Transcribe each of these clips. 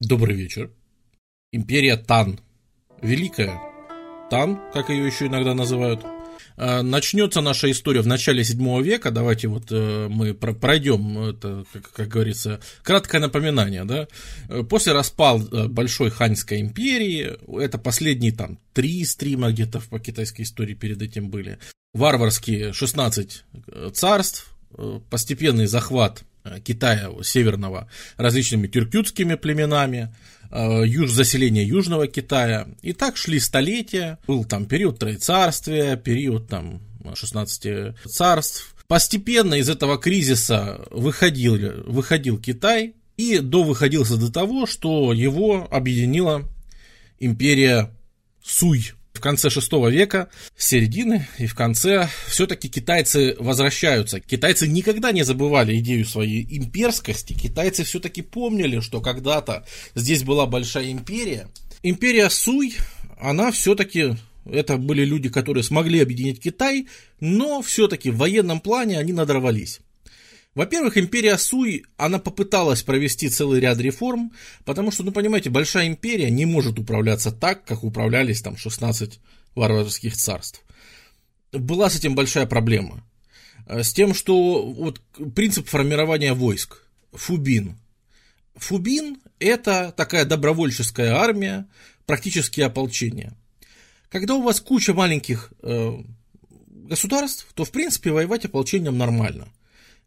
Добрый вечер. Империя Тан. Великая. Тан, как ее еще иногда называют. А, начнется наша история в начале 7 века. Давайте вот э, мы пройдем, это, как, как говорится, краткое напоминание. Да? После распал э, Большой Ханьской империи, это последние там три стрима где-то по китайской истории перед этим были, варварские 16 э, царств, постепенный захват Э, Китая северного различными тюркютскими племенами, э, юж, заселение Южного Китая. И так шли столетия. Был там период Троецарствия, период там 16 царств. Постепенно из этого кризиса выходил, выходил Китай и до выходился до того, что его объединила империя Суй в конце шестого века, середины и в конце все-таки китайцы возвращаются. Китайцы никогда не забывали идею своей имперскости. Китайцы все-таки помнили, что когда-то здесь была большая империя. Империя Суй, она все-таки это были люди, которые смогли объединить Китай, но все-таки в военном плане они надорвались. Во-первых, империя Суй, она попыталась провести целый ряд реформ, потому что, ну, понимаете, большая империя не может управляться так, как управлялись там 16 варварских царств. Была с этим большая проблема. Э, с тем, что вот принцип формирования войск, Фубин. Фубин – это такая добровольческая армия, практически ополчение. Когда у вас куча маленьких э, государств, то, в принципе, воевать ополчением нормально –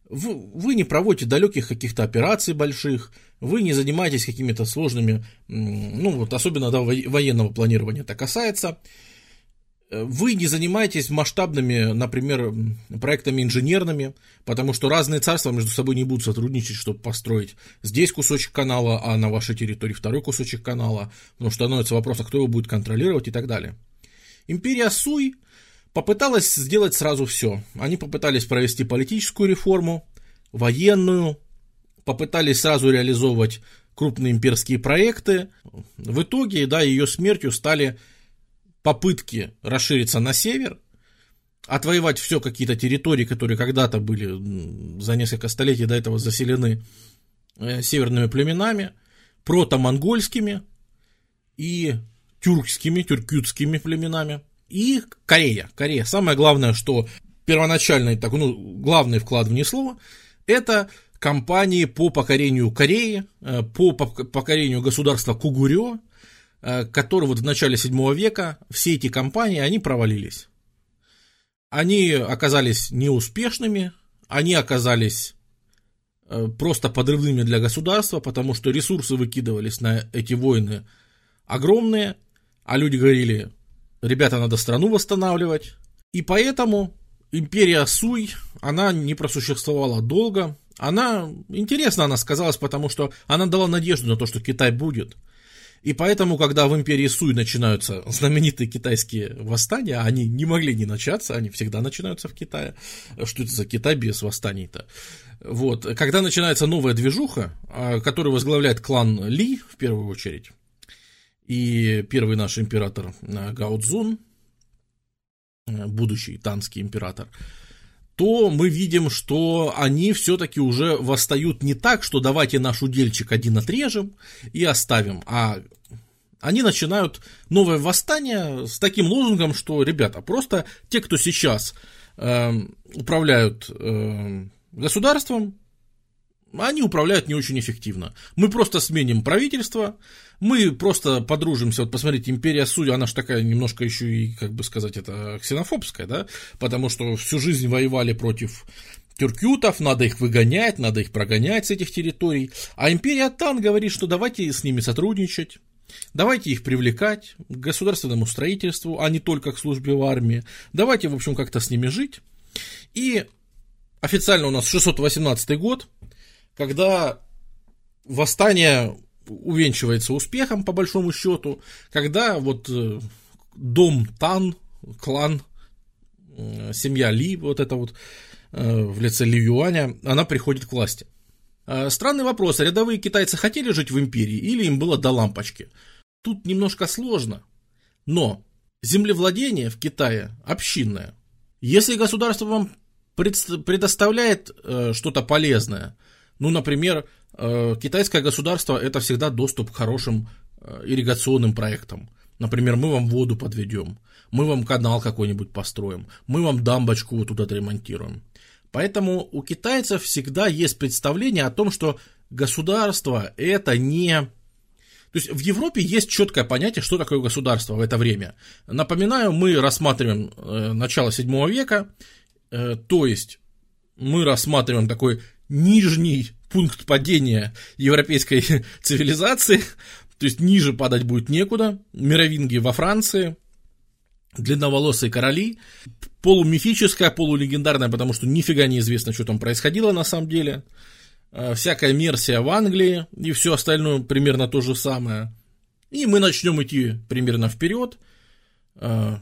вы не проводите далеких каких-то операций больших, вы не занимаетесь какими-то сложными, ну вот особенно да, военного планирования это касается, вы не занимаетесь масштабными, например, проектами инженерными, потому что разные царства между собой не будут сотрудничать, чтобы построить здесь кусочек канала, а на вашей территории второй кусочек канала, потому что становится вопрос, а кто его будет контролировать и так далее. Империя Суй попыталась сделать сразу все. Они попытались провести политическую реформу, военную, попытались сразу реализовывать крупные имперские проекты. В итоге, да, ее смертью стали попытки расшириться на север, отвоевать все какие-то территории, которые когда-то были за несколько столетий до этого заселены э, северными племенами, протомонгольскими и тюркскими, тюркютскими племенами – и Корея. Корея. Самое главное, что первоначальный, так, ну, главный вклад внесло, это кампании по покорению Кореи, э, по покорению государства Кугурё, э, которые вот в начале 7 века, все эти кампании, они провалились. Они оказались неуспешными, они оказались э, просто подрывными для государства, потому что ресурсы выкидывались на эти войны огромные, а люди говорили, ребята, надо страну восстанавливать. И поэтому империя Суй, она не просуществовала долго. Она, интересно она сказалась, потому что она дала надежду на то, что Китай будет. И поэтому, когда в империи Суй начинаются знаменитые китайские восстания, они не могли не начаться, они всегда начинаются в Китае. Что это за Китай без восстаний-то? Вот. Когда начинается новая движуха, а, которую возглавляет клан Ли, в первую очередь, и первый наш император э, Гао Цзун, э, будущий танский император, то мы видим, что они все-таки уже восстают не так, что давайте наш удельчик один отрежем и оставим, а они начинают новое восстание с таким лозунгом, что, ребята, просто те, кто сейчас э, управляют э, государством, они управляют не очень эффективно. Мы просто сменим правительство, мы просто подружимся. Вот посмотрите, империя Суди, она же такая немножко еще и, как бы сказать, это ксенофобская, да, потому что всю жизнь воевали против тюркютов, надо их выгонять, надо их прогонять с этих территорий. А империя Тан говорит, что давайте с ними сотрудничать, Давайте их привлекать к государственному строительству, а не только к службе в армии. Давайте, в общем, как-то с ними жить. И официально у нас 618 год, когда восстание увенчивается успехом, по большому счету, когда вот э, дом Тан, клан, э, семья Ли, вот это вот э, в лице Ли Юаня, она приходит к власти. Странный вопрос, рядовые китайцы хотели жить в империи или им было до лампочки? Тут немножко сложно, но землевладение в Китае общинное. Если государство вам предоставляет что-то полезное, Ну, например, э, китайское государство – это всегда доступ к хорошим э, ирригационным проектам. Например, мы вам воду подведем, мы вам канал какой-нибудь построим, мы вам дамбочку вот тут отремонтируем. Поэтому у китайцев всегда есть представление о том, что государство это не... То есть в Европе есть четкое понятие, что такое государство в это время. Напоминаю, мы рассматриваем э, начало 7 века, то есть мы рассматриваем такой нижний пункт падения европейской цивилизации, то есть ниже падать будет некуда, мировинги во Франции, длинноволосые короли, полумифическая, полулегендарная, потому что нифига не известно, что там происходило на самом деле, э, всякая мерсия в Англии и все остальное примерно то же самое. И мы начнем идти примерно вперед. Э,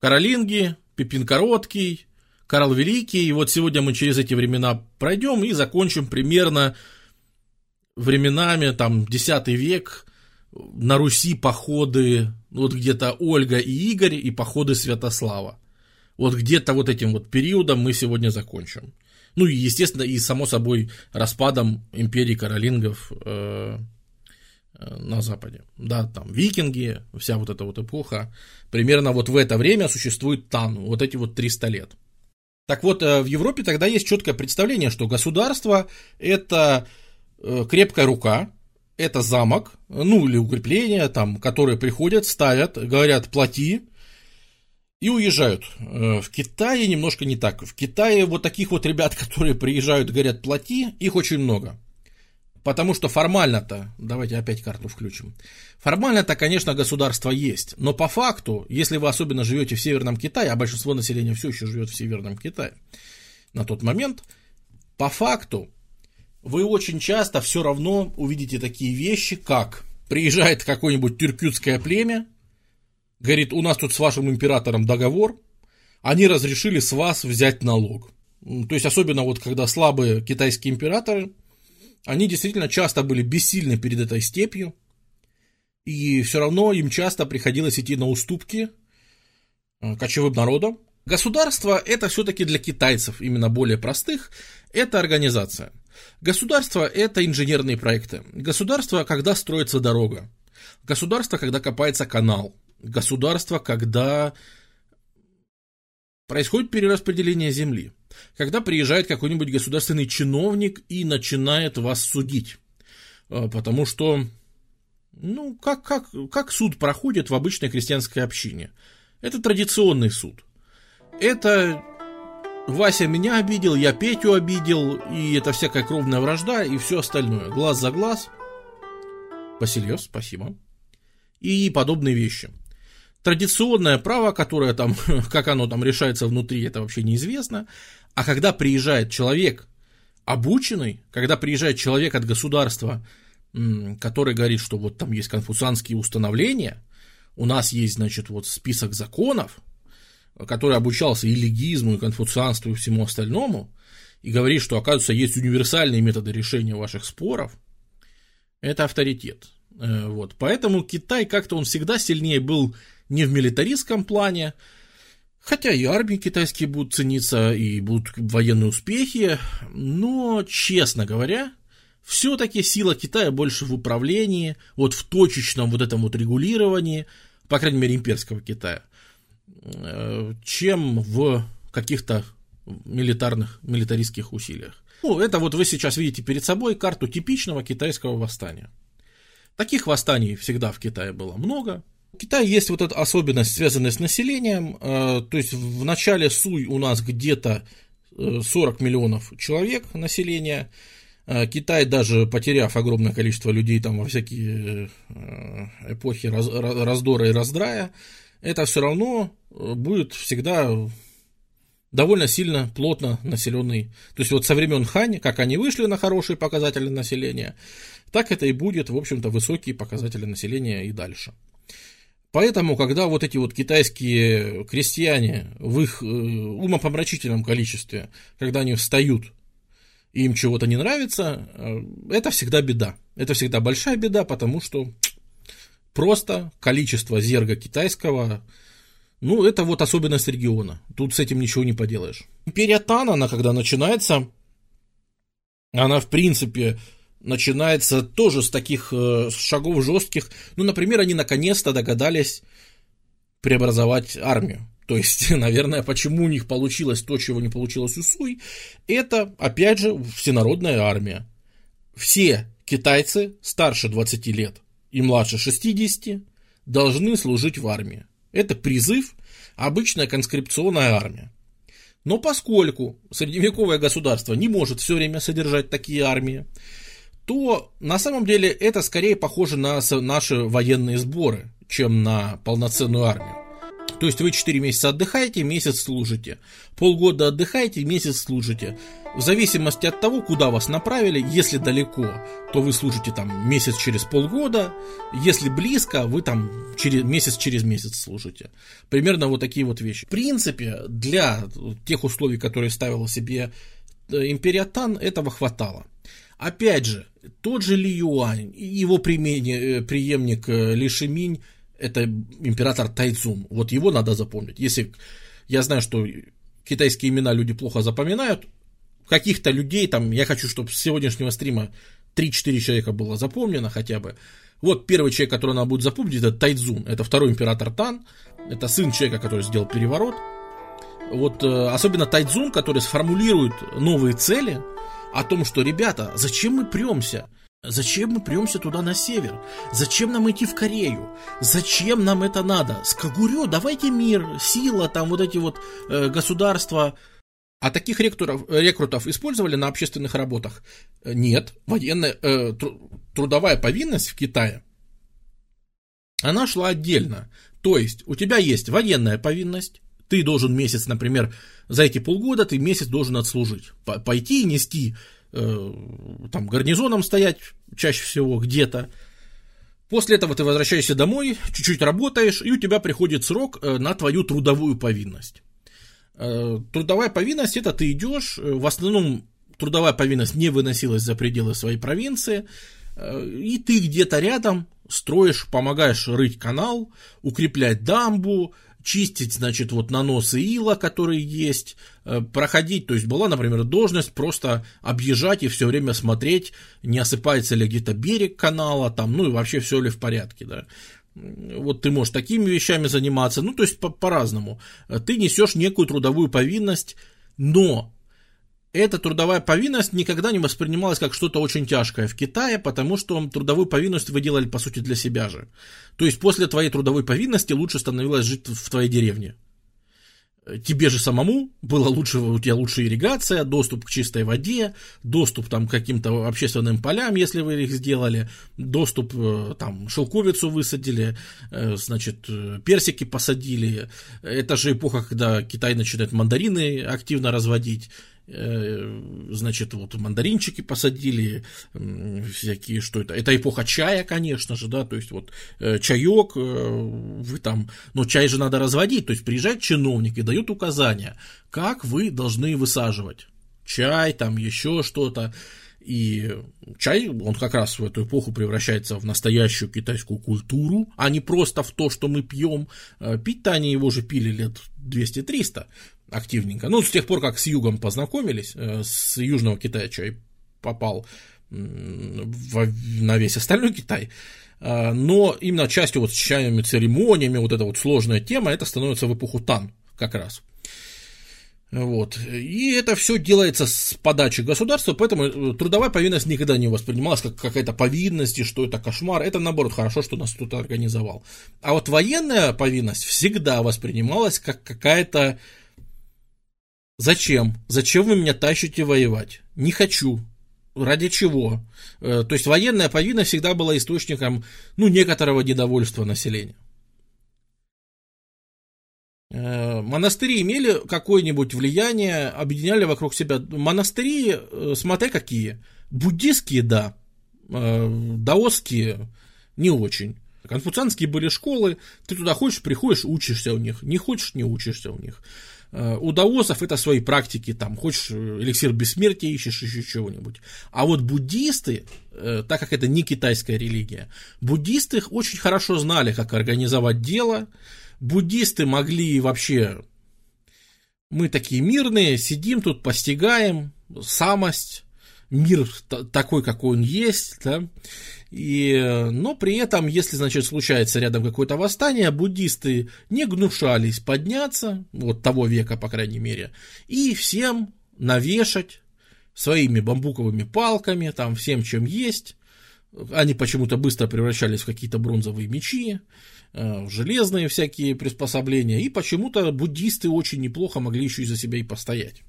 Каролинги, Пипин Короткий, Карл Великий. И вот сегодня мы через эти времена пройдем и закончим примерно временами, там, X век, на Руси походы, вот где-то Ольга и Игорь, и походы Святослава. Вот где-то вот этим вот периодом мы сегодня закончим. Ну и, естественно, и само собой распадом империи каролингов э, э, на Западе. Да, там викинги, вся вот эта вот эпоха. Примерно вот в это время существует Тан, вот эти вот 300 лет. Так вот, э, в Европе тогда есть четкое представление, что государство это э, крепкая рука, это замок, ну или укрепление, там, которые приходят, ставят, говорят, плати, и уезжают. Э, в Китае немножко не так. В Китае вот таких вот ребят, которые приезжают, говорят, плати, их очень много. Потому что формально-то, давайте опять карту включим, формально-то, конечно, государство есть, но по факту, если вы особенно живете в Северном Китае, а большинство населения все еще живет в Северном Китае на тот момент, по факту вы очень часто все равно увидите такие вещи, как приезжает какое-нибудь тюркютское племя, говорит, у нас тут с вашим императором договор, они разрешили с вас взять налог. То есть, особенно вот когда слабые китайские императоры, они действительно часто были бессильны перед этой степью, и все равно им часто приходилось идти на уступки э, кочевым народам. Государство это все-таки для китайцев, именно более простых, это организация. Государство это инженерные проекты. Государство, когда строится дорога. Государство, когда копается канал государства, когда происходит перераспределение земли. Когда приезжает какой-нибудь государственный чиновник и начинает вас судить. А, потому что, ну, как, как, как суд проходит в обычной крестьянской общине? Это традиционный суд. Это Вася меня обидел, я Петю обидел, и это всякая кровная вражда, и все остальное. Глаз за глаз. Васильев, спасибо. И подобные вещи. Традиционное право, которое там, как оно там решается внутри, это вообще неизвестно. А когда приезжает человек обученный, когда приезжает человек от государства, который говорит, что вот там есть конфуцианские установления, у нас есть, значит, вот список законов, который обучался и легизму, и конфуцианству, и всему остальному, и говорит, что, оказывается, есть универсальные методы решения ваших споров, это авторитет. Э, вот. Поэтому Китай как-то он всегда сильнее был не в милитаристском плане, хотя и армии китайские будут цениться, и будут военные успехи, но, честно говоря, все-таки сила Китая больше в управлении, вот в точечном вот этом вот регулировании, по крайней мере, имперского Китая, э, чем в каких-то милитарных, милитаристских усилиях. Ну, это вот вы сейчас видите перед собой карту типичного китайского восстания. Таких восстаний всегда в Китае было много. В Китае есть вот эта особенность, связанная с населением. Э, то есть в начале Суй у нас где-то 40 э, миллионов человек населения. Э, Китай, даже потеряв огромное количество людей там во всякие эпохи раздора и раздрая, это все равно будет всегда довольно сильно, плотно населенный. То есть вот со времен Хань, как они вышли на хорошие показатели населения, так это и будет, в общем-то, высокие показатели населения и дальше. Поэтому, когда вот эти вот китайские крестьяне в их э, умопомрачительном количестве, когда они встают и им чего-то не нравится, э, это всегда беда. Это всегда большая беда, потому что просто количество зерга китайского, ну, это вот особенность региона. Тут с этим ничего не поделаешь. Империя Тан, она когда начинается, Она, в принципе, начинается тоже с таких э, шагов жестких. Ну, например, они наконец-то догадались преобразовать армию. То есть, наверное, почему у них получилось то, чего не получилось у Суй, это, опять же, всенародная армия. Все китайцы старше 20 лет и младше 60 должны служить в армии. Это призыв, обычная конскрипционная армия. Но поскольку средневековое государство не может все время содержать такие армии, то на самом деле это скорее похоже на наши военные сборы, чем на полноценную армию. То есть вы 4 месяца отдыхаете, месяц служите. Полгода отдыхаете, месяц служите. В зависимости от того, куда вас направили, если далеко, то вы служите там месяц через полгода. Если близко, вы там через, месяц через месяц служите. Примерно вот такие вот вещи. В принципе, для тех условий, которые ставила себе э, империя Тан, этого хватало. Опять же, тот же Ли Юань, его э, преемник э, Ли Шиминь, это император Тайцун. Вот его надо запомнить. Если я знаю, что китайские имена люди плохо запоминают, каких-то людей там, я хочу, чтобы с сегодняшнего стрима 3-4 человека было запомнено хотя бы. Вот первый человек, который надо будет запомнить, это Тайцзун. Это второй император Тан. Это сын человека, который сделал переворот. Вот э, особенно Тайцзун, который сформулирует новые цели о том, что, ребята, зачем мы премся? Зачем мы премся туда на север? Зачем нам идти в Корею? Зачем нам это надо? С Кагурё давайте мир, сила, там вот эти вот э, государства. А таких рекрутов, рекрутов использовали на общественных работах? Нет. Военная, э, тру, трудовая повинность в Китае, она шла отдельно. То есть у тебя есть военная повинность, ты должен месяц, например, за эти полгода ты месяц должен отслужить. Пойти и нести Э, там гарнизоном стоять чаще всего где-то. После этого ты возвращаешься домой, чуть-чуть работаешь, и у тебя приходит срок э, на твою трудовую повинность. Э, трудовая повинность это ты идешь, в основном трудовая повинность не выносилась за пределы своей провинции, и ты где-то рядом строишь, помогаешь рыть канал, укреплять дамбу, чистить, значит, вот наносы ила, которые есть, э, проходить, то есть была, например, должность просто объезжать и все время смотреть, не осыпается ли где-то берег канала, там, ну и вообще все ли в порядке, да. Вот ты можешь такими вещами заниматься, ну то есть по- по-разному. Ты несешь некую трудовую повинность, но эта трудовая повинность никогда не воспринималась как что-то очень тяжкое в Китае, потому что трудовую повинность вы делали, по сути, для себя же. То есть после твоей трудовой повинности лучше становилось жить в твоей деревне. Тебе же самому было лучше, у тебя лучшая ирригация, доступ к чистой воде, доступ там, к каким-то общественным полям, если вы их сделали, доступ, э, там, шелковицу высадили, э, значит, э, персики посадили. Это же эпоха, когда Китай начинает мандарины активно разводить. Э, значит, вот мандаринчики посадили, всякие, что это, это эпоха чая, конечно же, да, то есть вот э, чаек, э, вы там, но чай же надо разводить, то есть приезжает чиновник и дают указания, как вы должны высаживать. Чай, там еще что-то, и чай, он как раз в эту эпоху превращается в настоящую китайскую культуру, а не просто в то, что мы пьем. Пить-то они его же пили лет 200-300 активненько. Ну, с тех пор, как с югом познакомились, э, с южного Китая чай попал на весь остальной Китай. Э, но именно частью вот с чайными церемониями, вот эта вот сложная тема, это становится в эпоху Тан как раз. Вот. И это все делается с подачи государства, поэтому э, трудовая повинность никогда не воспринималась как какая-то повинность, и что это кошмар. Это, наоборот, хорошо, что нас кто-то организовал. А вот военная повинность всегда воспринималась как какая-то Зачем? Зачем вы меня тащите воевать? Не хочу. Ради чего? Э, то есть военная повинность всегда была источником ну, некоторого недовольства населения. Э, монастыри имели какое-нибудь влияние, объединяли вокруг себя. Монастыри, э, смотря какие. Буддистские, да. Даосские не очень. Конфуцианские были школы, ты туда хочешь, приходишь, учишься у них, не хочешь, не учишься у них. Э, у даосов это свои практики, там, хочешь эликсир бессмертия ищешь, еще чего-нибудь. А вот буддисты, э, так как это не китайская религия, буддисты очень хорошо знали, как организовать дело. Буддисты могли вообще... Мы такие мирные, сидим тут, постигаем самость, мир такой, какой он есть, да, и, но при этом, если, значит, случается рядом какое-то восстание, буддисты не гнушались подняться, вот того века, по крайней мере, и всем навешать своими бамбуковыми палками, там, всем, чем есть. Они почему-то быстро превращались в какие-то бронзовые мечи, э, железные всякие приспособления, и почему-то буддисты очень неплохо могли еще и за себя и постоять.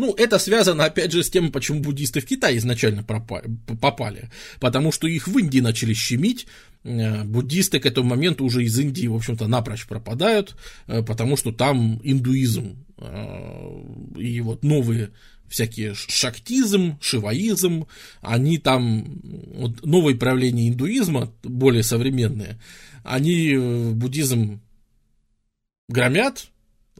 Ну, это связано, опять же, с тем, почему буддисты в Китай изначально попали. Потому что их в Индии начали щемить, э, буддисты к этому моменту уже из Индии, в общем-то, напрочь пропадают, э, потому что там индуизм э, и вот новые всякие шактизм, шиваизм, они там, вот новые проявления индуизма, более современные, они буддизм громят,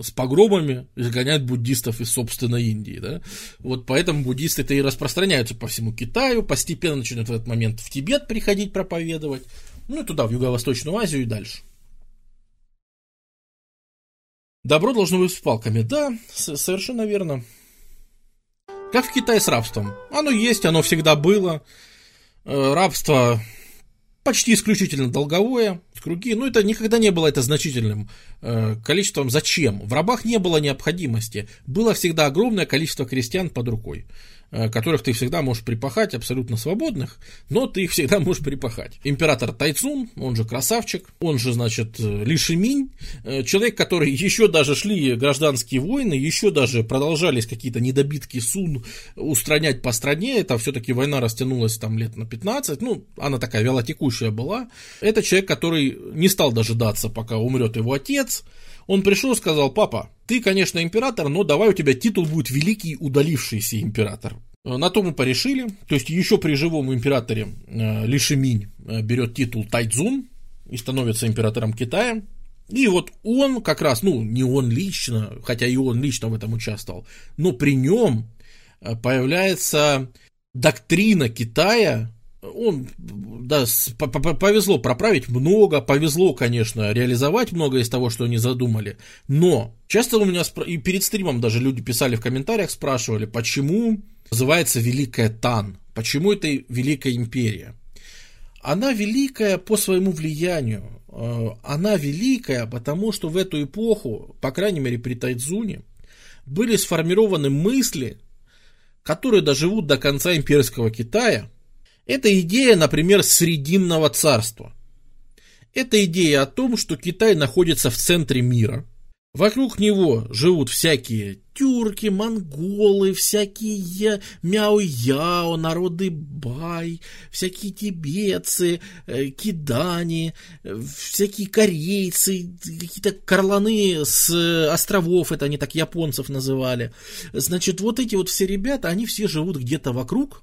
с погромами изгоняют буддистов из собственной Индии, да, вот поэтому буддисты-то и распространяются по всему Китаю, постепенно начинают в этот момент в Тибет приходить проповедовать, ну и туда, в Юго-Восточную Азию и дальше. Добро должно быть с палками, да, совершенно верно. Как в Китае с рабством. Оно есть, оно всегда было. Э, рабство почти исключительно долговое, круги, но это никогда не было это значительным э, количеством. Зачем? В рабах не было необходимости. Было всегда огромное количество крестьян под рукой. Э, которых ты всегда можешь припахать, абсолютно свободных, но ты их всегда можешь припахать. Император Тайцун, он же красавчик, он же, значит, Ли Шиминь, э, человек, который еще даже шли гражданские войны, еще даже продолжались какие-то недобитки Сун устранять по стране, это все-таки война растянулась там лет на 15, ну, она такая вялотекущая была. Это человек, который не стал дожидаться, пока умрет его отец, он пришел и сказал, папа, ты, конечно, император, но давай у тебя титул будет великий удалившийся император. Э, на то мы порешили, то есть еще при живом императоре э, Лишиминь э, берет титул Тайцзун и становится императором Китая. И вот он как раз, ну не он лично, хотя и он лично в этом участвовал, но при нем появляется доктрина Китая он, да, повезло проправить много, повезло, конечно, реализовать много из того, что они задумали, но часто у меня, и перед стримом даже люди писали в комментариях, спрашивали, почему называется Великая Тан, почему это Великая Империя. Она великая по своему влиянию, э, она великая, потому что в эту эпоху, по крайней мере при Тайцзуне, были сформированы мысли, которые доживут до конца имперского Китая – это идея, например, Срединного царства. Это идея о том, что Китай находится в центре мира. Вокруг него живут всякие тюрки, монголы, всякие мяо-яо, народы бай, всякие тибетцы, э, кидани, всякие корейцы, какие-то карланы с островов, это они так японцев называли. Значит, вот эти вот все ребята, они все живут где-то вокруг,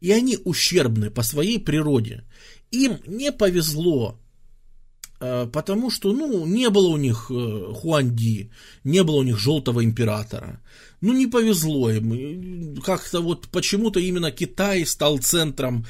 и они ущербны по своей природе. Им не повезло, э, потому что, ну, не было у них э, Хуанди, не было у них Желтого Императора. Ну, не повезло им. Как-то вот почему-то именно Китай стал центром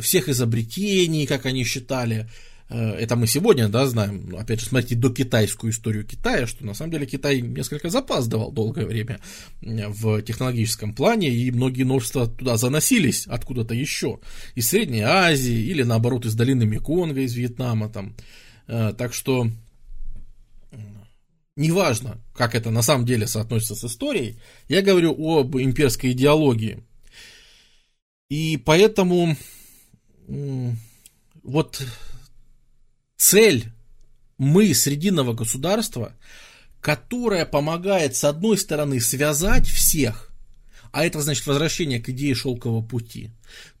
всех изобретений, как они считали. Э, это мы сегодня, да, знаем, ну, опять же, смотрите, до китайскую историю Китая, что на самом деле Китай несколько запаздывал долгое время в технологическом плане, и многие новшества туда заносились откуда-то еще, из Средней Азии, или наоборот, из долины Меконга, из Вьетнама, там. Э, так что, неважно, как это на самом деле соотносится с историей, я говорю об имперской идеологии. И поэтому вот цель мы срединного государства, которая помогает, с одной стороны, связать всех, а это значит возвращение к идее шелкового пути.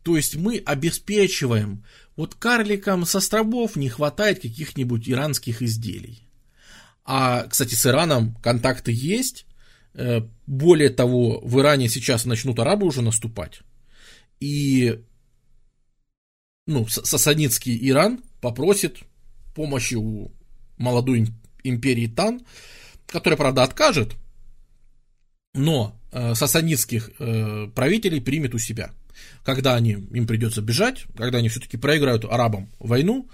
То есть мы обеспечиваем, вот карликам с островов не хватает каких-нибудь иранских изделий. А, кстати, с Ираном контакты есть. Э, более того, в Иране сейчас начнут арабы уже наступать. И ну, сасанитский Иран попросит помощи у молодой империи Тан, которая, правда, откажет, но э, сасанитских э, правителей примет у себя. Когда они, им придется бежать, когда они все-таки проиграют арабам войну,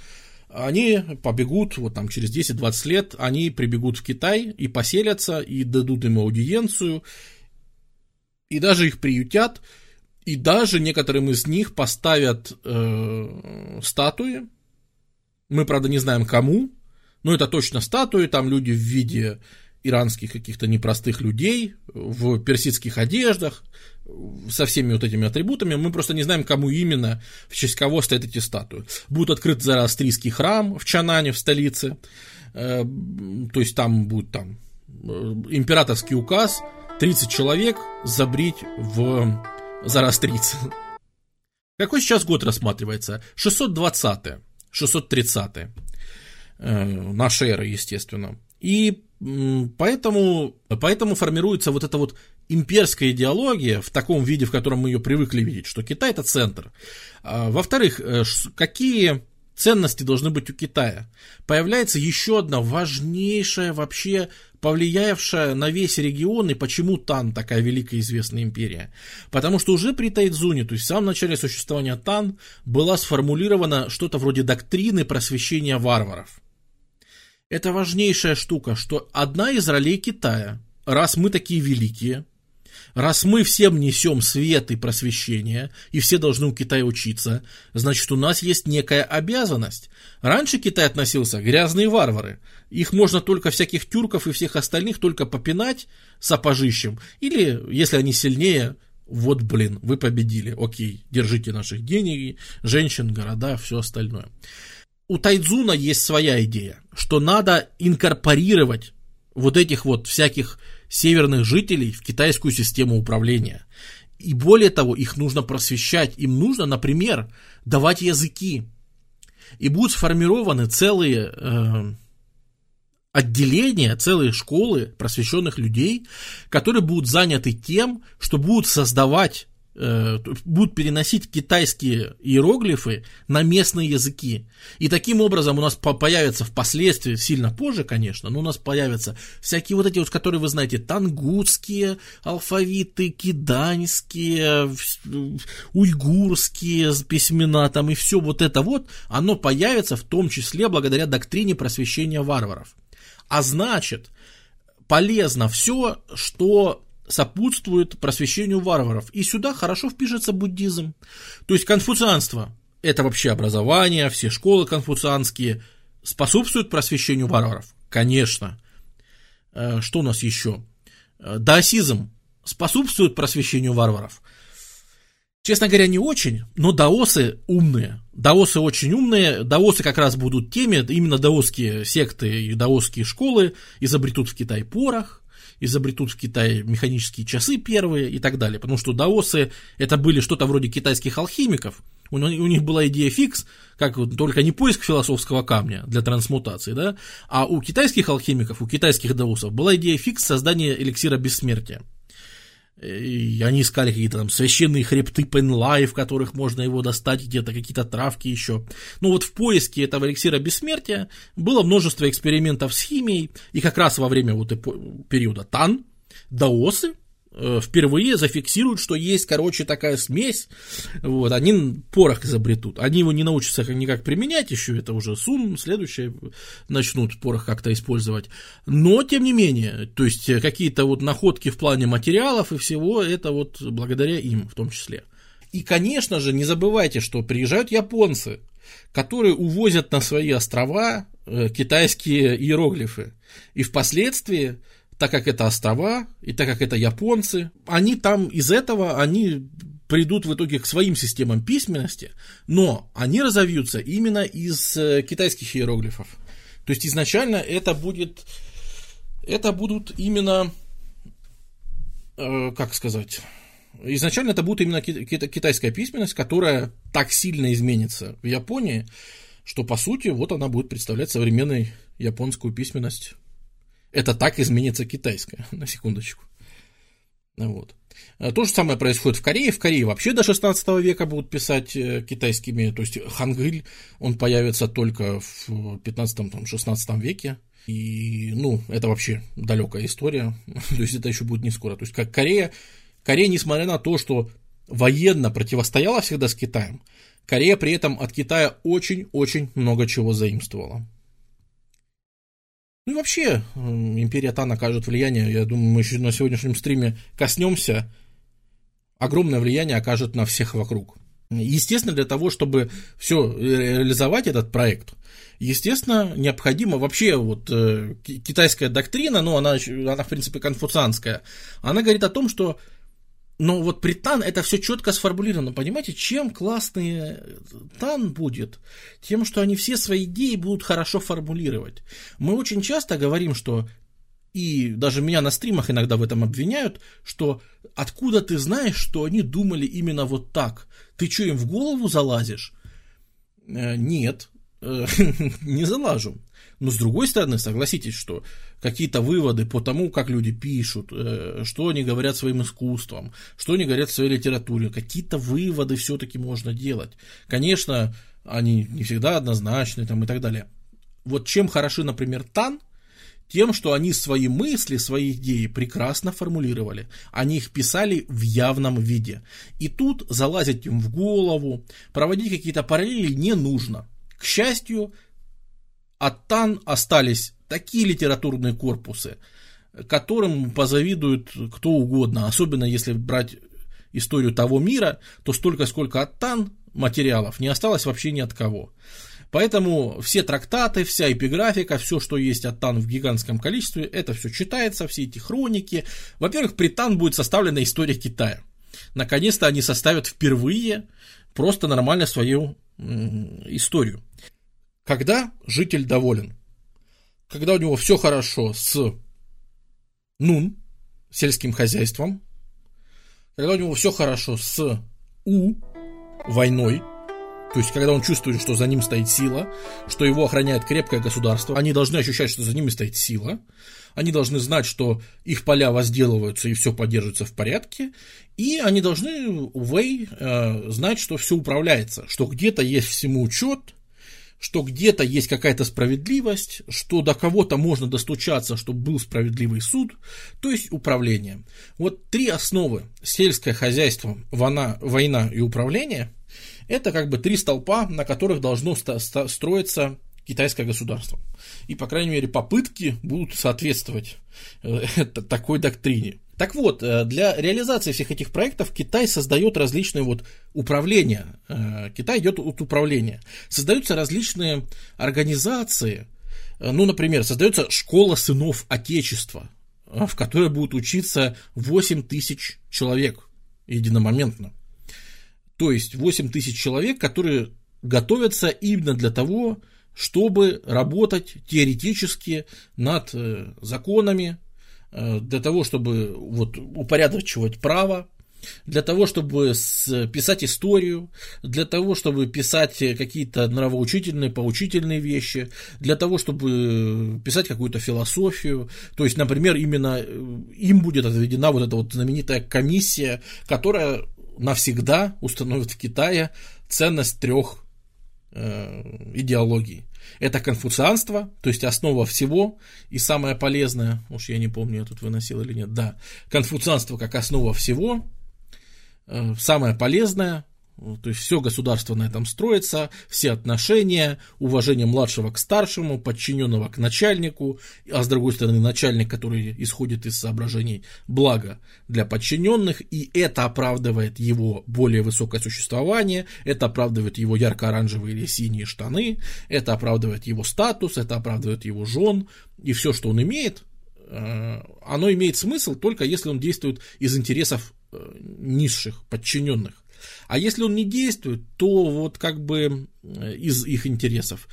они побегут, вот там через 10-20 лет, они прибегут в Китай и поселятся, и дадут им аудиенцию, и даже их приютят, И даже некоторым из них поставят э, статуи. Мы, правда, не знаем кому, но это точно статуи, там люди в виде иранских каких-то непростых людей в персидских одеждах, со всеми вот этими атрибутами, мы просто не знаем, кому именно, в честь кого стоят эти статуи. Будет открыт зороастрийский храм в Чанане, в столице, э, то есть там будет там э, императорский указ, 30 человек забрить в зороастрийцы. Какой сейчас год рассматривается? 620 630 э, нашей эры, естественно. И Поэтому, поэтому формируется вот эта вот имперская идеология в таком виде, в котором мы ее привыкли видеть, что Китай это центр. А, во-вторых, э, какие ценности должны быть у Китая? Появляется еще одна важнейшая вообще повлиявшая на весь регион и почему Тан такая великая известная империя. Потому что уже при Тайцзуне, то есть в самом начале существования Тан, была сформулирована что-то вроде доктрины просвещения варваров – это важнейшая штука, что одна из ролей Китая, раз мы такие великие, раз мы всем несем свет и просвещение, и все должны у Китая учиться, значит, у нас есть некая обязанность. Раньше Китай относился грязные варвары. Их можно только всяких тюрков и всех остальных только попинать сапожищем, или, если они сильнее, вот, блин, вы победили, окей, держите наших денег, женщин, города, все остальное у Тайдзуна есть своя идея, что надо инкорпорировать вот этих вот всяких северных жителей в китайскую систему управления. И более того, их нужно просвещать. Им нужно, например, давать языки. И будут сформированы целые э, отделения, целые школы просвещенных людей, которые будут заняты тем, что будут создавать будут переносить китайские иероглифы на местные языки. И таким образом у нас появятся впоследствии, сильно позже, конечно, но у нас появятся всякие вот эти вот, которые вы знаете, тангутские алфавиты, киданьские, уйгурские письмена там и все вот это вот, оно появится в том числе благодаря доктрине просвещения варваров. А значит, полезно все, что сопутствует просвещению варваров. И сюда хорошо впишется буддизм. То есть конфуцианство – это вообще образование, все школы конфуцианские способствуют просвещению варваров? Конечно. Э, что у нас еще? Э, даосизм способствует просвещению варваров? Честно говоря, не очень, но даосы умные. Даосы очень умные. Даосы как раз будут теми, именно даосские секты и даосские школы изобретут в Китае порох, изобретут в Китае механические часы первые и так далее. Потому что даосы это были что-то вроде китайских алхимиков. У, них была идея фикс, как только не поиск философского камня для трансмутации, да, а у китайских алхимиков, у китайских даосов была идея фикс создания эликсира бессмертия. И они искали какие-то там священные хребты Пенлай, в которых можно его достать, где-то какие-то травки еще. Ну вот в поиске этого эликсира бессмертия было множество экспериментов с химией, и как раз во время вот периода Тан даосы впервые зафиксируют, что есть, короче, такая смесь, вот, они порох изобретут, они его не научатся никак применять еще, это уже Сун, следующие начнут порох как-то использовать, но, тем не менее, то есть, какие-то вот находки в плане материалов и всего, это вот благодаря им в том числе. И, конечно же, не забывайте, что приезжают японцы, которые увозят на свои острова э, китайские иероглифы, и впоследствии так как это острова, и так как это японцы, они там из этого, они придут в итоге к своим системам письменности, но они разовьются именно из э, китайских иероглифов. То есть изначально это будет, это будут именно, э, как сказать, изначально это будет именно китайская письменность, которая так сильно изменится в Японии, что по сути вот она будет представлять современную японскую письменность это так изменится китайская, на секундочку. Вот. А то же самое происходит в Корее. В Корее вообще до 16 века будут писать э, китайскими, то есть хангыль, он появится только в 15-16 веке. И, ну, это вообще далекая история, то есть это еще будет не скоро. То есть как Корея, Корея, несмотря на то, что военно противостояла всегда с Китаем, Корея при этом от Китая очень-очень много чего заимствовала. Ну и вообще, империя Тан окажет влияние. Я думаю, мы еще на сегодняшнем стриме коснемся огромное влияние окажет на всех вокруг. Естественно, для того, чтобы все реализовать этот проект, естественно, необходимо вообще вот э, китайская доктрина, ну, она, она, в принципе, конфуцианская, она говорит о том, что но вот при Тан это все четко сформулировано. Понимаете, чем классный Тан будет? Тем, что они все свои идеи будут хорошо формулировать. Мы очень часто говорим, что и даже меня на стримах иногда в этом обвиняют, что откуда ты знаешь, что они думали именно вот так? Ты что, им в голову залазишь? Э, нет, э, не залажу. Но с другой стороны, согласитесь, что какие-то выводы по тому, как люди пишут, э, что они говорят своим искусством, что они говорят в своей литературе, какие-то выводы все-таки можно делать. Конечно, они не всегда однозначны там, и так далее. Вот чем хороши, например, Тан, тем, что они свои мысли, свои идеи прекрасно формулировали. Они их писали в явном виде. И тут залазить им в голову, проводить какие-то параллели не нужно. К счастью, от Тан остались такие литературные корпусы, которым позавидует кто угодно, особенно если брать историю того мира, то столько, сколько от Тан материалов не осталось вообще ни от кого. Поэтому все трактаты, вся эпиграфика, все, что есть от Тан в гигантском количестве, это все читается, все эти хроники. Во-первых, при Тан будет составлена история Китая. Наконец-то они составят впервые просто нормально свою историю. Когда житель доволен? Когда у него все хорошо с нун, сельским хозяйством, когда у него все хорошо с у, войной, то есть, когда он чувствует, что за ним стоит сила, что его охраняет крепкое государство, они должны ощущать, что за ними стоит сила, они должны знать, что их поля возделываются и все поддерживается в порядке, и они должны, увей, э, знать, что все управляется, что где-то есть всему учет, что где-то есть какая-то справедливость, что до кого-то можно достучаться, чтобы был справедливый суд, то есть управление. Вот три основы – сельское хозяйство, война, война и управление – это как бы три столпа, на которых должно строиться китайское государство. И, по крайней мере, попытки будут соответствовать э, такой доктрине. Так вот, э, для реализации всех этих проектов Китай создает различные вот управления. Э, Китай идет от управления. Создаются различные организации. Э, ну, например, создается школа сынов Отечества, в которой будут учиться 8 тысяч человек единомоментно. То есть 8 тысяч человек, которые готовятся именно для того, чтобы работать теоретически над законами, для того, чтобы вот, упорядочивать право, для того, чтобы писать историю, для того, чтобы писать какие-то нравоучительные, поучительные вещи, для того, чтобы писать какую-то философию. То есть, например, именно э, им будет отведена вот эта вот знаменитая комиссия, которая навсегда установит в Китае ценность трех э, идеологий. Это конфуцианство, то есть основа всего и самое полезное, уж я не помню, я тут выносил или нет, да, конфуцианство как основа всего, э, самое полезное, то есть все государство на этом строится, все отношения, уважение младшего к старшему, подчиненного к начальнику, а с другой стороны начальник, который исходит из соображений блага для подчиненных, и это оправдывает его более высокое существование, это оправдывает его ярко-оранжевые или синие штаны, это оправдывает его статус, это оправдывает его жен, и все, что он имеет, э, оно имеет смысл только если он действует из интересов э, низших, подчиненных. А если он не действует, то вот как бы э, из их интересов,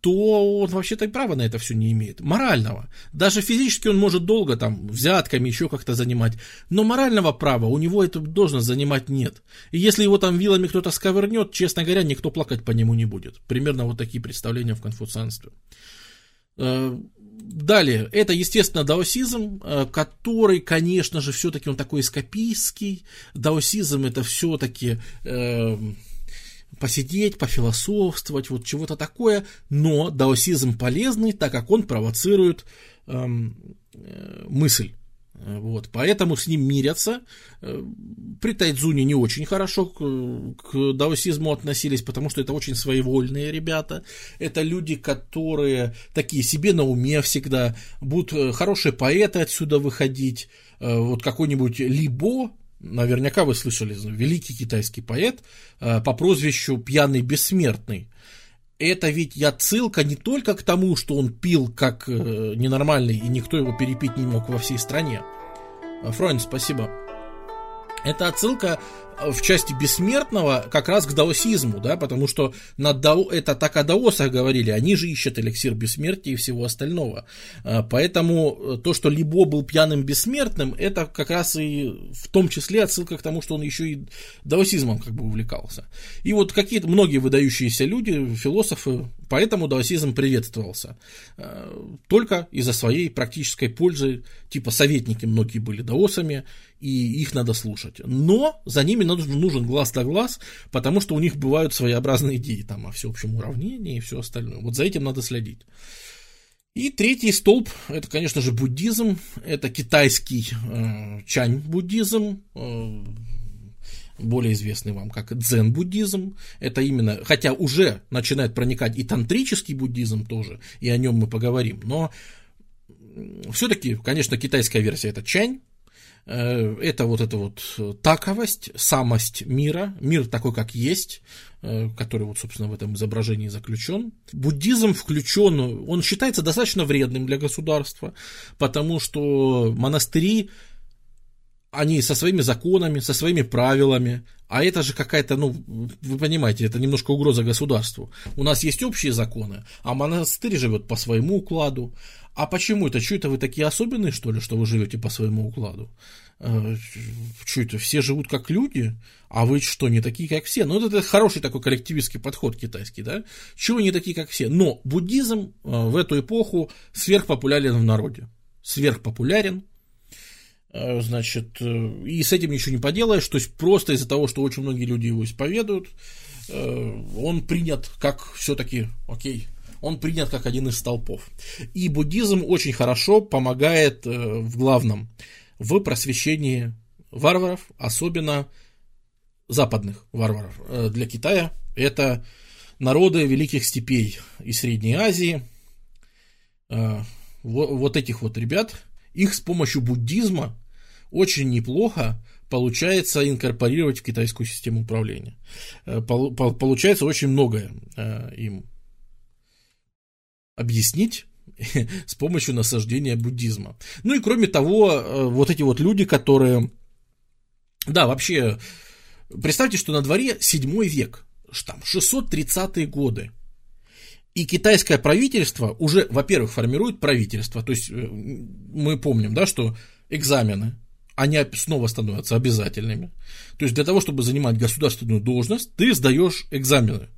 то он вообще-то и права на это все не имеет. Морального. Даже физически он может долго там взятками еще как-то занимать, но морального права у него эту должность занимать нет. И если его там вилами кто-то сковырнет, честно говоря, никто плакать по нему не будет. Примерно вот такие представления в конфуцианстве. Далее, это, естественно, даосизм, э, который, конечно же, все-таки он такой эскапистский. Даосизм это все-таки э, посидеть, пофилософствовать, вот чего-то такое. Но даосизм полезный, так как он провоцирует эм, э, мысль. Вот, поэтому с ним мирятся. Э, при Тайдзуне не очень хорошо к, к даосизму относились, потому что это очень своевольные ребята. Это люди, которые такие себе на уме всегда. Будут э, хорошие поэты отсюда выходить. Э, вот какой-нибудь Либо, наверняка вы слышали, великий китайский поэт э, по прозвищу Пьяный Бессмертный. Это ведь я ссылка не только к тому, что он пил как э, ненормальный, и никто его перепить не мог во всей стране. Фройн, спасибо. Это отсылка в части бессмертного как раз к даосизму, да, потому что на дао, это так о даосах говорили, они же ищут эликсир бессмертия и всего остального. А, поэтому э, то, что Либо был пьяным бессмертным, это как раз и в том числе отсылка к тому, что он еще и даосизмом как бы увлекался. И вот какие-то многие выдающиеся люди, философы, поэтому даосизм приветствовался. А, только из-за своей практической пользы, типа советники многие были даосами, и их надо слушать. Но за ними нужен глаз да глаз, потому что у них бывают своеобразные идеи там о всеобщем уравнении и все остальное. Вот за этим надо следить. И третий столб, это, конечно же, буддизм, это китайский э, чань-буддизм, э, более известный вам как дзен-буддизм, это именно, хотя уже начинает проникать и тантрический буддизм тоже, и о нем мы поговорим, но все-таки, конечно, китайская версия это чань, это вот эта вот э, таковость, самость мира, мир такой, как есть, э, который вот, собственно, в этом изображении заключен. Буддизм включен, он считается достаточно вредным для государства, потому что монастыри они со своими законами, со своими правилами, а это же какая-то, ну, вы понимаете, это немножко угроза государству. У нас есть общие законы, а монастырь живет по своему укладу. А почему это? Что это вы такие особенные, что ли, что вы живете по своему укладу? Э, что это, все живут как люди, а вы что, не такие, как все? Ну, это хороший такой коллективистский подход китайский, да? Чего не такие, как все? Но буддизм э, в эту эпоху сверхпопулярен в народе. Сверхпопулярен, э, значит, и с этим ничего не поделаешь, то есть просто из-за того, что очень многие люди его исповедуют, он принят как все-таки, окей, он принят как один из столпов. И буддизм очень хорошо помогает э, в главном, в просвещении варваров, особенно западных варваров. Э, для Китая это народы великих степей и Средней Азии. Э, вот этих вот ребят, их с помощью буддизма очень неплохо получается инкорпорировать в китайскую систему управления. Получается очень многое им объяснить с помощью насаждения буддизма. Ну и кроме того, э, вот эти вот люди, которые... Да, вообще, представьте, что на дворе 7 век, там, 630-е годы. И китайское правительство уже, во-первых, формирует правительство. То есть э, мы помним, да, что экзамены, они снова становятся обязательными. То есть для того, чтобы занимать государственную должность, ты сдаешь экзамены.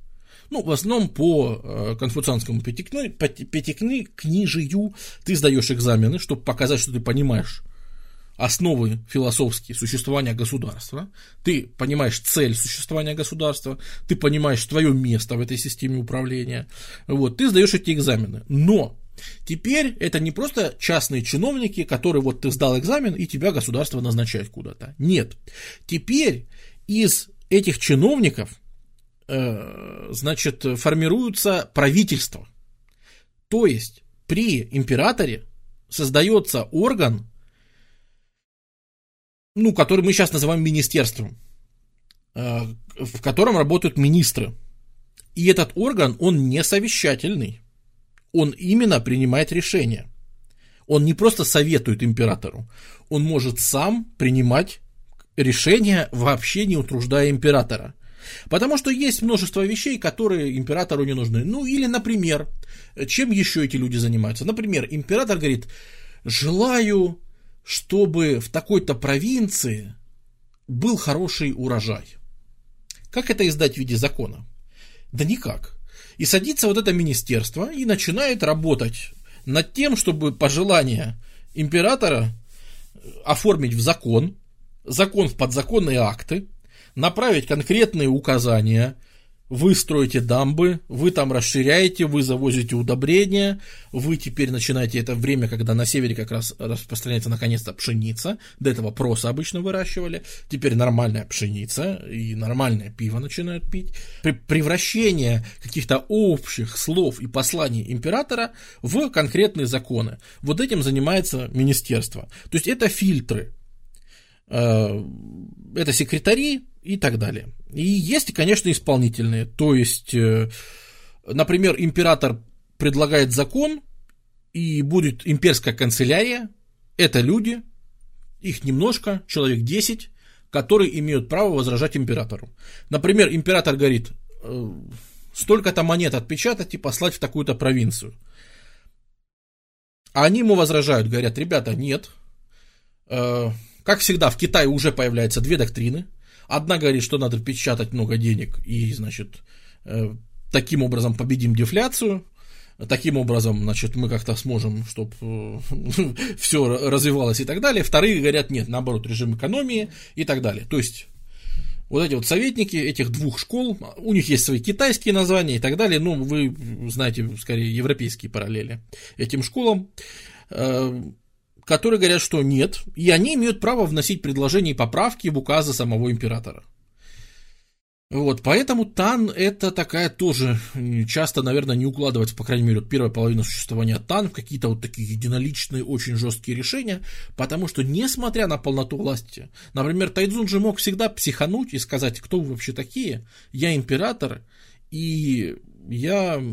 Ну, в основном по э, конфуцианскому пятикнижию ты сдаешь экзамены, чтобы показать, что ты понимаешь основы философские существования государства, ты понимаешь цель существования государства, ты понимаешь твое место в этой системе управления, вот, ты сдаешь эти экзамены. Но теперь это не просто частные чиновники, которые вот ты сдал экзамен и тебя государство назначает куда-то. Нет. Теперь из этих чиновников значит, формируются правительства. То есть при императоре создается орган, ну, который мы сейчас называем министерством, э, в котором работают министры. И этот орган, он не совещательный. Он именно принимает решения. Он не просто советует императору, он может сам принимать решения, вообще не утруждая императора. Потому что есть множество вещей, которые императору не нужны. Ну или, например, чем еще эти люди занимаются? Например, император говорит, желаю, чтобы в такой-то провинции был хороший урожай. Как это издать в виде закона? Да никак. И садится вот это министерство и начинает работать над тем, чтобы пожелания императора оформить в закон, закон в подзаконные акты, направить конкретные указания, вы строите дамбы, вы там расширяете, вы завозите удобрения, вы теперь начинаете это время, когда на севере как раз распространяется наконец-то пшеница, до этого проса обычно выращивали, теперь нормальная пшеница и нормальное пиво начинают пить. Превращение каких-то общих слов и посланий императора в конкретные законы. Вот этим занимается министерство. То есть это фильтры, это секретари и так далее. И есть, конечно, исполнительные. То есть, э, например, император предлагает закон, и будет имперская канцелярия. Это люди, их немножко, человек 10, которые имеют право возражать императору. Например, император говорит, э, столько-то монет отпечатать и послать в такую-то провинцию. А они ему возражают, говорят, ребята, нет. Как всегда, в Китае уже появляются две доктрины – Одна говорит, что надо печатать много денег и, значит, э, таким образом победим дефляцию. Таким образом, значит, мы как-то сможем, чтобы э, все развивалось и так далее. Вторые говорят, нет, наоборот, режим экономии и так далее. То есть, вот эти вот советники этих двух школ, у них есть свои китайские названия и так далее, ну, вы знаете, скорее, европейские параллели этим школам. Которые говорят, что нет, и они имеют право вносить предложения и поправки в указы самого императора. Вот, поэтому Тан это такая тоже часто, наверное, не укладывается, по крайней мере, первая половина существования Тан в какие-то вот такие единоличные, очень жесткие решения, потому что, несмотря на полноту власти, например, Тайдзун же мог всегда психануть и сказать, кто вы вообще такие, я император, и я,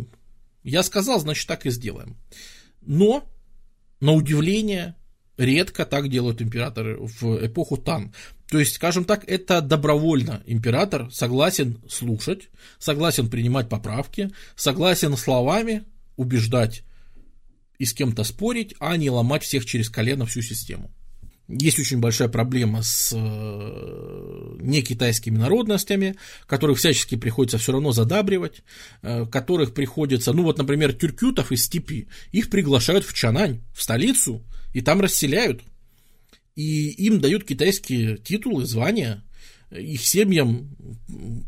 я сказал, значит, так и сделаем. Но, на удивление, Редко так делают императоры в эпоху Тан. То есть, скажем так, это добровольно император согласен слушать, согласен принимать поправки, согласен словами убеждать и с кем-то спорить, а не ломать всех через колено всю систему. Есть очень большая проблема с э, некитайскими народностями, которых всячески приходится все равно задабривать, э, которых приходится, ну вот, например, тюркютов из степи, их приглашают в Чанань, в столицу, и там расселяют. И им дают китайские титулы, звания, их семьям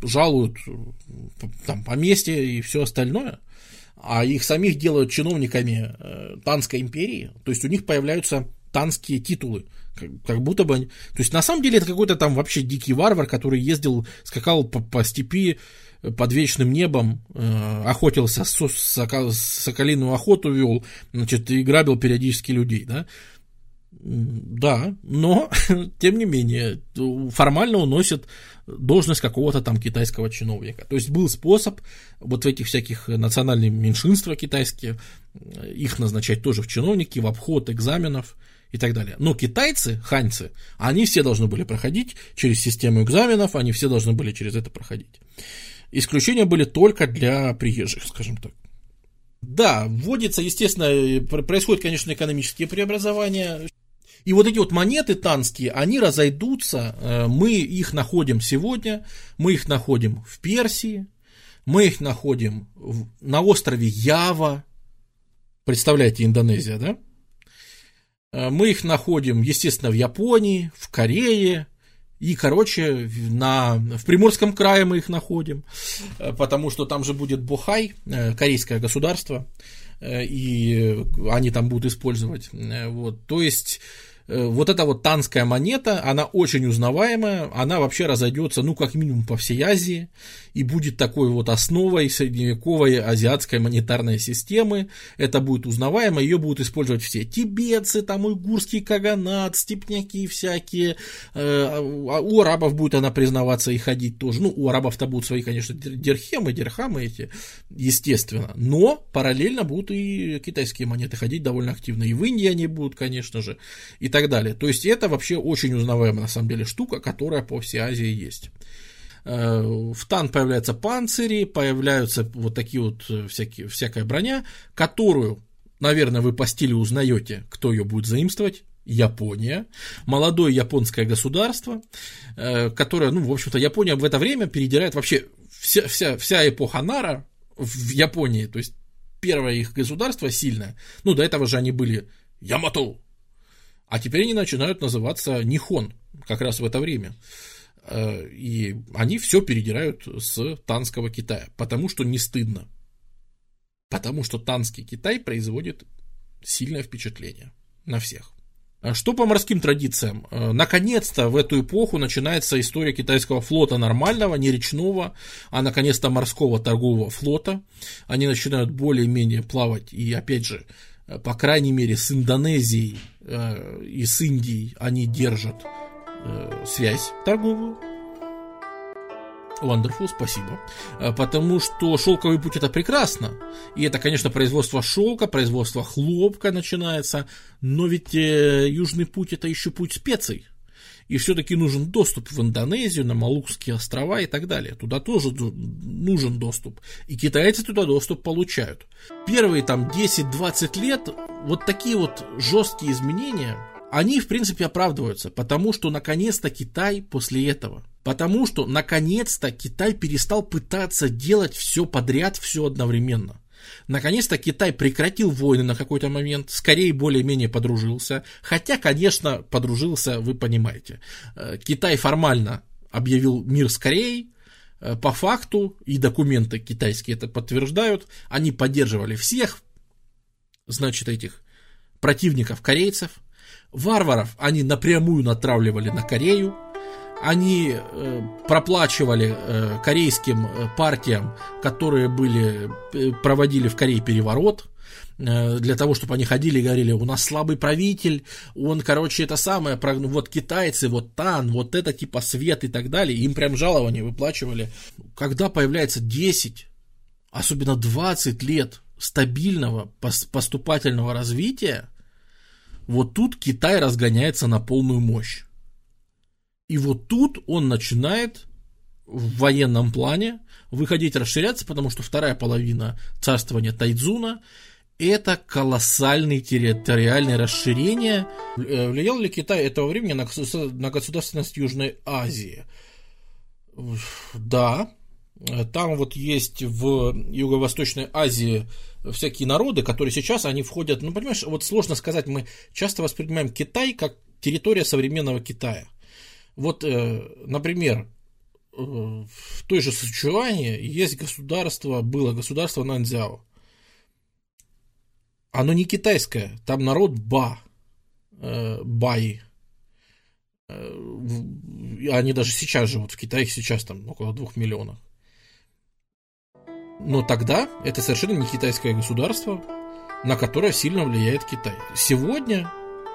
жалуют там, поместье и все остальное, а их самих делают чиновниками э, Танской империи, то есть у них появляются танские титулы, как, как будто бы... То есть на самом деле это какой-то там вообще дикий варвар, который ездил, скакал по, по степи под вечным небом, э, охотился, с, сока, соколиную охоту вел, значит, и грабил периодически людей, да. Да, но, тем не менее, формально он должность какого-то там китайского чиновника. То есть был способ вот в этих всяких национальных меньшинства китайские, их назначать тоже в чиновники, в обход экзаменов и так далее. Но китайцы, ханьцы, они все должны были проходить через систему экзаменов, они все должны были через это проходить. Исключения были только для приезжих, скажем так. Да, вводится, естественно, происходят, конечно, экономические преобразования. И вот эти вот монеты танские, они разойдутся, э, мы их находим сегодня, мы их находим в Персии, мы их находим на острове Ява, представляете, Индонезия, да? Э, мы их находим, естественно, в Японии, в Корее, и, короче, на, в Приморском крае мы их находим, э, потому что там же будет Бухай, э, корейское государство, и они там будут использовать. Вот. То есть Э, вот эта вот танская монета, она очень узнаваемая, она вообще разойдется, ну, как минимум по всей Азии, и будет такой вот основой средневековой азиатской монетарной системы, это будет узнаваемо, ее будут использовать все, тибетцы, там, уйгурский каганат, степняки всякие, э, а у арабов будет она признаваться и ходить тоже, ну, у арабов-то будут свои, конечно, дирхемы, дирхамы эти, естественно, но параллельно будут и китайские монеты ходить довольно активно, и в Индии они будут, конечно же, и так так далее. То есть это вообще очень узнаваемая на самом деле штука, которая по всей Азии есть. Э, в Тан появляются панцири, появляются вот такие вот э, всякие, всякая броня, которую, наверное, вы по стилю узнаете, кто ее будет заимствовать. Япония, молодое японское государство, э, которое, ну, в общем-то, Япония в это время передирает вообще вся, вся, вся эпоха Нара в Японии, то есть первое их государство сильное, ну, до этого же они были Ямато, а теперь они начинают называться Нихон, как раз в это время. Э, и они все передирают с танского Китая, потому что не стыдно. Потому что танский Китай производит сильное впечатление на всех. А что по морским традициям? Э, наконец-то в эту эпоху начинается история китайского флота нормального, не речного, а наконец-то морского торгового флота. Они начинают более-менее плавать и, опять же, Э, по крайней мере, с Индонезией э, и с Индией они держат э, связь торговую. Wonderful, спасибо. Э, потому что шелковый путь это прекрасно. И это, конечно, производство шелка, производство хлопка начинается. Но ведь Южный путь это еще путь специй и все-таки нужен доступ в Индонезию, на Малукские острова и так далее. Туда тоже нужен доступ. И китайцы туда доступ получают. Первые там 10-20 лет вот такие вот жесткие изменения, они в принципе оправдываются, потому что наконец-то Китай после этого Потому что, наконец-то, Китай перестал пытаться делать все подряд, все одновременно. Наконец-то Китай прекратил войны на какой-то момент, скорее более-менее подружился. Хотя, конечно, подружился, вы понимаете. Э, Китай формально объявил мир с Кореей, э, по факту, и документы китайские это подтверждают, они поддерживали всех, значит, этих противников корейцев. Варваров они напрямую натравливали на Корею, они э, проплачивали э, корейским э, партиям, которые были, проводили в Корее переворот, для того, чтобы они ходили и говорили, у нас слабый правитель, он, короче, это самое, вот китайцы, вот Тан, вот это типа свет и так далее, им прям жалования выплачивали. Когда появляется 10, особенно 20 лет стабильного поступательного развития, вот тут Китай разгоняется на полную мощь. И вот тут он начинает в военном плане выходить, расширяться, потому что вторая половина царствования Тайдзуна это колоссальное территориальное расширение. Э, влиял ли Китай этого времени на, на государственность Южной Азии? Да, там вот есть в Юго-Восточной Азии всякие народы, которые сейчас, они входят, ну, понимаешь, вот сложно сказать, мы часто воспринимаем Китай как территория современного Китая. Вот, э, например, э, в той же Сычуане есть государство, было государство Нанзяо. Оно не китайское, там народ Ба, э, Баи. Они даже сейчас живут в Китае, сейчас там около двух миллионов. Но тогда это совершенно не китайское государство, на которое сильно влияет Китай. Сегодня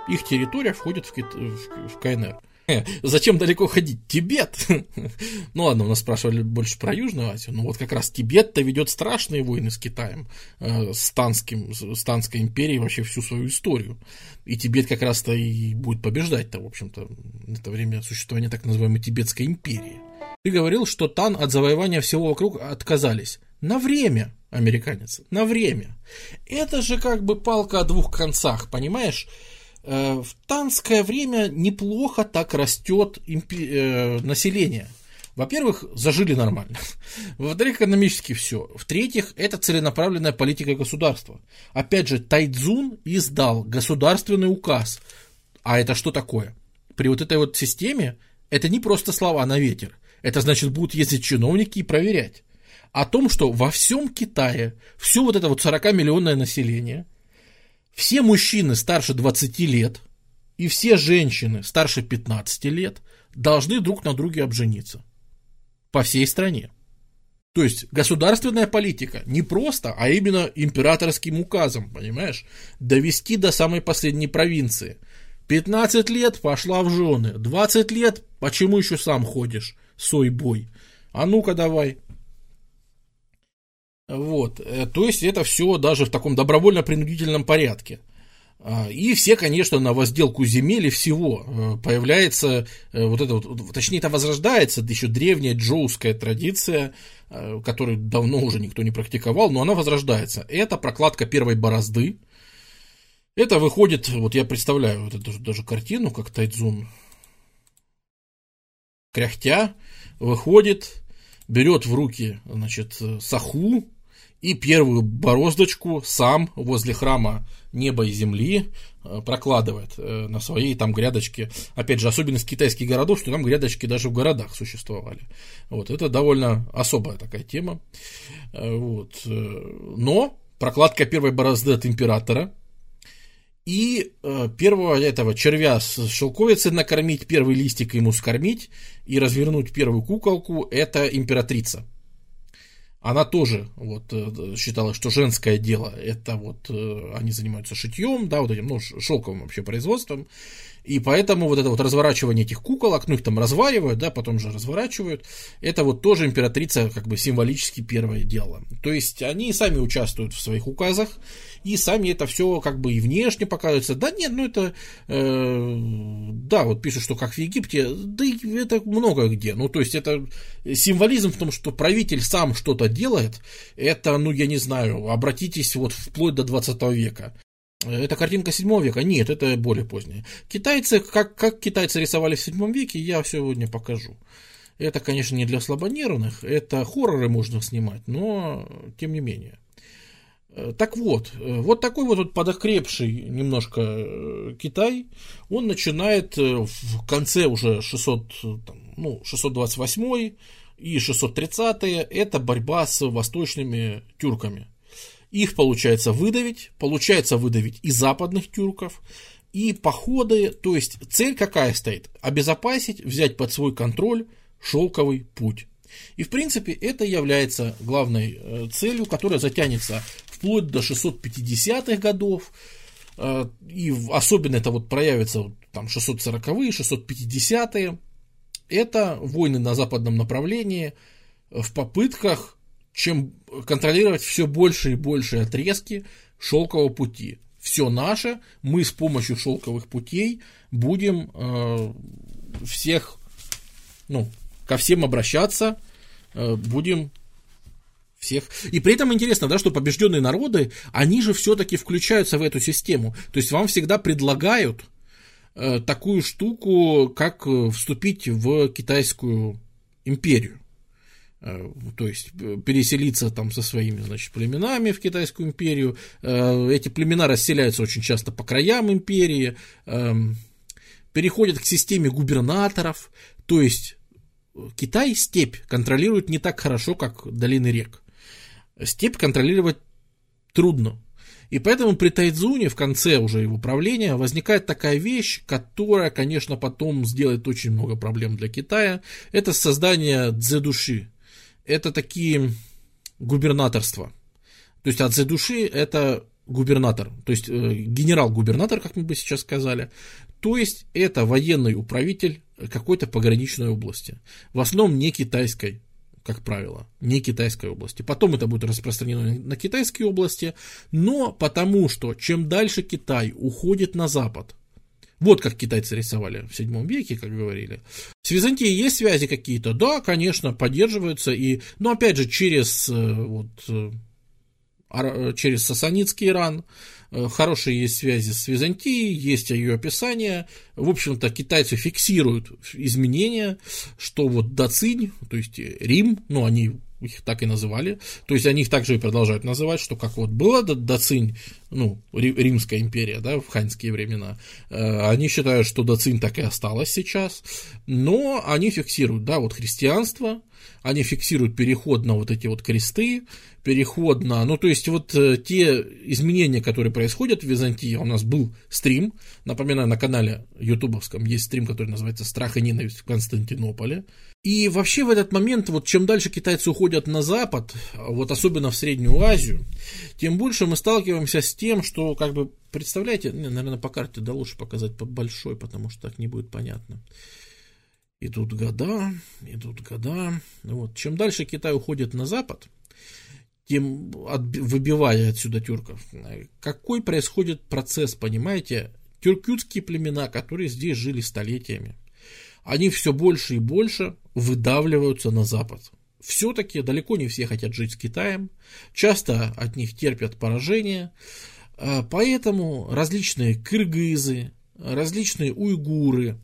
их территория входит в, Кит... в КНР. Зачем далеко ходить? Тибет! ну ладно, у нас спрашивали больше про Южную Азию. Ну вот как раз Тибет-то ведет страшные войны с Китаем, э, с, Танским, с Танской империей вообще всю свою историю. И Тибет как раз-то и будет побеждать-то, в общем-то, это время существования так называемой Тибетской империи. Ты говорил, что Тан от завоевания всего вокруг отказались. На время, американец, на время. Это же как бы палка о двух концах, понимаешь? Э, в танское время неплохо так растет импи- э, население. Во-первых, зажили нормально. Во-вторых, экономически все. В-третьих, это целенаправленная политика государства. Опять же, Тайдзун издал государственный указ. А это что такое? При вот этой вот системе это не просто слова на ветер. Это значит, будут ездить чиновники и проверять. О том, что во всем Китае все вот это вот 40-миллионное население – все мужчины старше 20 лет и все женщины старше 15 лет должны друг на друге обжениться. По всей стране. То есть государственная политика не просто, а именно императорским указом, понимаешь, довести до самой последней провинции. 15 лет пошла в жены, 20 лет, почему еще сам ходишь, сой бой? А ну-ка давай, вот. Э, то есть это все даже в таком добровольно-принудительном порядке. А, и все, конечно, на возделку земель и всего э, появляется э, вот это вот, точнее, это возрождается, еще древняя джоуская традиция, которую давно уже никто не практиковал, но она возрождается. Это прокладка первой борозды. Это выходит, вот я представляю вот эту даже картину, как Тайдзун, кряхтя, выходит, берет в руки, значит, саху, и первую бороздочку сам возле храма неба и земли э, прокладывает э, на своей там грядочке. Опять же, особенность китайских городов, что там грядочки даже в городах существовали. Вот, это довольно особая такая тема. Э, вот. Но прокладка первой борозды от императора и первого этого червя с шелковицей накормить, первый листик ему скормить и развернуть первую куколку, это императрица. Она тоже вот э, считала, что женское дело это вот э, они занимаются шитьем, да, вот этим, ну, шелковым вообще производством. И поэтому вот это вот разворачивание этих куколок, ну их там разваривают, да, потом же разворачивают, это вот тоже императрица как бы символически первое дело. То есть они сами участвуют в своих указах, и сами это все как бы и внешне показывается. Да нет, ну это, э, да, вот пишут, что как в Египте, да это много где. Ну то есть это символизм в том, что правитель сам что-то делает, это, ну я не знаю, обратитесь вот вплоть до 20 века. Это картинка 7 века? Нет, это более поздняя. Китайцы, как, как китайцы рисовали в 7 веке, я сегодня покажу. Это, конечно, не для слабонервных, это хорроры можно снимать, но тем не менее. Э, так вот, э, вот такой вот подокрепший немножко э, Китай, он начинает в конце уже 600, ну, 628 и 630 это борьба с восточными тюрками. Их получается выдавить, получается выдавить и западных тюрков, и походы, то есть цель какая стоит? Обезопасить, взять под свой контроль шелковый путь. И в принципе это является главной э, целью, которая затянется вплоть до 650-х годов, э, и особенно это вот проявится там 640-е, 650-е, это войны на западном направлении в попытках чем контролировать все больше и больше отрезки шелкового пути. Все наше, мы с помощью шелковых путей будем э, всех, ну, ко всем обращаться, э, будем всех. И при этом интересно, да, что побежденные народы, они же все-таки включаются в эту систему. То есть вам всегда предлагают такую штуку, как э, вступить в китайскую империю. Э, то есть э, переселиться там со своими, значит, племенами в Китайскую империю. Э, эти племена расселяются очень часто по краям империи, эм, переходят к системе губернаторов, то есть Китай степь контролирует не так хорошо, как долины рек. Степь контролировать трудно. И поэтому при Тайцзуне в конце уже его правления возникает такая вещь, которая, конечно, потом сделает очень много проблем для Китая. Это создание дзедуши, это такие губернаторства. То есть от души это губернатор, то есть э, генерал-губернатор, как мы бы сейчас сказали. То есть это военный управитель какой-то пограничной области. В основном не китайской, как правило, не китайской области. Потом это будет распространено на китайские области, но потому что чем дальше Китай уходит на запад, вот как китайцы рисовали в 7 веке, как говорили. С Византией есть связи какие-то? Да, конечно, поддерживаются. И, но опять же, через, э, вот, э, через Сасанитский Иран, хорошие есть связи с Византией, есть ее описание. В общем-то, китайцы фиксируют изменения, что вот Дацинь, то есть Рим, ну, они их так и называли. То есть они их также и продолжают называть, что как вот была Дацинь, ну, Римская империя, да, в ханьские времена, э, они считают, что Дацинь так и осталась сейчас, но они фиксируют, да, вот христианство, они фиксируют переход на вот эти вот кресты, переход на, ну то есть вот э, те изменения, которые происходят в Византии, у нас был стрим, напоминаю, на канале ютубовском есть стрим, который называется «Страх и ненависть в Константинополе», и вообще в этот момент, вот чем дальше китайцы уходят на запад, вот особенно в Среднюю Азию, тем больше мы сталкиваемся с тем, что, как бы, представляете, не, наверное, по карте да лучше показать по большой, потому что так не будет понятно. Идут года, идут года. Вот. Чем дальше Китай уходит на запад, тем от, выбивая отсюда тюрков, какой происходит процесс, понимаете? Тюркютские племена, которые здесь жили столетиями, они все больше и больше выдавливаются на запад. Все-таки далеко не все хотят жить с Китаем, часто от них терпят поражение, а поэтому различные кыргызы, различные уйгуры,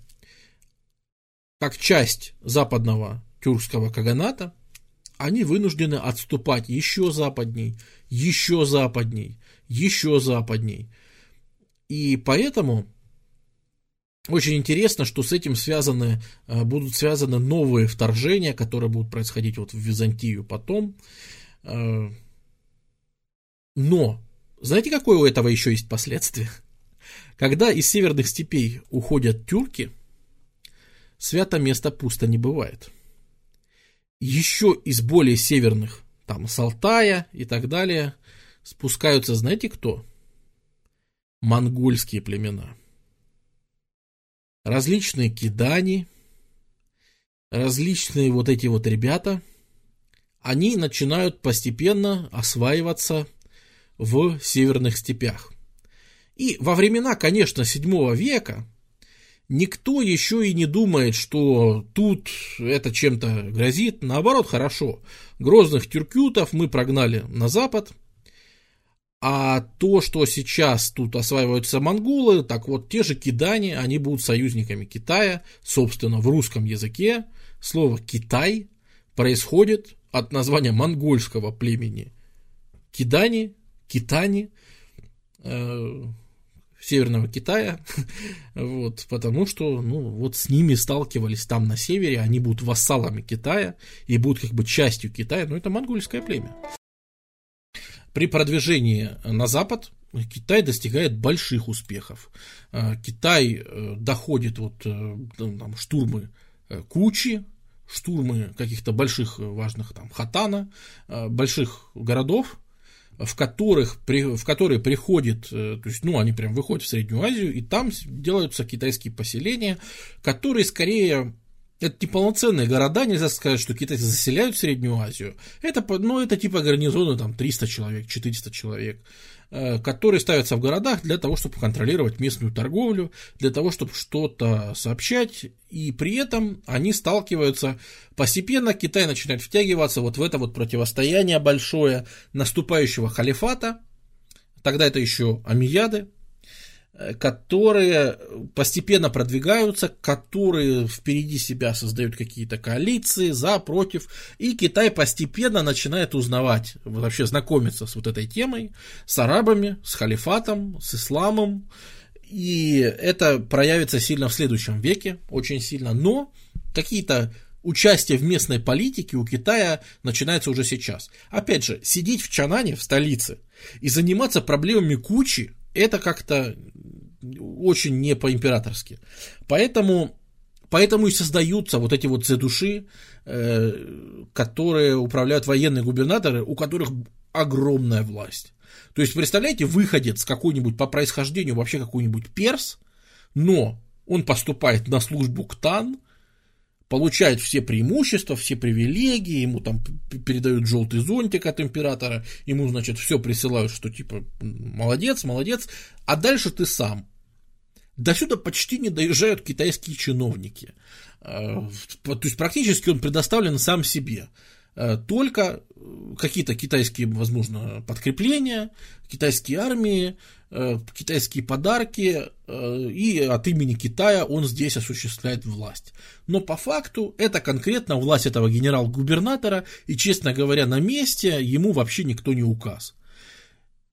как часть западного тюркского каганата, они вынуждены отступать еще западней, еще западней, еще западней. И поэтому очень интересно, что с этим связаны, э, будут связаны новые вторжения, которые будут происходить вот в Византию потом. Э, но, знаете, какое у этого еще есть последствие? Когда из северных степей уходят тюрки – свято место пусто не бывает. Еще из более северных там с Алтая и так далее, спускаются, знаете кто? Монгольские племена. Различные кидани, различные вот эти вот ребята, они начинают постепенно осваиваться в северных степях. И во времена, конечно, 7 века никто еще и не думает, что тут это чем-то грозит. Наоборот, хорошо. Грозных тюркютов мы прогнали на запад. А то, что сейчас тут осваиваются монголы, так вот, те же кидане, они будут союзниками Китая. Собственно, в русском языке слово «Китай» происходит от названия монгольского племени Кидани, Китани, э, Северного Китая, вот, потому что, ну, вот с ними сталкивались там на севере, они будут вассалами Китая и будут как бы частью Китая, но это монгольское племя. При продвижении на запад Китай достигает больших успехов. Э, Китай э, доходит вот э, там, штурмы Кучи, штурмы каких-то больших важных там Хатана, больших городов, в которых, в которые приходит, э, то есть, ну, они прям выходят в Среднюю Азию, и там делаются китайские поселения, которые скорее это не полноценные города, нельзя сказать, что китайцы заселяют Среднюю Азию. Это, ну, это типа гарнизоны, там, 300 человек, 400 человек. Э, которые ставятся в городах для того, чтобы контролировать местную торговлю, для того, чтобы что-то сообщать, и при этом они сталкиваются постепенно, Китай начинает втягиваться вот в это вот противостояние большое наступающего халифата, тогда это еще амияды, которые постепенно продвигаются, которые впереди себя создают какие-то коалиции, за, против, и Китай постепенно начинает узнавать, вообще знакомиться с вот этой темой, с арабами, с халифатом, с исламом, и это проявится сильно в следующем веке, очень сильно, но какие-то участие в местной политике у Китая начинается уже сейчас. Опять же, сидеть в Чанане, в столице, и заниматься проблемами кучи, это как-то очень не по-императорски. Поэтому, поэтому и создаются вот эти вот души, э, которые управляют военные губернаторы, у которых огромная власть. То есть, представляете, выходец какой-нибудь по происхождению, вообще какой-нибудь перс, но он поступает на службу к Тан, получает все преимущества, все привилегии, ему там передают желтый зонтик от императора, ему, значит, все присылают, что типа молодец, молодец, а дальше ты сам. До сюда почти не доезжают китайские чиновники. Э, то есть практически он предоставлен сам себе. Э, только какие-то китайские, возможно, подкрепления, китайские армии, э, китайские подарки, и от имени Китая он здесь осуществляет власть. Но по факту это конкретно власть этого генерал-губернатора, и, честно говоря, на месте ему вообще никто не указ.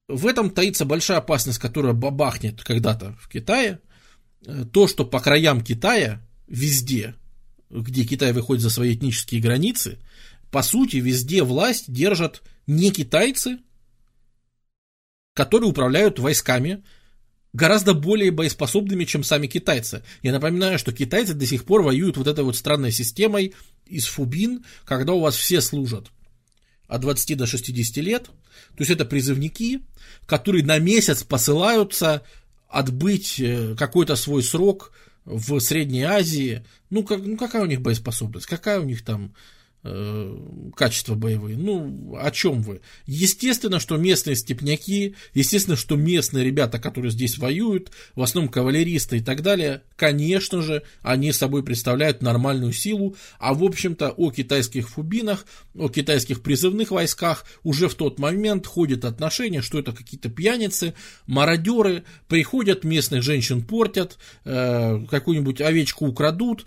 В этом таится большая опасность, которая бабахнет когда-то в Китае. То, что по краям Китая, везде, где Китай выходит за свои этнические границы, по сути, везде власть держат не китайцы, которые управляют войсками, гораздо более боеспособными, чем сами китайцы. Я напоминаю, что китайцы до сих пор воюют вот этой вот странной системой из фубин, когда у вас все служат от 20 до 60 лет. То есть это призывники, которые на месяц посылаются отбыть э, какой-то свой срок в Средней Азии. Ну, как, ну какая у них боеспособность, какая у них там качества боевые. Ну, о чем вы? Естественно, что местные степняки, естественно, что местные ребята, которые здесь воюют, в основном кавалеристы и так далее, конечно же, они собой представляют нормальную силу, а в общем-то о китайских фубинах, о китайских призывных войсках уже в тот момент ходит отношение, что это какие-то пьяницы, мародеры, приходят, местных женщин портят, э, какую-нибудь овечку украдут,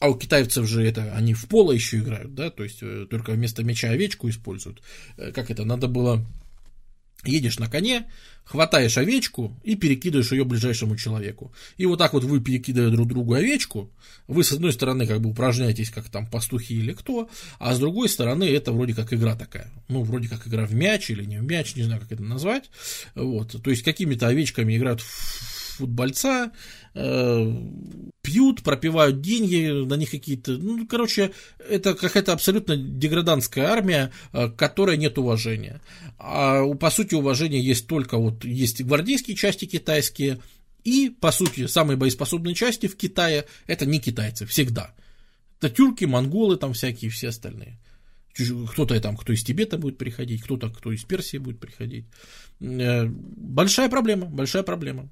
а у китайцев же это, они в поло еще играют, да, то есть э, только вместо мяча овечку используют. Э, как это, надо было, едешь на коне, хватаешь овечку и перекидываешь ее ближайшему человеку. И вот так вот вы, перекидывая друг другу овечку, вы с одной стороны как бы упражняетесь, как там пастухи или кто, а с другой стороны это вроде как игра такая. Ну, вроде как игра в мяч или не в мяч, не знаю, как это назвать. Вот, то есть какими-то овечками играют в футбольца, э, пьют, пропивают деньги, на них какие-то... Ну, короче, это какая-то абсолютно деградантская армия, э, которой нет уважения. А по сути уважения есть только вот есть гвардейские части китайские, и, по сути, самые боеспособные части в Китае это не китайцы, всегда. Это тюрки, монголы там всякие, все остальные. Кто-то там, кто из Тибета будет приходить, кто-то, кто из Персии будет приходить. Э, большая проблема, большая проблема.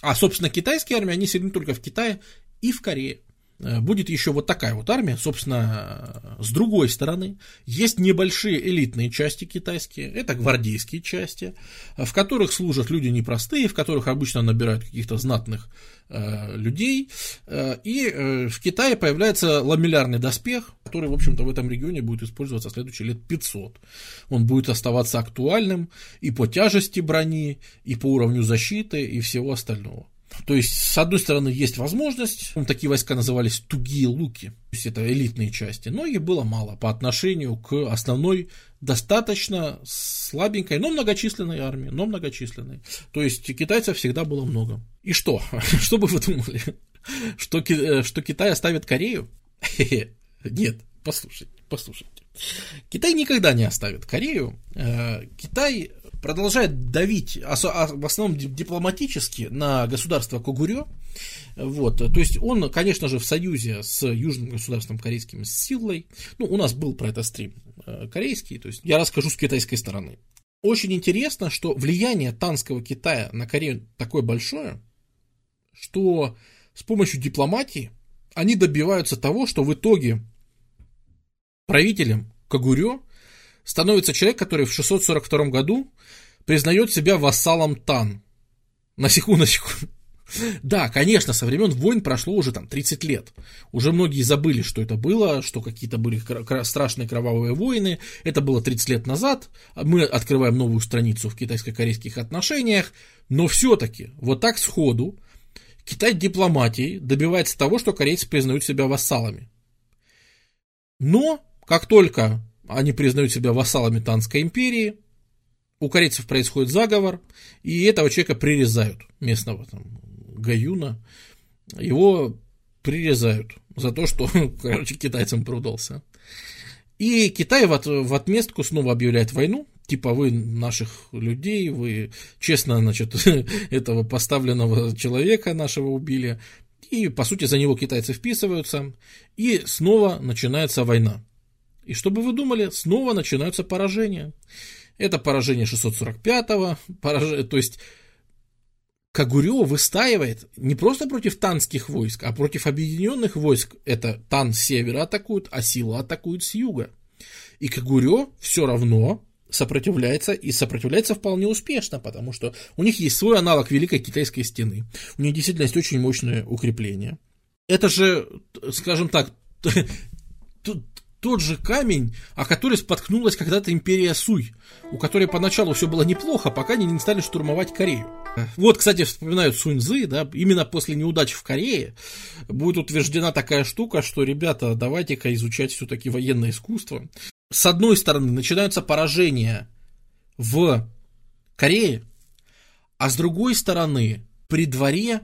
А, собственно, китайские армии, они сильны только в Китае и в Корее. Э, будет еще вот такая вот армия, собственно, с другой стороны, есть небольшие элитные части китайские, это гвардейские части, в которых служат люди непростые, в которых обычно набирают каких-то знатных э, людей, э, и э, в Китае появляется ламеллярный доспех, который, в общем-то, в этом регионе будет использоваться следующие лет 500. Он будет оставаться актуальным и по тяжести брони, и по уровню защиты, и всего остального. То есть, с одной стороны, есть возможность, такие войска назывались тугие луки, то есть это элитные части, но их было мало по отношению к основной достаточно слабенькой, но многочисленной армии, но многочисленной. То есть китайцев всегда было много. И что? Что бы вы думали? Что, э, что Китай оставит Корею? Нет, послушайте, послушайте. Китай никогда не оставит Корею. Э, Китай продолжает давить, в основном дипломатически, на государство Когурё. Вот, то есть он, конечно же, в союзе с южным государством корейским, с силой. Ну, у нас был про это стрим э, корейский, то есть я расскажу с китайской стороны. Очень интересно, что влияние Танского Китая на Корею такое большое, что с помощью дипломатии они добиваются того, что в итоге правителем Кагурё становится человек, который в 642 году признает себя вассалом Тан. На секундочку. Да, конечно, со времен войн прошло уже там 30 лет. Уже многие забыли, что это было, что какие-то были страшные кровавые войны. Это было 30 лет назад. Мы открываем новую страницу в китайско-корейских отношениях. Но все-таки, вот так сходу, Китай дипломатией добивается того, что корейцы признают себя вассалами. Но, как только они признают себя вассалами Танской империи, у корейцев происходит заговор, и этого человека прирезают, местного там, Гаюна, его прирезают за то, что, короче, китайцам продался. И Китай в, от, в отместку снова объявляет войну, типа вы наших людей, вы честно, значит, этого поставленного человека нашего убили, и, по сути, за него китайцы вписываются, и снова начинается война. И что бы вы думали, снова начинаются поражения. Это поражение 645-го, пораж... то есть Кагурё выстаивает не просто против танских войск, а против объединенных войск. Это тан с севера атакуют, а сила атакует с юга. И Кагурё все равно сопротивляется, и сопротивляется вполне успешно, потому что у них есть свой аналог Великой Китайской стены. У них действительно есть очень мощное укрепление. Это же, скажем так, тот же камень, о который споткнулась когда-то империя Суй, у которой поначалу все было неплохо, пока они не стали штурмовать Корею. Вот, кстати, вспоминают Суньзы, да, именно после неудач в Корее будет утверждена такая штука, что, ребята, давайте-ка изучать все-таки военное искусство. С одной стороны, начинаются поражения в Корее, а с другой стороны, при дворе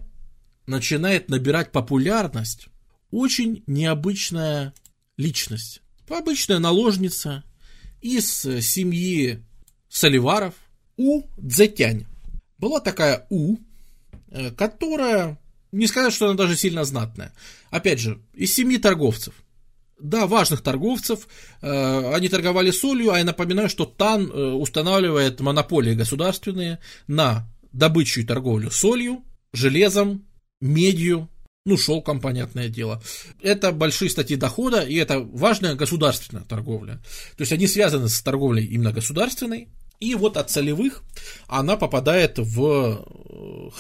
начинает набирать популярность очень необычная личность обычная наложница из семьи Соливаров У Цзетянь. Была такая У, э, которая, не сказать, что она даже сильно знатная. Опять же, из семьи торговцев. Да, важных торговцев. Э, они торговали солью, а я напоминаю, что Тан э, устанавливает монополии государственные на добычу и торговлю солью, железом, медью, ну, шелком, понятное дело. Это большие статьи дохода, и это важная государственная торговля. То есть они связаны с торговлей именно государственной, и вот от солевых она попадает в,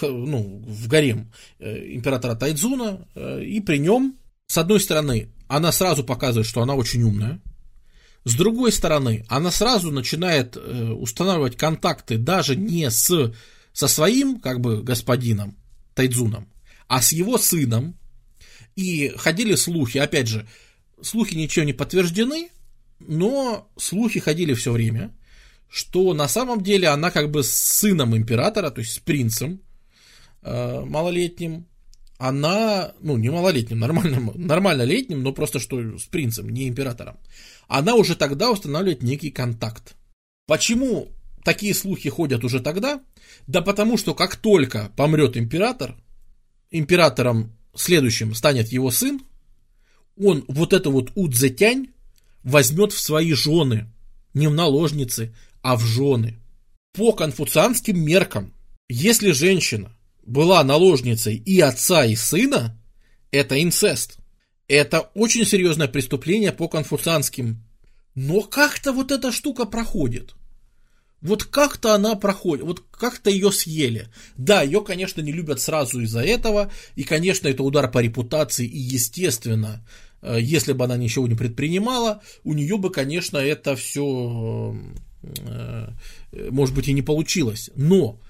э, ну, в гарем э, императора Тайдзуна, э, и при нем, с одной стороны, она сразу показывает, что она очень умная, с другой стороны, она сразу начинает устанавливать контакты даже не с, со своим, как бы, господином Тайдзуном, а с его сыном. И ходили слухи, опять же, слухи ничего не подтверждены, но слухи ходили все время, что на самом деле она как бы с сыном императора, то есть с принцем, э, малолетним, она, ну, не малолетним, нормально, нормально летним, но просто что с принцем, не императором, она уже тогда устанавливает некий контакт. Почему такие слухи ходят уже тогда? Да потому что как только помрет император, императором следующим станет его сын, он вот это вот Удзетянь возьмет в свои жены, не в наложницы, а в жены. По конфуцианским меркам, если женщина была наложницей и отца, и сына, это инцест. Это очень серьезное преступление по конфуцианским. Но как-то вот эта штука проходит. Вот как-то она проходит, вот как-то ее съели. Да, ее, конечно, не любят сразу из-за этого, и, конечно, это удар по репутации, и, естественно, э, если бы она ничего не предпринимала, у нее бы, конечно, это все, э, может быть, и не получилось. Но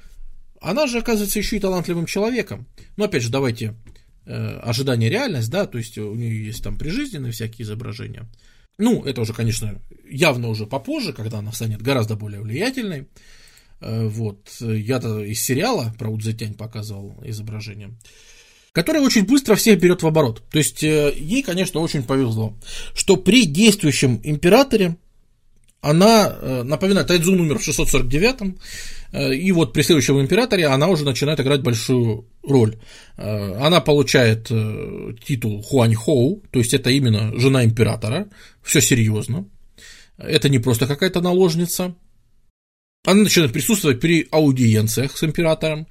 она же, оказывается, еще и талантливым человеком. Но, опять же, давайте э, ожидание реальность, да, то есть у нее есть там прижизненные всякие изображения. Ну, это уже, конечно, явно уже попозже, когда она станет гораздо более влиятельной. Э, вот, я-то из сериала про Удзетянь показывал изображение которая очень быстро всех берет в оборот. То есть э, ей, конечно, очень повезло, что при действующем императоре она, э, напоминаю, Тайдзун умер в 649 э, и вот при следующем императоре она уже начинает играть большую роль. Э, она получает титул Хуань Хоу, то есть это именно жена императора, все серьезно. Это не просто какая-то наложница. Она начинает присутствовать при аудиенциях с императором.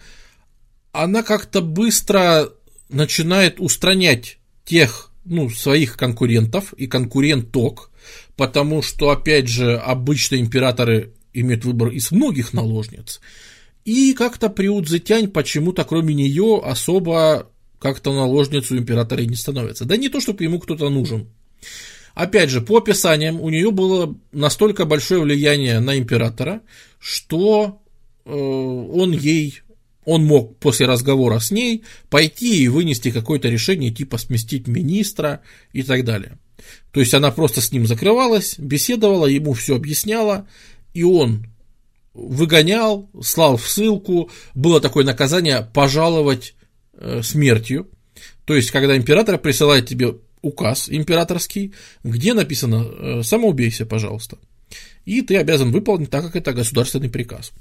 Она как-то быстро начинает устранять тех ну, своих конкурентов и конкуренток, потому что, опять же, обычно императоры имеют выбор из многих наложниц. И как-то при Удзетянь почему-то кроме нее особо как-то наложницу императора не становится. Да не то, чтобы ему кто-то нужен. Опять же, по описаниям, у нее было настолько большое влияние на императора, что э, он ей он мог после разговора с ней пойти и вынести какое-то решение, типа сместить министра и так далее. То есть она просто с ним закрывалась, беседовала, ему все объясняла, и он выгонял, слал в ссылку, было такое наказание пожаловать э, смертью. То есть, когда император присылает тебе указ императорский, где написано э, «самоубейся, пожалуйста». И ты обязан выполнить, так как это государственный приказ.